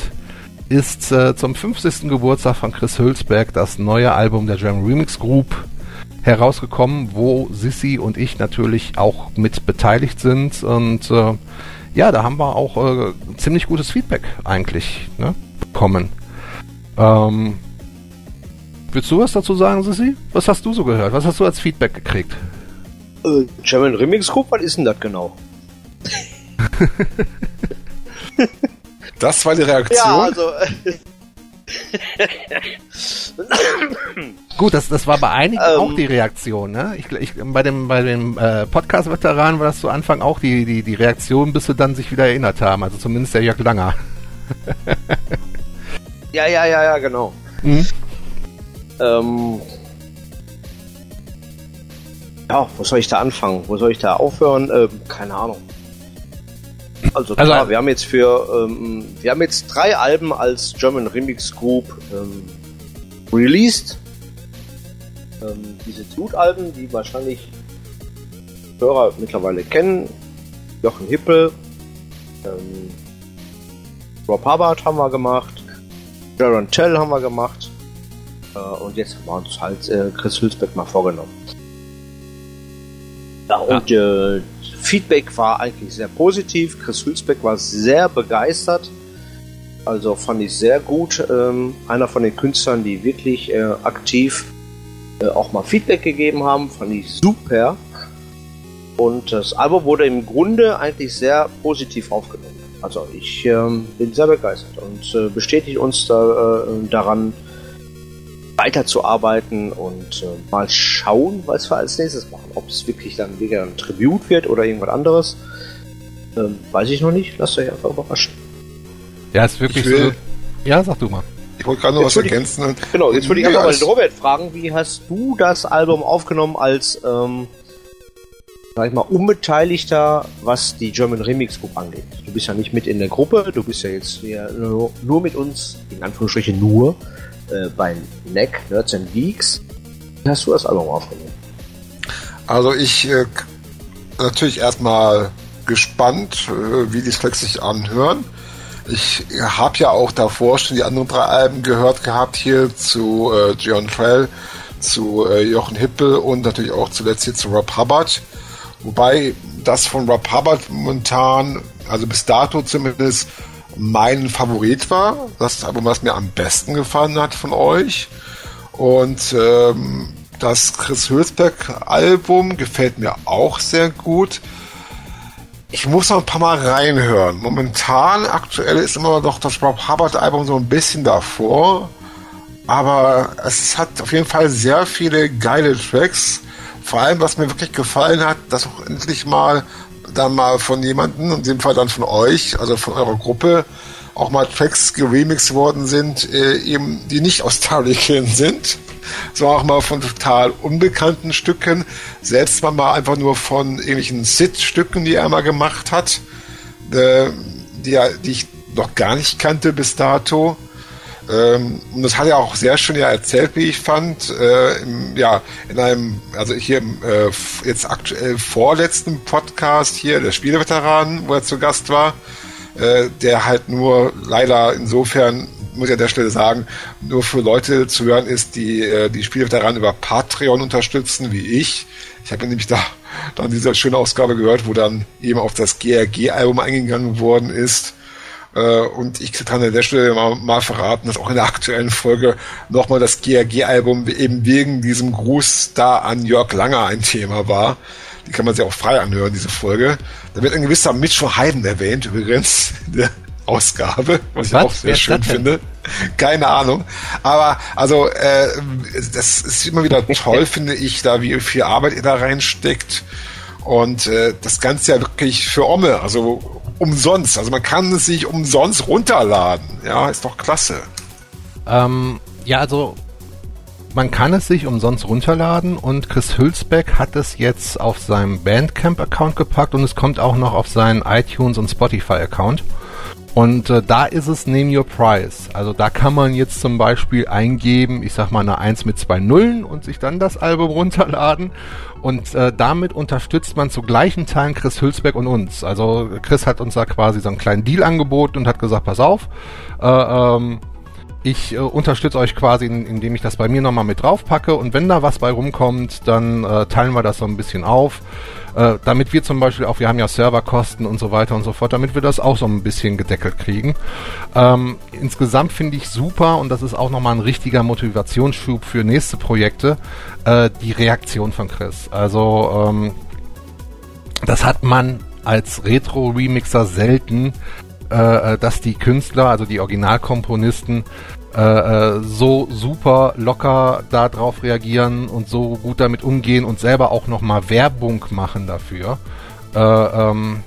ist äh, zum 50. Geburtstag von Chris Hülsberg das neue Album der German Remix Group herausgekommen, wo Sissy und ich natürlich auch mit beteiligt sind. Und äh, ja, da haben wir auch äh, ziemlich gutes Feedback eigentlich ne, bekommen. Ähm, willst du was dazu sagen, Sissy? Was hast du so gehört? Was hast du als Feedback gekriegt? Äh, German Remix Group, was ist denn das genau? <laughs> Das war die Reaktion. Ja, also. Gut, das, das war bei einigen Ähm. auch die Reaktion, ne? Ich, ich, bei dem, bei dem äh, Podcast-Veteran war das zu Anfang auch die, die, die Reaktion, bis sie dann sich wieder erinnert haben. Also zumindest der Jörg Langer. <laughs> ja, ja, ja, ja, genau. Mhm. Ähm, ja, wo soll ich da anfangen? Wo soll ich da aufhören? Ähm, keine Ahnung. Also, Also- klar, wir haben jetzt für, ähm, wir haben jetzt drei Alben als German Remix Group ähm, released. Ähm, diese Blutalben, die wahrscheinlich Hörer mittlerweile kennen. Jochen Hippel, ähm, Rob Hubbard haben wir gemacht, Jaron Tell haben wir gemacht. Äh, und jetzt haben wir uns halt äh, Chris Hülsbeck mal vorgenommen. Ja, und Äh, Feedback war eigentlich sehr positiv. Chris Hülsbeck war sehr begeistert. Also fand ich sehr gut. Ähm, einer von den Künstlern, die wirklich äh, aktiv äh, auch mal Feedback gegeben haben, fand ich super. Und das Album wurde im Grunde eigentlich sehr positiv aufgenommen. Also ich ähm, bin sehr begeistert und äh, bestätigt uns da, äh, daran, weiterzuarbeiten und äh, mal schauen, was wir als nächstes machen. Ob es wirklich dann wieder ein Tribut wird oder irgendwas anderes, ähm, weiß ich noch nicht. Lasst euch einfach überraschen. Ja, ist wirklich Ich will- so. Ja, sag du mal. Ich wollte gerade noch was Jetzt ich- ergänzen. Genau, jetzt würde ich einfach mal den Robert fragen, wie hast du das Album aufgenommen als, ähm, sag ich mal, Unbeteiligter, was die German Remix Group angeht? Du bist ja nicht mit in der Gruppe, du bist ja jetzt hier nur, nur mit uns, in Anführungsstrichen nur, äh, bei NEC, Nerds and Geeks. Wie hast du das Album aufgenommen? Also ich äh, natürlich erstmal gespannt, äh, wie die Tracks sich anhören. Ich habe ja auch davor schon die anderen drei Alben gehört gehabt hier zu äh, John Trell, zu äh, Jochen Hippel und natürlich auch zuletzt hier zu Rob Hubbard. Wobei das von Rob Hubbard momentan, also bis dato zumindest, mein Favorit war. Das Album, was mir am besten gefallen hat von euch. Und ähm, das Chris Hülsberg-Album gefällt mir auch sehr gut. Ich muss noch ein paar Mal reinhören. Momentan, aktuell ist immer noch das Rob Hubbard-Album so ein bisschen davor. Aber es hat auf jeden Fall sehr viele geile Tracks. Vor allem, was mir wirklich gefallen hat, dass auch endlich mal dann mal von jemandem, in dem Fall dann von euch, also von eurer Gruppe, auch mal Tracks geremixed worden sind, äh, eben die nicht aus Tarikin <laughs> sind, sondern auch mal von total unbekannten Stücken, selbst mal, mal einfach nur von irgendwelchen Sid-Stücken, die er mal gemacht hat, äh, die, die ich noch gar nicht kannte bis dato. Ähm, und das hat er auch sehr schön ja erzählt, wie ich fand. Äh, im, ja, in einem, also hier im äh, jetzt aktuell vorletzten Podcast hier, der Spieleveteran, wo er zu Gast war, äh, der halt nur leider insofern, muss ich an der Stelle sagen, nur für Leute zu hören ist, die äh, die Spieleveteranen über Patreon unterstützen, wie ich. Ich habe nämlich da dann diese schöne Ausgabe gehört, wo dann eben auf das GRG-Album eingegangen worden ist. Äh, und ich kann an der Stelle mal, mal verraten, dass auch in der aktuellen Folge nochmal das GRG-Album eben wegen diesem Gruß da an Jörg Langer ein Thema war. Die kann man sich auch frei anhören, diese Folge. Da wird ein gewisser Mitch Hayden erwähnt, übrigens, in der Ausgabe, was, was? ich auch sehr schön finde. Keine Ahnung. Aber also äh, das ist immer wieder toll, <laughs> finde ich, da wie viel Arbeit ihr da reinsteckt. Und äh, das Ganze ja wirklich für Omme, also umsonst. Also man kann es sich umsonst runterladen. Ja, ist doch klasse. Ähm, ja, also man kann es sich umsonst runterladen und Chris Hülsbeck hat es jetzt auf seinem Bandcamp-Account gepackt und es kommt auch noch auf seinen iTunes und Spotify-Account. Und äh, da ist es Name Your Price. Also da kann man jetzt zum Beispiel eingeben, ich sag mal eine 1 mit zwei Nullen und sich dann das Album runterladen. Und äh, damit unterstützt man zu gleichen Teilen Chris Hülsbeck und uns. Also Chris hat uns da quasi so einen kleinen Deal angeboten und hat gesagt, pass auf, äh, ähm, ich äh, unterstütze euch quasi, indem ich das bei mir nochmal mit drauf packe und wenn da was bei rumkommt, dann äh, teilen wir das so ein bisschen auf. Äh, damit wir zum Beispiel auch, wir haben ja Serverkosten und so weiter und so fort, damit wir das auch so ein bisschen gedeckelt kriegen. Ähm, insgesamt finde ich super und das ist auch nochmal ein richtiger Motivationsschub für nächste Projekte, äh, die Reaktion von Chris. Also ähm, das hat man als Retro-Remixer selten, äh, äh dass die Künstler, also die Originalkomponisten, äh, äh, so super locker darauf reagieren und so gut damit umgehen und selber auch nochmal Werbung machen dafür. Äh, ähm,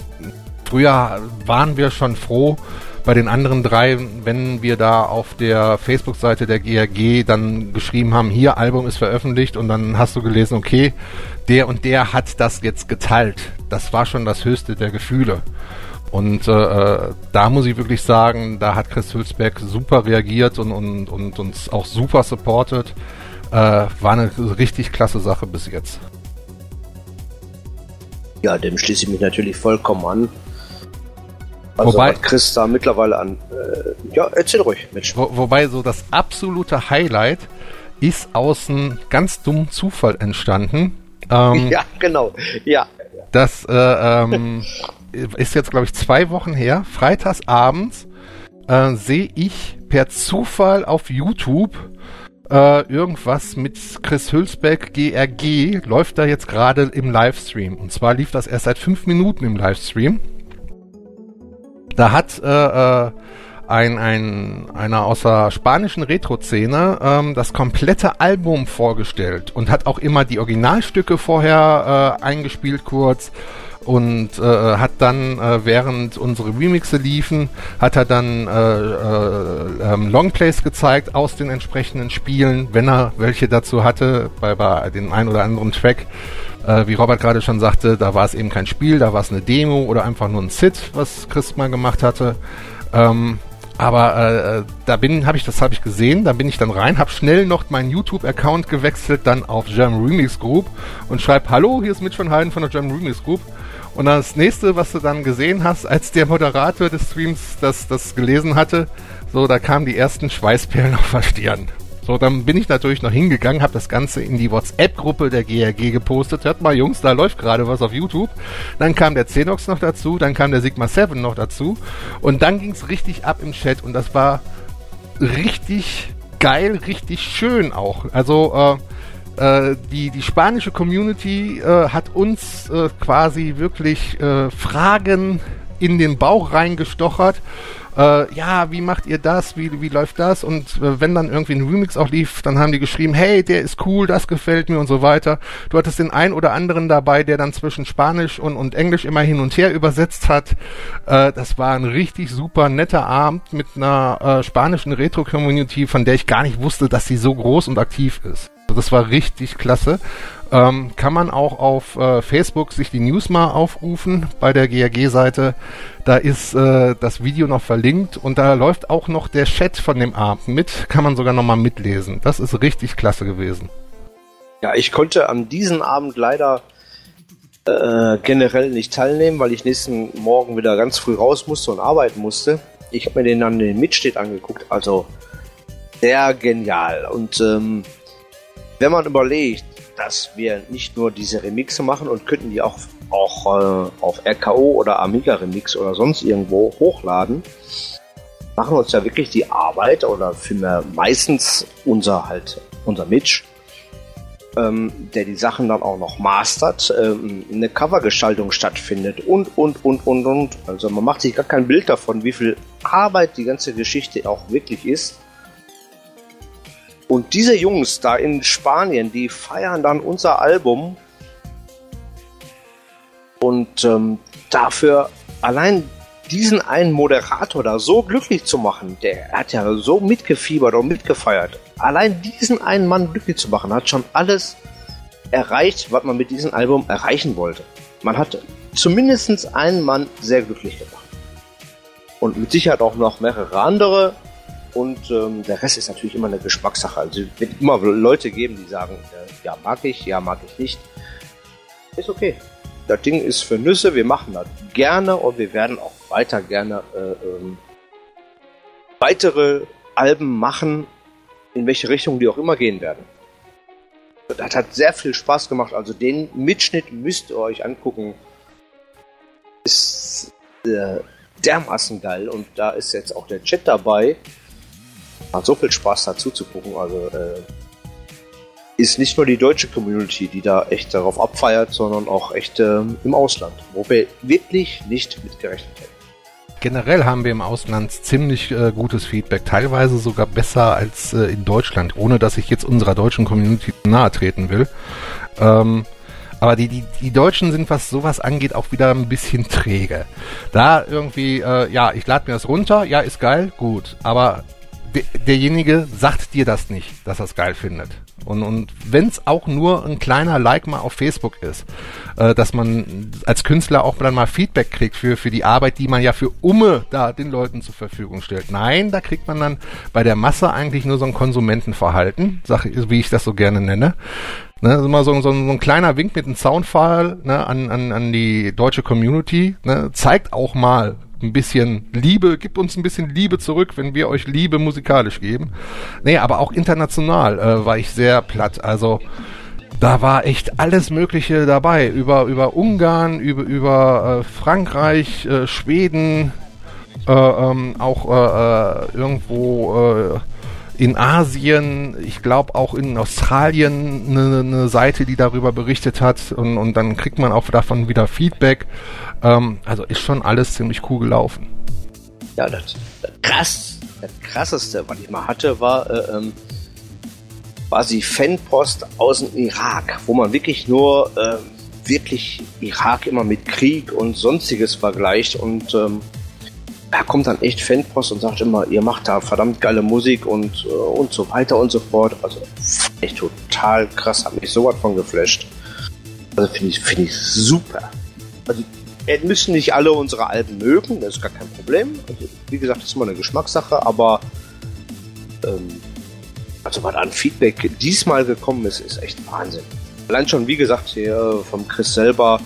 früher waren wir schon froh bei den anderen drei, wenn wir da auf der Facebook-Seite der GRG dann geschrieben haben, hier Album ist veröffentlicht und dann hast du gelesen, okay, der und der hat das jetzt geteilt. Das war schon das höchste der Gefühle. Und äh, da muss ich wirklich sagen, da hat Chris Hülsberg super reagiert und, und, und uns auch super supportet. Äh, war eine richtig klasse Sache bis jetzt. Ja, dem schließe ich mich natürlich vollkommen an. Also wobei, Chris da mittlerweile an. Äh, ja, erzähl ruhig, Mensch. Wo, wobei so das absolute Highlight ist aus einem ganz dummen Zufall entstanden. Ähm, <laughs> ja, genau. Ja. Das äh, ähm, <laughs> ist jetzt, glaube ich, zwei Wochen her, freitags abends, äh, sehe ich per Zufall auf YouTube äh, irgendwas mit Chris Hülsbeck GRG, läuft da jetzt gerade im Livestream. Und zwar lief das erst seit fünf Minuten im Livestream. Da hat äh, äh, ein, ein, einer aus der spanischen Retro-Szene ähm, das komplette Album vorgestellt und hat auch immer die Originalstücke vorher äh, eingespielt kurz und äh, hat dann, äh, während unsere Remixe liefen, hat er dann äh, äh, ähm, Longplays gezeigt aus den entsprechenden Spielen, wenn er welche dazu hatte, bei, bei dem einen oder anderen Track. Äh, wie Robert gerade schon sagte, da war es eben kein Spiel, da war es eine Demo oder einfach nur ein Sit, was Chris mal gemacht hatte. Ähm, aber äh, äh da bin, habe ich das habe ich gesehen, da bin ich dann rein, habe schnell noch meinen YouTube-Account gewechselt, dann auf German Remix Group und schreibe Hallo, hier ist Mitch von Heiden von der German Remix Group und das nächste, was du dann gesehen hast, als der Moderator des Streams das, das gelesen hatte, so, da kamen die ersten Schweißperlen <laughs> auf der Stirn. So, dann bin ich natürlich noch hingegangen, habe das Ganze in die WhatsApp-Gruppe der GRG gepostet. Hört mal, Jungs, da läuft gerade was auf YouTube. Dann kam der Xenox noch dazu, dann kam der Sigma 7 noch dazu. Und dann ging's richtig ab im Chat und das war richtig geil, richtig schön auch. Also, äh, äh, die, die spanische Community äh, hat uns äh, quasi wirklich äh, Fragen in den Bauch reingestochert. Äh, ja, wie macht ihr das? Wie, wie läuft das? Und äh, wenn dann irgendwie ein Remix auch lief, dann haben die geschrieben, hey, der ist cool, das gefällt mir und so weiter. Du hattest den einen oder anderen dabei, der dann zwischen Spanisch und, und Englisch immer hin und her übersetzt hat. Äh, das war ein richtig super netter Abend mit einer äh, spanischen Retro-Community, von der ich gar nicht wusste, dass sie so groß und aktiv ist. Also das war richtig klasse. Ähm, kann man auch auf äh, Facebook sich die News mal aufrufen bei der GRG-Seite. Da ist äh, das Video noch verlinkt und da läuft auch noch der Chat von dem Abend mit. Kann man sogar nochmal mitlesen. Das ist richtig klasse gewesen. Ja, ich konnte an diesem Abend leider äh, generell nicht teilnehmen, weil ich nächsten Morgen wieder ganz früh raus musste und arbeiten musste. Ich habe mir den dann den Mitsteht angeguckt. Also sehr genial. Und ähm, wenn man überlegt, dass wir nicht nur diese Remixe machen und könnten die auch, auch äh, auf RKO oder Amiga Remix oder sonst irgendwo hochladen, machen uns ja wirklich die Arbeit oder vielmehr meistens unser halt, unser Mitch, ähm, der die Sachen dann auch noch mastert, ähm, eine Covergestaltung stattfindet und, und, und, und, und. Also man macht sich gar kein Bild davon, wie viel Arbeit die ganze Geschichte auch wirklich ist. Und diese Jungs da in Spanien, die feiern dann unser Album und ähm, dafür allein diesen einen Moderator da so glücklich zu machen, der hat ja so mitgefiebert und mitgefeiert. Allein diesen einen Mann glücklich zu machen, hat schon alles erreicht, was man mit diesem Album erreichen wollte. Man hat zumindest einen Mann sehr glücklich gemacht. Und mit Sicherheit auch noch mehrere andere. Und ähm, der Rest ist natürlich immer eine Geschmackssache. Also es wird immer Leute geben, die sagen, äh, ja mag ich, ja mag ich nicht. Ist okay. Das Ding ist für Nüsse, wir machen das gerne und wir werden auch weiter gerne äh, ähm, weitere Alben machen, in welche Richtung die auch immer gehen werden. Das hat sehr viel Spaß gemacht. Also den Mitschnitt müsst ihr euch angucken. Ist äh, dermaßen geil und da ist jetzt auch der Chat dabei. Hat so viel Spaß dazu zu gucken. Also äh, ist nicht nur die deutsche Community, die da echt darauf abfeiert, sondern auch echt ähm, im Ausland, wo wir wirklich nicht mitgerechnet hätten. Generell haben wir im Ausland ziemlich äh, gutes Feedback, teilweise sogar besser als äh, in Deutschland, ohne dass ich jetzt unserer deutschen Community nahe treten will. Ähm, aber die, die, die Deutschen sind, was sowas angeht, auch wieder ein bisschen träge. Da irgendwie, äh, ja, ich lade mir das runter, ja, ist geil, gut. Aber derjenige sagt dir das nicht, dass er es geil findet. Und, und wenn es auch nur ein kleiner Like mal auf Facebook ist, äh, dass man als Künstler auch dann mal Feedback kriegt für, für die Arbeit, die man ja für Umme da den Leuten zur Verfügung stellt. Nein, da kriegt man dann bei der Masse eigentlich nur so ein Konsumentenverhalten, sag, wie ich das so gerne nenne. Ne, ist immer so, so, so ein kleiner Wink mit einem Soundfile ne, an, an, an die deutsche Community. Ne, zeigt auch mal, ein bisschen Liebe, gibt uns ein bisschen Liebe zurück, wenn wir euch Liebe musikalisch geben. Nee, aber auch international äh, war ich sehr platt. Also da war echt alles Mögliche dabei. Über, über Ungarn, über, über äh, Frankreich, äh, Schweden, äh, ähm, auch äh, äh, irgendwo äh, in Asien, ich glaube auch in Australien eine, eine Seite, die darüber berichtet hat und, und dann kriegt man auch davon wieder Feedback. Ähm, also ist schon alles ziemlich cool gelaufen. Ja, das, das krass, das krasseste, was ich mal hatte, war äh, ähm, quasi Fanpost aus dem Irak, wo man wirklich nur äh, wirklich Irak immer mit Krieg und sonstiges vergleicht und ähm, da kommt dann echt Fanpost und sagt immer, ihr macht da verdammt geile Musik und, äh, und so weiter und so fort. Also echt total krass, hat mich sowas von geflasht. Also finde ich, finde ich super. Also es müssen nicht alle unsere Alben mögen, das ist gar kein Problem. Also, wie gesagt, das ist immer eine Geschmackssache, aber ähm, also was an Feedback diesmal gekommen ist, ist echt Wahnsinn. Allein schon, wie gesagt, hier vom Chris selber,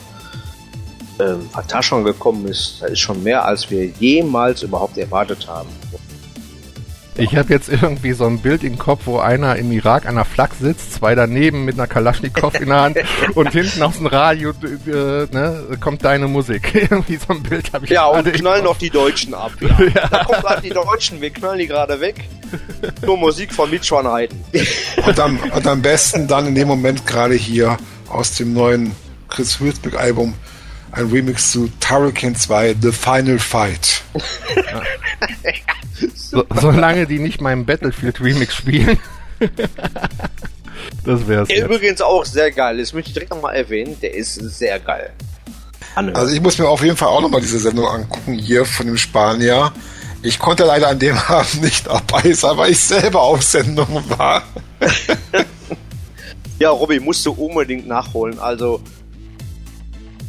ähm, was da schon gekommen ist, da ist schon mehr, als wir jemals überhaupt erwartet haben. Ich habe jetzt irgendwie so ein Bild im Kopf, wo einer im Irak an der Flak sitzt, zwei daneben mit einer Kalaschnikow in der Hand <laughs> und hinten aus dem Radio äh, ne, kommt deine Musik. <laughs> irgendwie so ein Bild habe ich Ja, und knallen noch die Deutschen ab. Ja. <laughs> ja. Da kommen gerade die Deutschen, wir knallen die gerade weg. Nur Musik von Mitschwanheiten. und, am, und am besten dann in dem Moment gerade hier aus dem neuen Chris Hülsbeck Album ein Remix zu Turrican 2 The Final Fight. Ja. So, solange die nicht meinen Battlefield Remix spielen. das wär's. Der übrigens auch sehr geil ist. Möchte ich direkt nochmal erwähnen. Der ist sehr geil. Anhören. Also ich muss mir auf jeden Fall auch nochmal diese Sendung angucken hier von dem Spanier. Ich konnte leider an dem <laughs> Abend nicht dabei sein, weil ich selber auf Sendung war. <laughs> ja, Robby, musst du unbedingt nachholen. Also,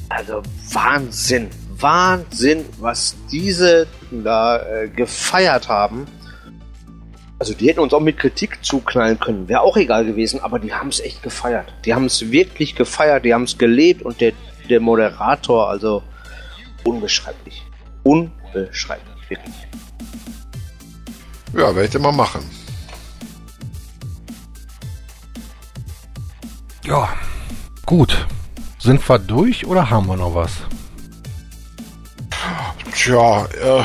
also Wahnsinn. Wahnsinn, was diese da äh, gefeiert haben. Also die hätten uns auch mit Kritik zuknallen können, wäre auch egal gewesen, aber die haben es echt gefeiert. Die haben es wirklich gefeiert, die haben es gelebt und der, der Moderator, also unbeschreiblich. Unbeschreiblich, wirklich. Ja, werde ich mal machen. Ja, gut. Sind wir durch oder haben wir noch was? Tja, äh,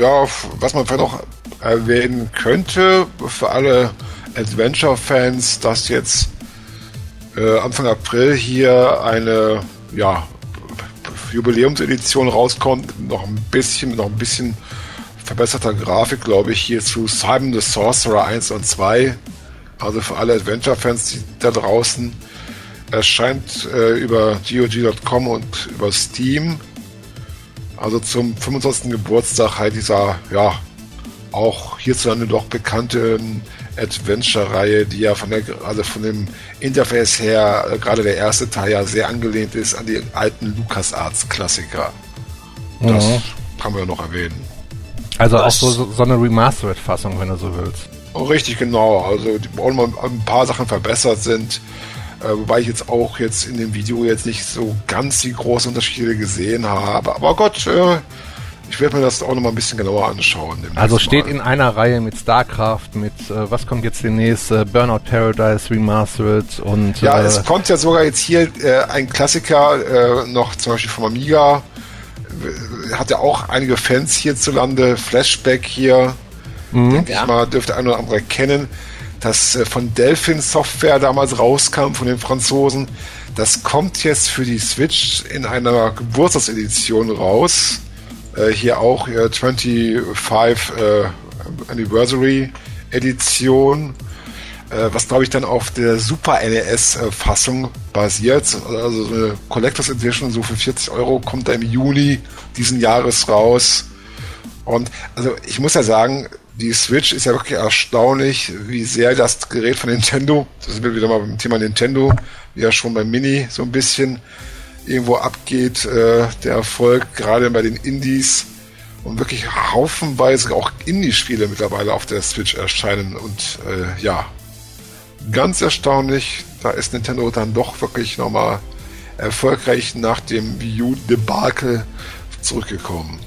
ja, was man vielleicht noch erwähnen könnte, für alle Adventure-Fans, dass jetzt äh, Anfang April hier eine ja, Jubiläumsedition rauskommt, noch ein bisschen, noch ein bisschen verbesserter Grafik, glaube ich, hier zu Simon the Sorcerer 1 und 2. Also für alle Adventure-Fans da draußen. Erscheint äh, über GOG.com und über Steam. Also zum 25. Geburtstag halt dieser, ja, auch hierzulande doch bekannten Adventure-Reihe, die ja von der, also von dem Interface her, äh, gerade der erste Teil ja sehr angelehnt ist an die alten LucasArts-Klassiker. Das mhm. kann man ja noch erwähnen. Also das auch so, so eine Remastered-Fassung, wenn du so willst. Oh, richtig, genau. Also die, auch mal ein paar Sachen verbessert sind. Äh, wobei ich jetzt auch jetzt in dem Video jetzt nicht so ganz die großen Unterschiede gesehen habe. Aber Gott, äh, ich werde mir das auch noch mal ein bisschen genauer anschauen. Also steht mal. in einer Reihe mit StarCraft, mit äh, was kommt jetzt demnächst? Äh, Burnout Paradise Remastered und. Ja, äh, es kommt ja sogar jetzt hier äh, ein Klassiker äh, noch zum Beispiel vom Amiga. Hat ja auch einige Fans hierzulande. Flashback hier. Mhm. Denke ja. ich mal, dürfte ein oder andere kennen. Das äh, von Delphin Software damals rauskam, von den Franzosen. Das kommt jetzt für die Switch in einer Geburtstagsedition raus äh, hier auch äh, 25 äh, Anniversary Edition, was glaube ich dann auf der Super NES äh, Fassung basiert. Also so eine Collectors Edition, so für 40 Euro, kommt da im Juni diesen Jahres raus. Und also ich muss ja sagen, die Switch ist ja wirklich erstaunlich, wie sehr das Gerät von Nintendo, das sind wir wieder mal beim Thema Nintendo, wie ja schon beim Mini so ein bisschen, irgendwo abgeht, äh, der Erfolg, gerade bei den Indies und wirklich haufenweise auch Indie-Spiele mittlerweile auf der Switch erscheinen und äh, ja, ganz erstaunlich, da ist Nintendo dann doch wirklich nochmal erfolgreich nach dem Wii U-Debakel zurückgekommen.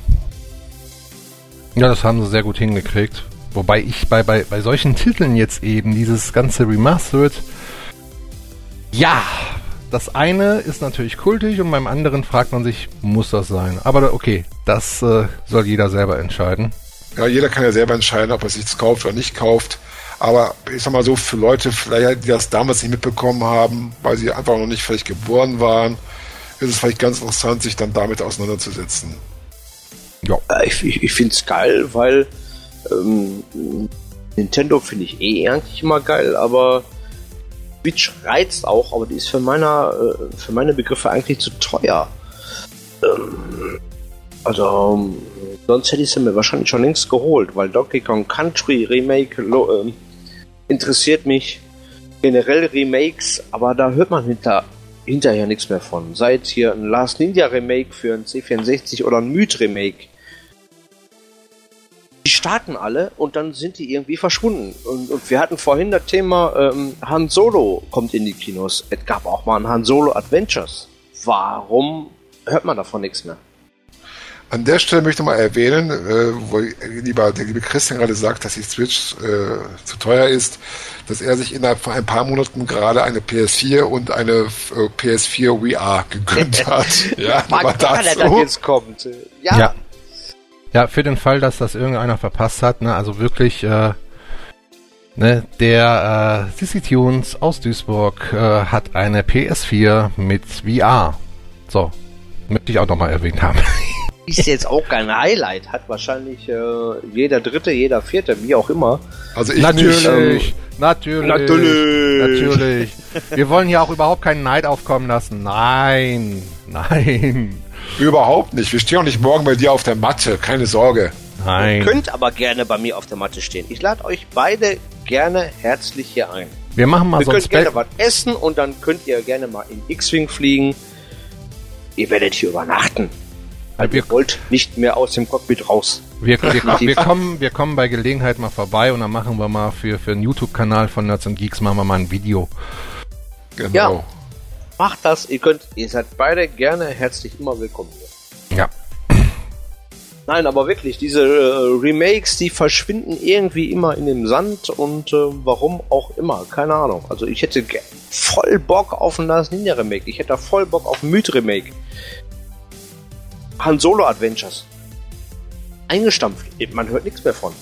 Ja, das haben sie sehr gut hingekriegt. Wobei ich bei, bei, bei solchen Titeln jetzt eben dieses ganze Remastered, ja, das eine ist natürlich kultig und beim anderen fragt man sich, muss das sein? Aber okay, das äh, soll jeder selber entscheiden. Ja, jeder kann ja selber entscheiden, ob er sich kauft oder nicht kauft. Aber ich sag mal so, für Leute, vielleicht, die das damals nicht mitbekommen haben, weil sie einfach noch nicht vielleicht geboren waren, ist es vielleicht ganz interessant, sich dann damit auseinanderzusetzen. Ja. Ich, ich, ich finde es geil, weil ähm, Nintendo finde ich eh eigentlich immer geil, aber Switch reizt auch, aber die ist für, meiner, äh, für meine Begriffe eigentlich zu teuer. Ähm, also, sonst hätte ich sie mir wahrscheinlich schon längst geholt, weil Donkey Kong Country Remake äh, interessiert mich. Generell Remakes, aber da hört man hinter, hinterher nichts mehr von. Seit hier ein Last Ninja Remake für ein C64 oder ein Myth Remake die starten alle und dann sind die irgendwie verschwunden. Und, und wir hatten vorhin das Thema, ähm, Han Solo kommt in die Kinos. Es gab auch mal ein Han Solo Adventures. Warum hört man davon nichts mehr? An der Stelle möchte ich mal erwähnen, äh, wo lieber, der liebe Christian gerade sagt, dass die Switch äh, zu teuer ist, dass er sich innerhalb von ein paar Monaten gerade eine PS4 und eine äh, PS4 VR gegönnt <laughs> hat. ja, aber dazu. Das jetzt kommt. Ja, ja. Ja, für den Fall, dass das irgendeiner verpasst hat, ne, also wirklich, äh, ne, der äh, CC Tunes aus Duisburg äh, hat eine PS4 mit VR. So, möchte ich auch nochmal erwähnt haben. <laughs> Ist jetzt auch kein Highlight, hat wahrscheinlich äh, jeder Dritte, jeder Vierte, wie auch immer. Also ich natürlich, nicht, ähm, natürlich, natürlich, natürlich. Wir wollen hier auch überhaupt keinen Neid aufkommen lassen. Nein, nein. Überhaupt nicht. Wir stehen auch nicht morgen bei dir auf der Matte. Keine Sorge. Nein. Ihr könnt aber gerne bei mir auf der Matte stehen. Ich lade euch beide gerne herzlich hier ein. Wir machen mal Wir so könnt gerne was essen und dann könnt ihr gerne mal in X-Wing fliegen. Ihr werdet hier übernachten. Weil ihr wollt nicht mehr aus dem Cockpit raus. Wir, wir, wir, kommen, wir kommen bei Gelegenheit mal vorbei und dann machen wir mal für, für den YouTube-Kanal von Nerds und Geeks machen wir mal ein Video. Genau. Ja, Macht das, ihr könnt, ihr seid beide gerne herzlich immer willkommen hier. Ja. Nein, aber wirklich, diese äh, Remakes, die verschwinden irgendwie immer in dem Sand und äh, warum auch immer, keine Ahnung. Also ich hätte voll Bock auf ein Last Ninja Remake, ich hätte voll Bock auf ein Myth Remake. Han Solo Adventures. eingestampft. Man hört nichts mehr von.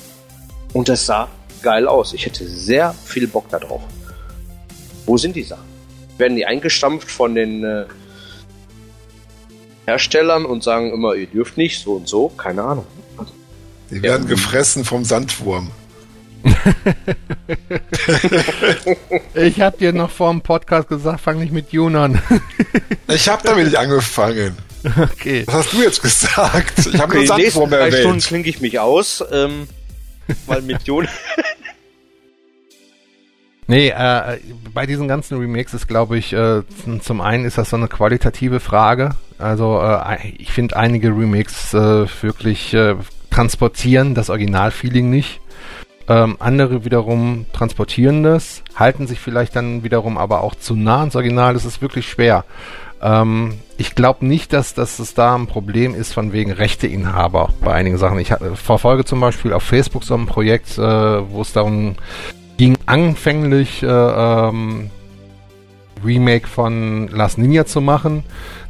Und das sah geil aus. Ich hätte sehr viel Bock darauf. Wo sind die Sachen? Werden die eingestampft von den äh, Herstellern und sagen immer, ihr dürft nicht, so und so? Keine Ahnung. Die werden ja. gefressen vom Sandwurm. <laughs> ich habe dir noch vor dem Podcast gesagt, fang nicht mit Jun an. <laughs> ich habe damit nicht angefangen. Okay. Was hast du jetzt gesagt? Ich habe okay, nur Sandwurm erwähnt. drei Stunden klinke ich mich aus, ähm, weil mit Jun... <laughs> Nee, äh, bei diesen ganzen Remakes ist, glaube ich, äh, zum einen ist das so eine qualitative Frage. Also äh, ich finde einige Remakes äh, wirklich äh, transportieren das Originalfeeling nicht. Ähm, andere wiederum transportieren das, halten sich vielleicht dann wiederum aber auch zu nah ans Original. Das ist wirklich schwer. Ähm, ich glaube nicht, dass, dass es da ein Problem ist von wegen Rechteinhaber bei einigen Sachen. Ich verfolge zum Beispiel auf Facebook so ein Projekt, äh, wo es darum ging anfänglich äh, ähm, Remake von Last Ninja zu machen.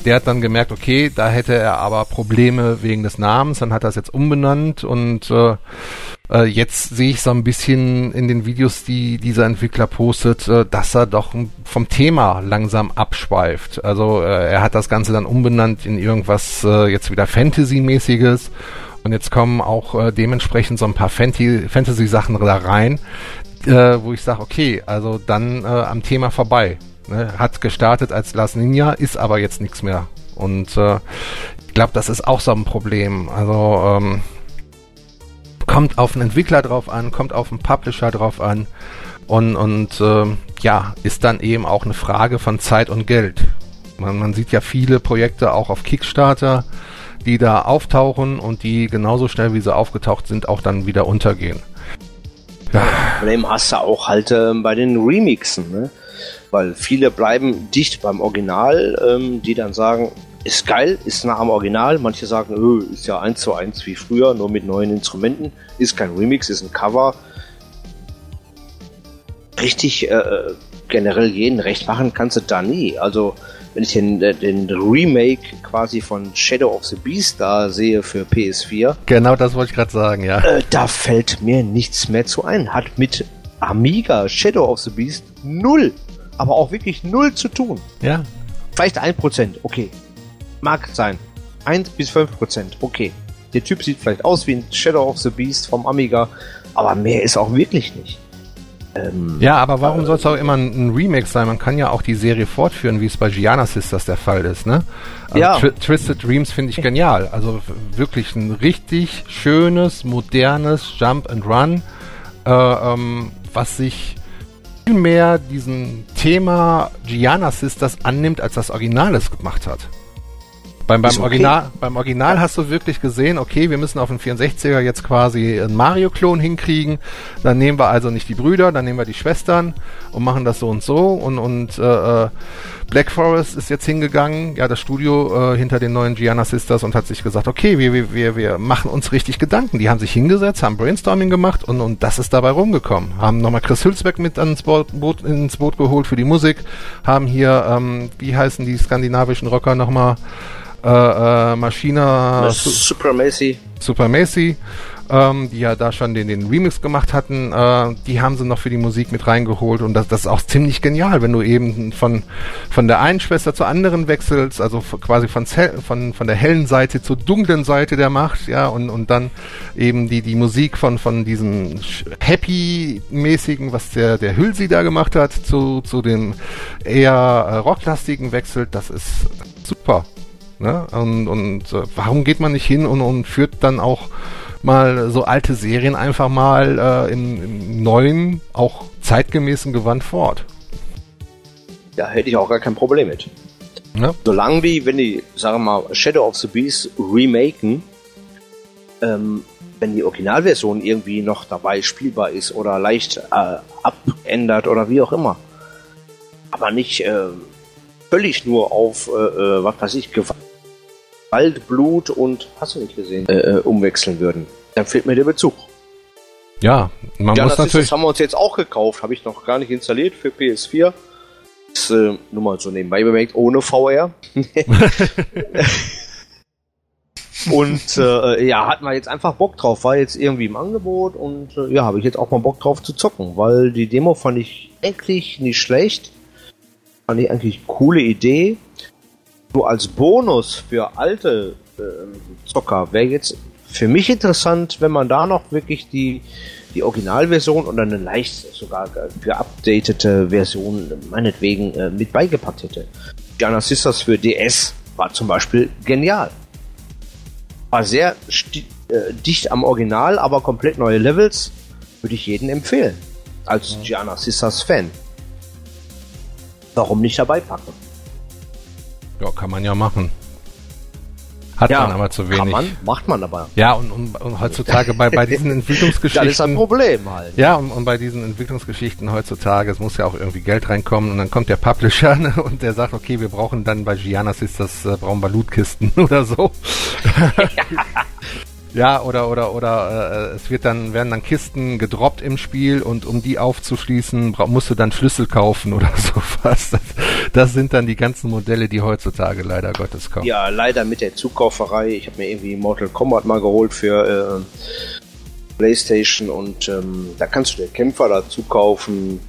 Der hat dann gemerkt, okay, da hätte er aber Probleme wegen des Namens, dann hat er es jetzt umbenannt und äh, äh, jetzt sehe ich so ein bisschen in den Videos, die dieser Entwickler postet, äh, dass er doch vom Thema langsam abschweift. Also äh, er hat das Ganze dann umbenannt in irgendwas äh, jetzt wieder Fantasy-mäßiges und jetzt kommen auch äh, dementsprechend so ein paar Fantasy-Sachen da rein, äh, wo ich sage, okay, also dann äh, am Thema vorbei. Ne? Hat gestartet als Las Ninja, ist aber jetzt nichts mehr. Und äh, ich glaube, das ist auch so ein Problem. Also ähm, kommt auf den Entwickler drauf an, kommt auf den Publisher drauf an und, und äh, ja, ist dann eben auch eine Frage von Zeit und Geld. Man, man sieht ja viele Projekte auch auf Kickstarter, die da auftauchen und die genauso schnell wie sie aufgetaucht sind, auch dann wieder untergehen. Ja. Problem hast du auch halt äh, bei den Remixen, ne? Weil viele bleiben dicht beim Original, ähm, die dann sagen, ist geil, ist nah am Original. Manche sagen, öh, ist ja eins zu eins wie früher, nur mit neuen Instrumenten. Ist kein Remix, ist ein Cover. Richtig äh, äh generell jeden recht machen kannst du da nie. Also wenn ich den, äh, den Remake quasi von Shadow of the Beast da sehe für PS4. Genau, das wollte ich gerade sagen, ja. Äh, da fällt mir nichts mehr zu ein. Hat mit Amiga Shadow of the Beast null, aber auch wirklich null zu tun. Ja. Vielleicht ein Prozent, okay. Mag sein. Eins bis fünf Prozent, okay. Der Typ sieht vielleicht aus wie ein Shadow of the Beast vom Amiga, aber mehr ist auch wirklich nicht. Ähm, ja, aber warum äh, soll es auch immer ein, ein, Remake sein? Man kann ja auch die Serie fortführen, wie es bei Gianna Sisters der Fall ist, ne? Also ja. Tr Twisted Dreams finde ich genial. Also wirklich ein richtig schönes, modernes Jump and Run, äh, ähm, was sich viel mehr diesem Thema Gianna Sisters annimmt, als das Original es gemacht hat. Beim, beim, okay. Original, beim Original hast du wirklich gesehen, okay, wir müssen auf den 64er jetzt quasi einen Mario-Klon hinkriegen. Dann nehmen wir also nicht die Brüder, dann nehmen wir die Schwestern und machen das so und so. Und, und äh, äh Black Forest ist jetzt hingegangen, ja, das Studio äh, hinter den neuen Gianna Sisters und hat sich gesagt, okay, wir, wir, wir machen uns richtig Gedanken. Die haben sich hingesetzt, haben Brainstorming gemacht und, und das ist dabei rumgekommen. Haben nochmal Chris Hülsbeck mit ans Boot, Boot, ins Boot geholt für die Musik. Haben hier, ähm, wie heißen die skandinavischen Rocker nochmal? Äh, äh, Maschina Supremacy. Supremacy, ähm, die ja da schon den, den Remix gemacht hatten, äh, die haben sie noch für die Musik mit reingeholt und das, das ist auch ziemlich genial, wenn du eben von, von der einen Schwester zur anderen wechselst, also quasi von, von, von der hellen Seite zur dunklen Seite der Macht, ja, und, und dann eben die, die Musik von, von diesem Happy-mäßigen, was der, der Hülsi da gemacht hat, zu, zu dem eher äh, rocklastigen wechselt, das ist super. Ne? Und, und äh, warum geht man nicht hin und, und führt dann auch mal so alte Serien einfach mal äh, im, im neuen, auch zeitgemäßen Gewand fort? Ja, hätte ich auch gar kein Problem mit. Ja. Solange die, wenn die, sagen wir mal, Shadow of the Beast remaken, ähm, wenn die Originalversion irgendwie noch dabei spielbar ist oder leicht äh, abändert oder wie auch immer. Aber nicht äh, völlig nur auf, äh, äh was weiß ich, Gewalt, Blut und, hast du nicht gesehen, äh, äh, umwechseln würden. Dann fehlt mir der Bezug. Ja, man ja, muss das natürlich. Ist, das haben wir uns jetzt auch gekauft, habe ich noch gar nicht installiert für PS4. Ist äh, nur mal so nebenbei bemerkt, ohne VR. <laughs> Und äh, ja, hatten wir jetzt einfach Bock drauf. War jetzt irgendwie im Angebot und äh, ja, habe ich jetzt auch mal Bock drauf zu zocken, weil die Demo fand ich eigentlich nicht schlecht. Fand ich eigentlich coole Idee. Nur als Bonus für alte äh, Zocker wäre jetzt für mich interessant, wenn man da noch wirklich die, die Originalversion oder eine leicht sogar geupdatete Version meinetwegen äh, mit beigepackt hätte. Gianna Sisters für DS war zum Beispiel genial. War sehr äh, dicht am Original, aber komplett neue Levels. Würde ich jedem empfehlen. Als Gianna Sisters Fan. Warum nicht dabei packen? Ja, kann man ja machen. Hat ja, man aber zu wenig. Kann man, macht man aber. Ja, und, und, und heutzutage bei, bei diesen <laughs> Entwicklungsgeschichten. das ist ein Problem halt. Ja, und, und bei diesen Entwicklungsgeschichten heutzutage, es muss ja auch irgendwie Geld reinkommen und dann kommt der Publisher <laughs> ne, und der sagt, okay, wir brauchen dann bei Giannas ist das, äh, brauchen wir Lootkisten <laughs> oder so. Ja. Ja, oder oder oder äh, es wird dann werden dann Kisten gedroppt im Spiel und um die aufzuschließen, musst du dann Schlüssel kaufen oder <laughs> sowas. Das, das sind dann die ganzen Modelle, die heutzutage leider Gottes kommen. Ja, leider mit der Zukauferei. Ich habe mir irgendwie Mortal Kombat mal geholt für äh, PlayStation und ähm, da kannst du dir Kämpfer dazu kaufen,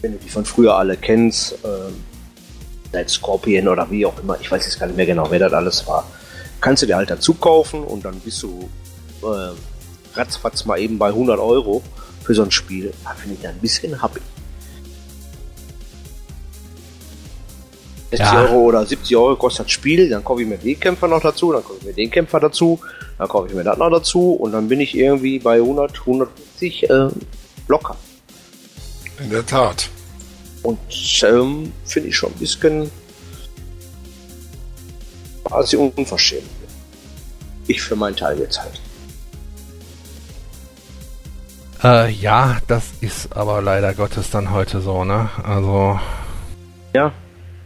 wenn du die von früher alle kennst. Äh, Scorpion oder wie auch immer. Ich weiß jetzt gar nicht mehr genau, wer das alles war kannst du dir halt dazu kaufen und dann bist du äh, ratzfatz mal eben bei 100 Euro für so ein Spiel. Da finde ich ein bisschen happy. 60 ja. Euro oder 70 Euro kostet das Spiel, dann kaufe ich mir den Kämpfer noch dazu, dann kaufe ich mir den Kämpfer dazu, dann kaufe ich mir das noch dazu und dann bin ich irgendwie bei 100, 150 äh, locker. In der Tat. Und ähm, finde ich schon ein bisschen quasi unverschämt. Ich für meinen Teil jetzt halt. Äh, ja, das ist aber leider Gottes dann heute so, ne? Also. Ja,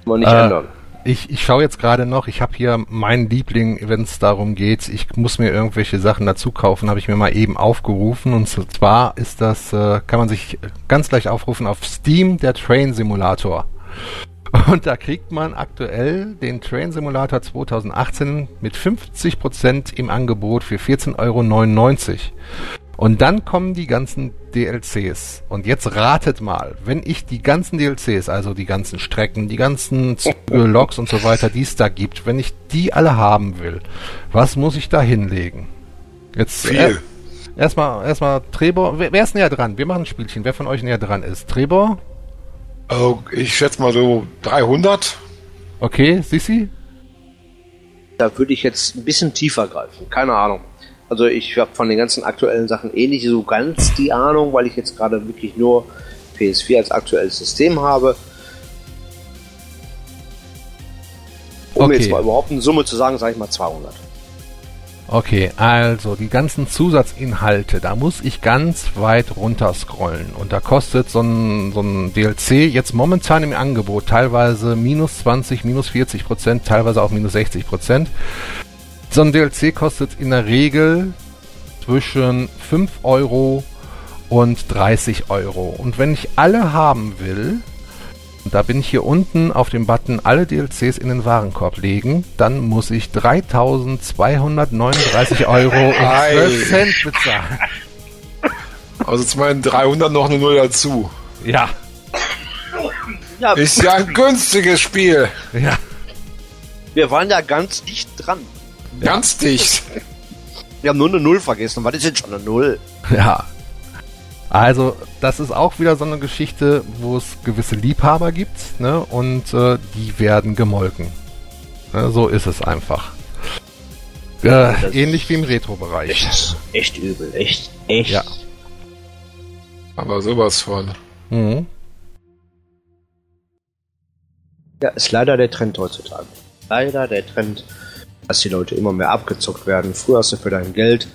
man nicht äh, ändern. Ich, ich schaue jetzt gerade noch, ich habe hier meinen Liebling, wenn es darum geht, ich muss mir irgendwelche Sachen dazu kaufen, habe ich mir mal eben aufgerufen. Und zwar ist das, äh, kann man sich ganz leicht aufrufen auf Steam, der Train Simulator. Und da kriegt man aktuell den Train Simulator 2018 mit 50% im Angebot für 14,99 Euro. Und dann kommen die ganzen DLCs. Und jetzt ratet mal, wenn ich die ganzen DLCs, also die ganzen Strecken, die ganzen <laughs> Logs und so weiter, die es da gibt, wenn ich die alle haben will, was muss ich da hinlegen? Jetzt Viel. Äh, erstmal erstmal Trebor, wer, wer ist näher dran? Wir machen ein Spielchen. Wer von euch näher dran ist? Trebor? Also ich schätze mal so 300. Okay, Sissi? Da würde ich jetzt ein bisschen tiefer greifen. Keine Ahnung. Also ich habe von den ganzen aktuellen Sachen eh nicht so ganz die Ahnung, weil ich jetzt gerade wirklich nur PS4 als aktuelles System habe. Um okay. jetzt mal überhaupt eine Summe zu sagen, sage ich mal 200. Okay, also die ganzen Zusatzinhalte, da muss ich ganz weit runter scrollen. Und da kostet so ein, so ein DLC jetzt momentan im Angebot teilweise minus 20, minus 40 Prozent, teilweise auch minus 60 Prozent. So ein DLC kostet in der Regel zwischen 5 Euro und 30 Euro. Und wenn ich alle haben will, und da bin ich hier unten auf dem Button alle DLCs in den Warenkorb legen. Dann muss ich 3239 Euro und 12 Cent bezahlen. Also zu meinen 300 noch eine Null dazu. Ja. ja. Ist ja ein günstiges Spiel. Ja. Wir waren ja ganz dicht dran. Ganz ja. dicht. Wir haben nur eine Null vergessen. Was ist jetzt schon eine Null? Ja. Also, das ist auch wieder so eine Geschichte, wo es gewisse Liebhaber gibt, ne? Und äh, die werden gemolken. Ne? So ist es einfach. Äh, ähnlich wie im Retro-Bereich. Echt, echt übel, echt, echt. Ja. Aber sowas von. Mhm. Ja, ist leider der Trend heutzutage. Leider der Trend, dass die Leute immer mehr abgezockt werden. Früher hast du für dein Geld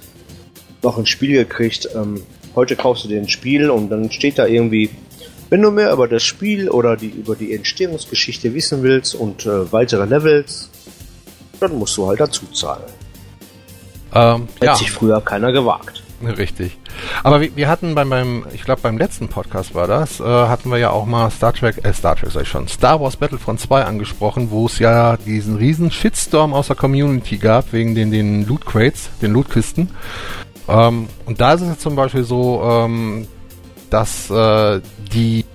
noch ein Spiel gekriegt, ähm, Heute kaufst du dir ein Spiel und dann steht da irgendwie, wenn du mehr über das Spiel oder die, über die Entstehungsgeschichte wissen willst und äh, weitere Levels, dann musst du halt dazu zahlen. Ähm, Hätte ja. sich früher keiner gewagt. Richtig. Aber wir, wir hatten beim, beim ich glaube beim letzten Podcast war das, äh, hatten wir ja auch mal Star Trek, äh, Star Trek sag ich schon, Star Wars Battlefront 2 angesprochen, wo es ja diesen riesen Shitstorm aus der Community gab wegen den, den Loot Crates, den Lootkisten. Ähm, und da ist es zum Beispiel so, ähm, dass äh, die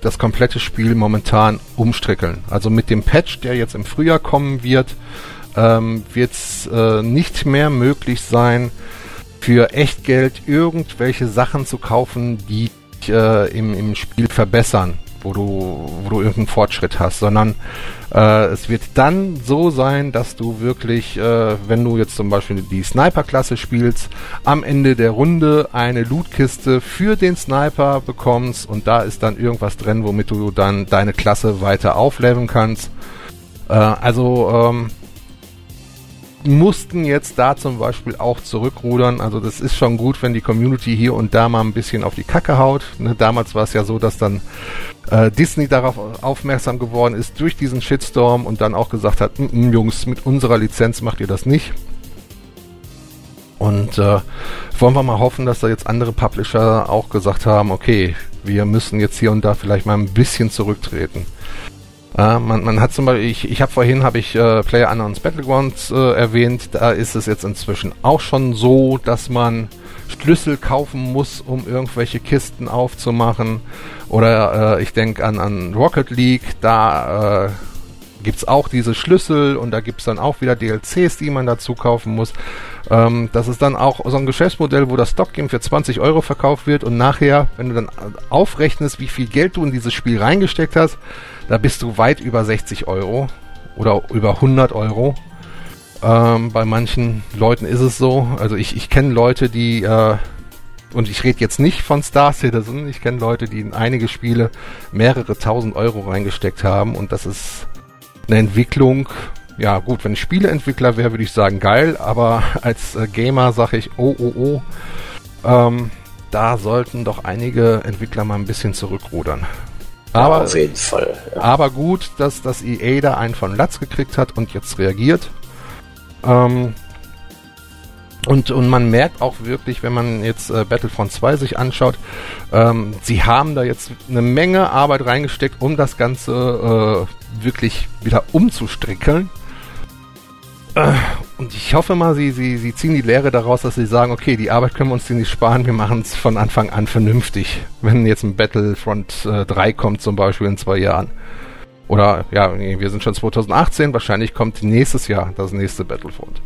das komplette Spiel momentan umstrickeln. Also mit dem Patch, der jetzt im Frühjahr kommen wird, ähm, wird es äh, nicht mehr möglich sein, für Echtgeld irgendwelche Sachen zu kaufen, die äh, im, im Spiel verbessern, wo du, wo du irgendeinen Fortschritt hast, sondern äh, es wird dann so sein, dass du wirklich, äh, wenn du jetzt zum Beispiel die Sniper-Klasse spielst, am Ende der Runde eine Lootkiste für den Sniper bekommst und da ist dann irgendwas drin, womit du dann deine Klasse weiter aufleveln kannst. Äh, also ähm, mussten jetzt da zum Beispiel auch zurückrudern. Also das ist schon gut, wenn die Community hier und da mal ein bisschen auf die Kacke haut. Ne, damals war es ja so, dass dann äh, Disney darauf aufmerksam geworden ist durch diesen Shitstorm und dann auch gesagt hat, M -m, Jungs, mit unserer Lizenz macht ihr das nicht. Und äh, wollen wir mal hoffen, dass da jetzt andere Publisher auch gesagt haben, okay, wir müssen jetzt hier und da vielleicht mal ein bisschen zurücktreten. Äh, man, man hat zum Beispiel, ich, ich habe vorhin habe ich äh, Player Unknowns Battlegrounds äh, erwähnt, da ist es jetzt inzwischen auch schon so, dass man Schlüssel kaufen muss, um irgendwelche Kisten aufzumachen. Oder äh, ich denke an, an Rocket League, da äh, gibt's auch diese Schlüssel und da gibt's dann auch wieder DLCs, die man dazu kaufen muss. Ähm, das ist dann auch so ein Geschäftsmodell, wo das Stockgame für 20 Euro verkauft wird und nachher, wenn du dann aufrechnest, wie viel Geld du in dieses Spiel reingesteckt hast, da bist du weit über 60 Euro oder über 100 Euro. Ähm, bei manchen Leuten ist es so. Also ich, ich kenne Leute, die, äh, und ich rede jetzt nicht von Star Citizen, ich kenne Leute, die in einige Spiele mehrere tausend Euro reingesteckt haben und das ist eine Entwicklung. Ja gut, wenn ich Spieleentwickler wäre, würde ich sagen geil, aber als äh, Gamer sage ich, oh, oh, oh, ähm, da sollten doch einige Entwickler mal ein bisschen zurückrudern. Aber, ja, auf jeden Fall. Ja. Aber gut, dass das EA da einen von Latz gekriegt hat und jetzt reagiert. Ähm, und, und man merkt auch wirklich, wenn man jetzt äh, Battlefront 2 sich anschaut, ähm, sie haben da jetzt eine Menge Arbeit reingesteckt, um das Ganze äh, wirklich wieder umzustrickeln. Äh, und ich hoffe mal, sie, sie, sie ziehen die Lehre daraus, dass sie sagen, okay, die Arbeit können wir uns nicht sparen, wir machen es von Anfang an vernünftig. Wenn jetzt ein Battlefront äh, 3 kommt zum Beispiel in zwei Jahren. Oder ja, wir sind schon 2018, wahrscheinlich kommt nächstes Jahr das nächste Battlefront.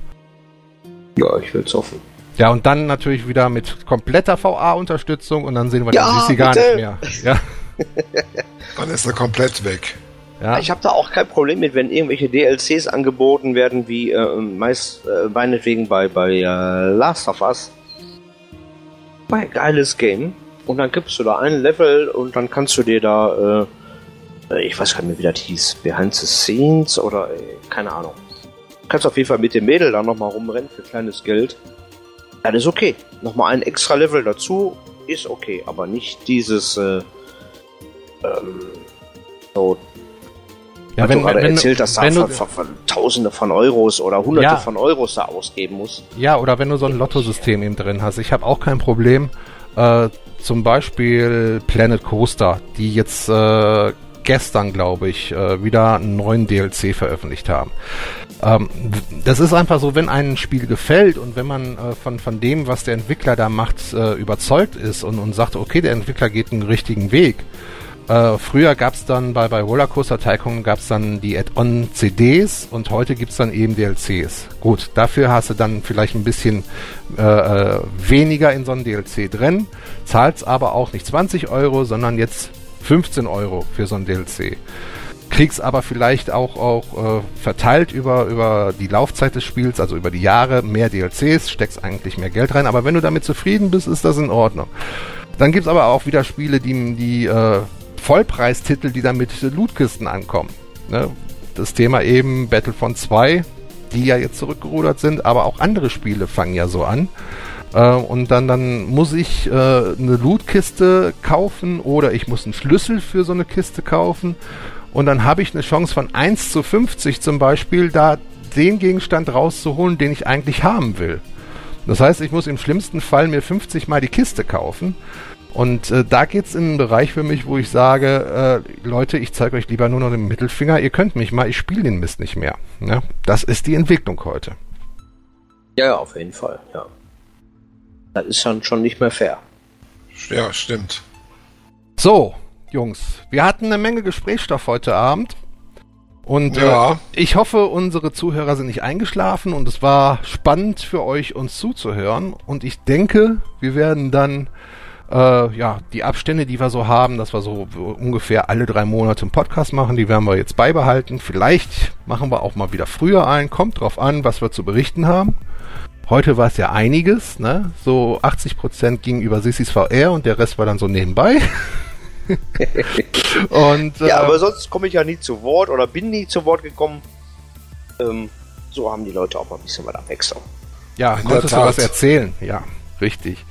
Ja, ich will es hoffen. Ja, und dann natürlich wieder mit kompletter VA-Unterstützung und dann sehen wir ja, den CC gar nicht mehr. Ja. <laughs> dann ist er komplett weg. Ja. Ich habe da auch kein Problem mit, wenn irgendwelche DLCs angeboten werden, wie äh, meist äh, meinetwegen bei, bei äh, Last of Us. Ein geiles Game. Und dann gibst du da ein Level und dann kannst du dir da, äh, ich weiß gar nicht mehr, wie das hieß, Behind the Scenes oder äh, keine Ahnung. Kannst auf jeden Fall mit dem Mädel da nochmal rumrennen für kleines Geld. Das ist okay. Nochmal ein extra Level dazu ist okay, aber nicht dieses äh, ähm, so ja, wenn, du gerade wenn, erzählt, dass wenn da von, von, Tausende von Euros oder Hunderte ja. von Euros da ausgeben muss. Ja, oder wenn du so ein Lotto-System eben drin hast. Ich habe auch kein Problem. Äh, zum Beispiel Planet Coaster, die jetzt äh, gestern, glaube ich, äh, wieder einen neuen DLC veröffentlicht haben. Ähm, das ist einfach so, wenn ein Spiel gefällt und wenn man äh, von, von dem, was der Entwickler da macht, äh, überzeugt ist und, und sagt, okay, der Entwickler geht einen richtigen Weg, äh, früher gab es dann bei, bei Rollercoaster Tycoon gab es dann die Add-on-CDs und heute gibt es dann eben DLCs. Gut, dafür hast du dann vielleicht ein bisschen äh, äh weniger in so einem DLC drin, zahlst aber auch nicht 20 Euro, sondern jetzt 15 Euro für so ein DLC. Kriegst aber vielleicht auch, auch äh, verteilt über, über die Laufzeit des Spiels, also über die Jahre, mehr DLCs, steckst eigentlich mehr Geld rein, aber wenn du damit zufrieden bist, ist das in Ordnung. Dann gibt es aber auch wieder Spiele, die, die äh, Vollpreistitel, die dann mit Lootkisten ankommen. Ne? Das Thema eben Battlefront 2, die ja jetzt zurückgerudert sind, aber auch andere Spiele fangen ja so an. Äh, und dann, dann muss ich äh, eine Lootkiste kaufen oder ich muss einen Schlüssel für so eine Kiste kaufen. Und dann habe ich eine Chance von 1 zu 50 zum Beispiel, da den Gegenstand rauszuholen, den ich eigentlich haben will. Das heißt, ich muss im schlimmsten Fall mir 50 Mal die Kiste kaufen. Und äh, da geht's in einen Bereich für mich, wo ich sage, äh, Leute, ich zeige euch lieber nur noch den Mittelfinger, ihr könnt mich mal, ich spiele den Mist nicht mehr. Ja? Das ist die Entwicklung heute. Ja, ja, auf jeden Fall, ja. Das ist dann schon nicht mehr fair. Ja, stimmt. So, Jungs, wir hatten eine Menge Gesprächsstoff heute Abend. Und Ja. äh, ich hoffe, unsere Zuhörer sind nicht eingeschlafen und es war spannend für euch, uns zuzuhören. Und ich denke, wir werden dann äh, ja die Abstände, die wir so haben, dass wir so ungefähr alle drei Monate einen Podcast machen, die werden wir jetzt beibehalten. Vielleicht machen wir auch mal wieder früher ein. Kommt drauf an, was wir zu berichten haben. Heute war es ja einiges, ne? So 80% ging über Sissis VR und der Rest war dann so nebenbei. <laughs> und Ja, äh, aber sonst komme ich ja nie zu Wort oder bin nie zu Wort gekommen. Ähm, so haben die Leute auch mal ein bisschen was Abwechslung. Ja, konntest du was erzählen? Ja, richtig.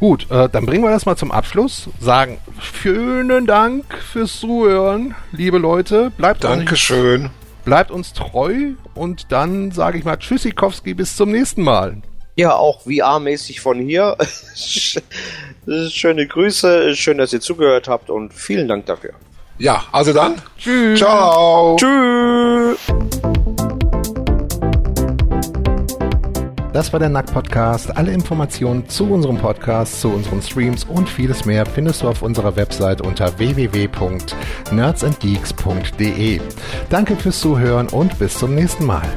Gut, äh, dann bringen wir das mal zum Abschluss. Sagen vielen Dank fürs Zuhören, liebe Leute. Bleibt, uns, Dankeschön. bleibt uns treu und dann sage ich mal Tschüssikowski, bis zum nächsten Mal. Ja, auch VR-mäßig von hier. <laughs> Schöne Grüße, schön, dass ihr zugehört habt und vielen Dank dafür. Ja, also dann. Tschüss. Ciao. Tschüss. Das war der Nack Podcast. Alle Informationen zu unserem Podcast, zu unseren Streams und vieles mehr findest du auf unserer Website unter www.nerdsandgeeks.de. Danke fürs Zuhören und bis zum nächsten Mal.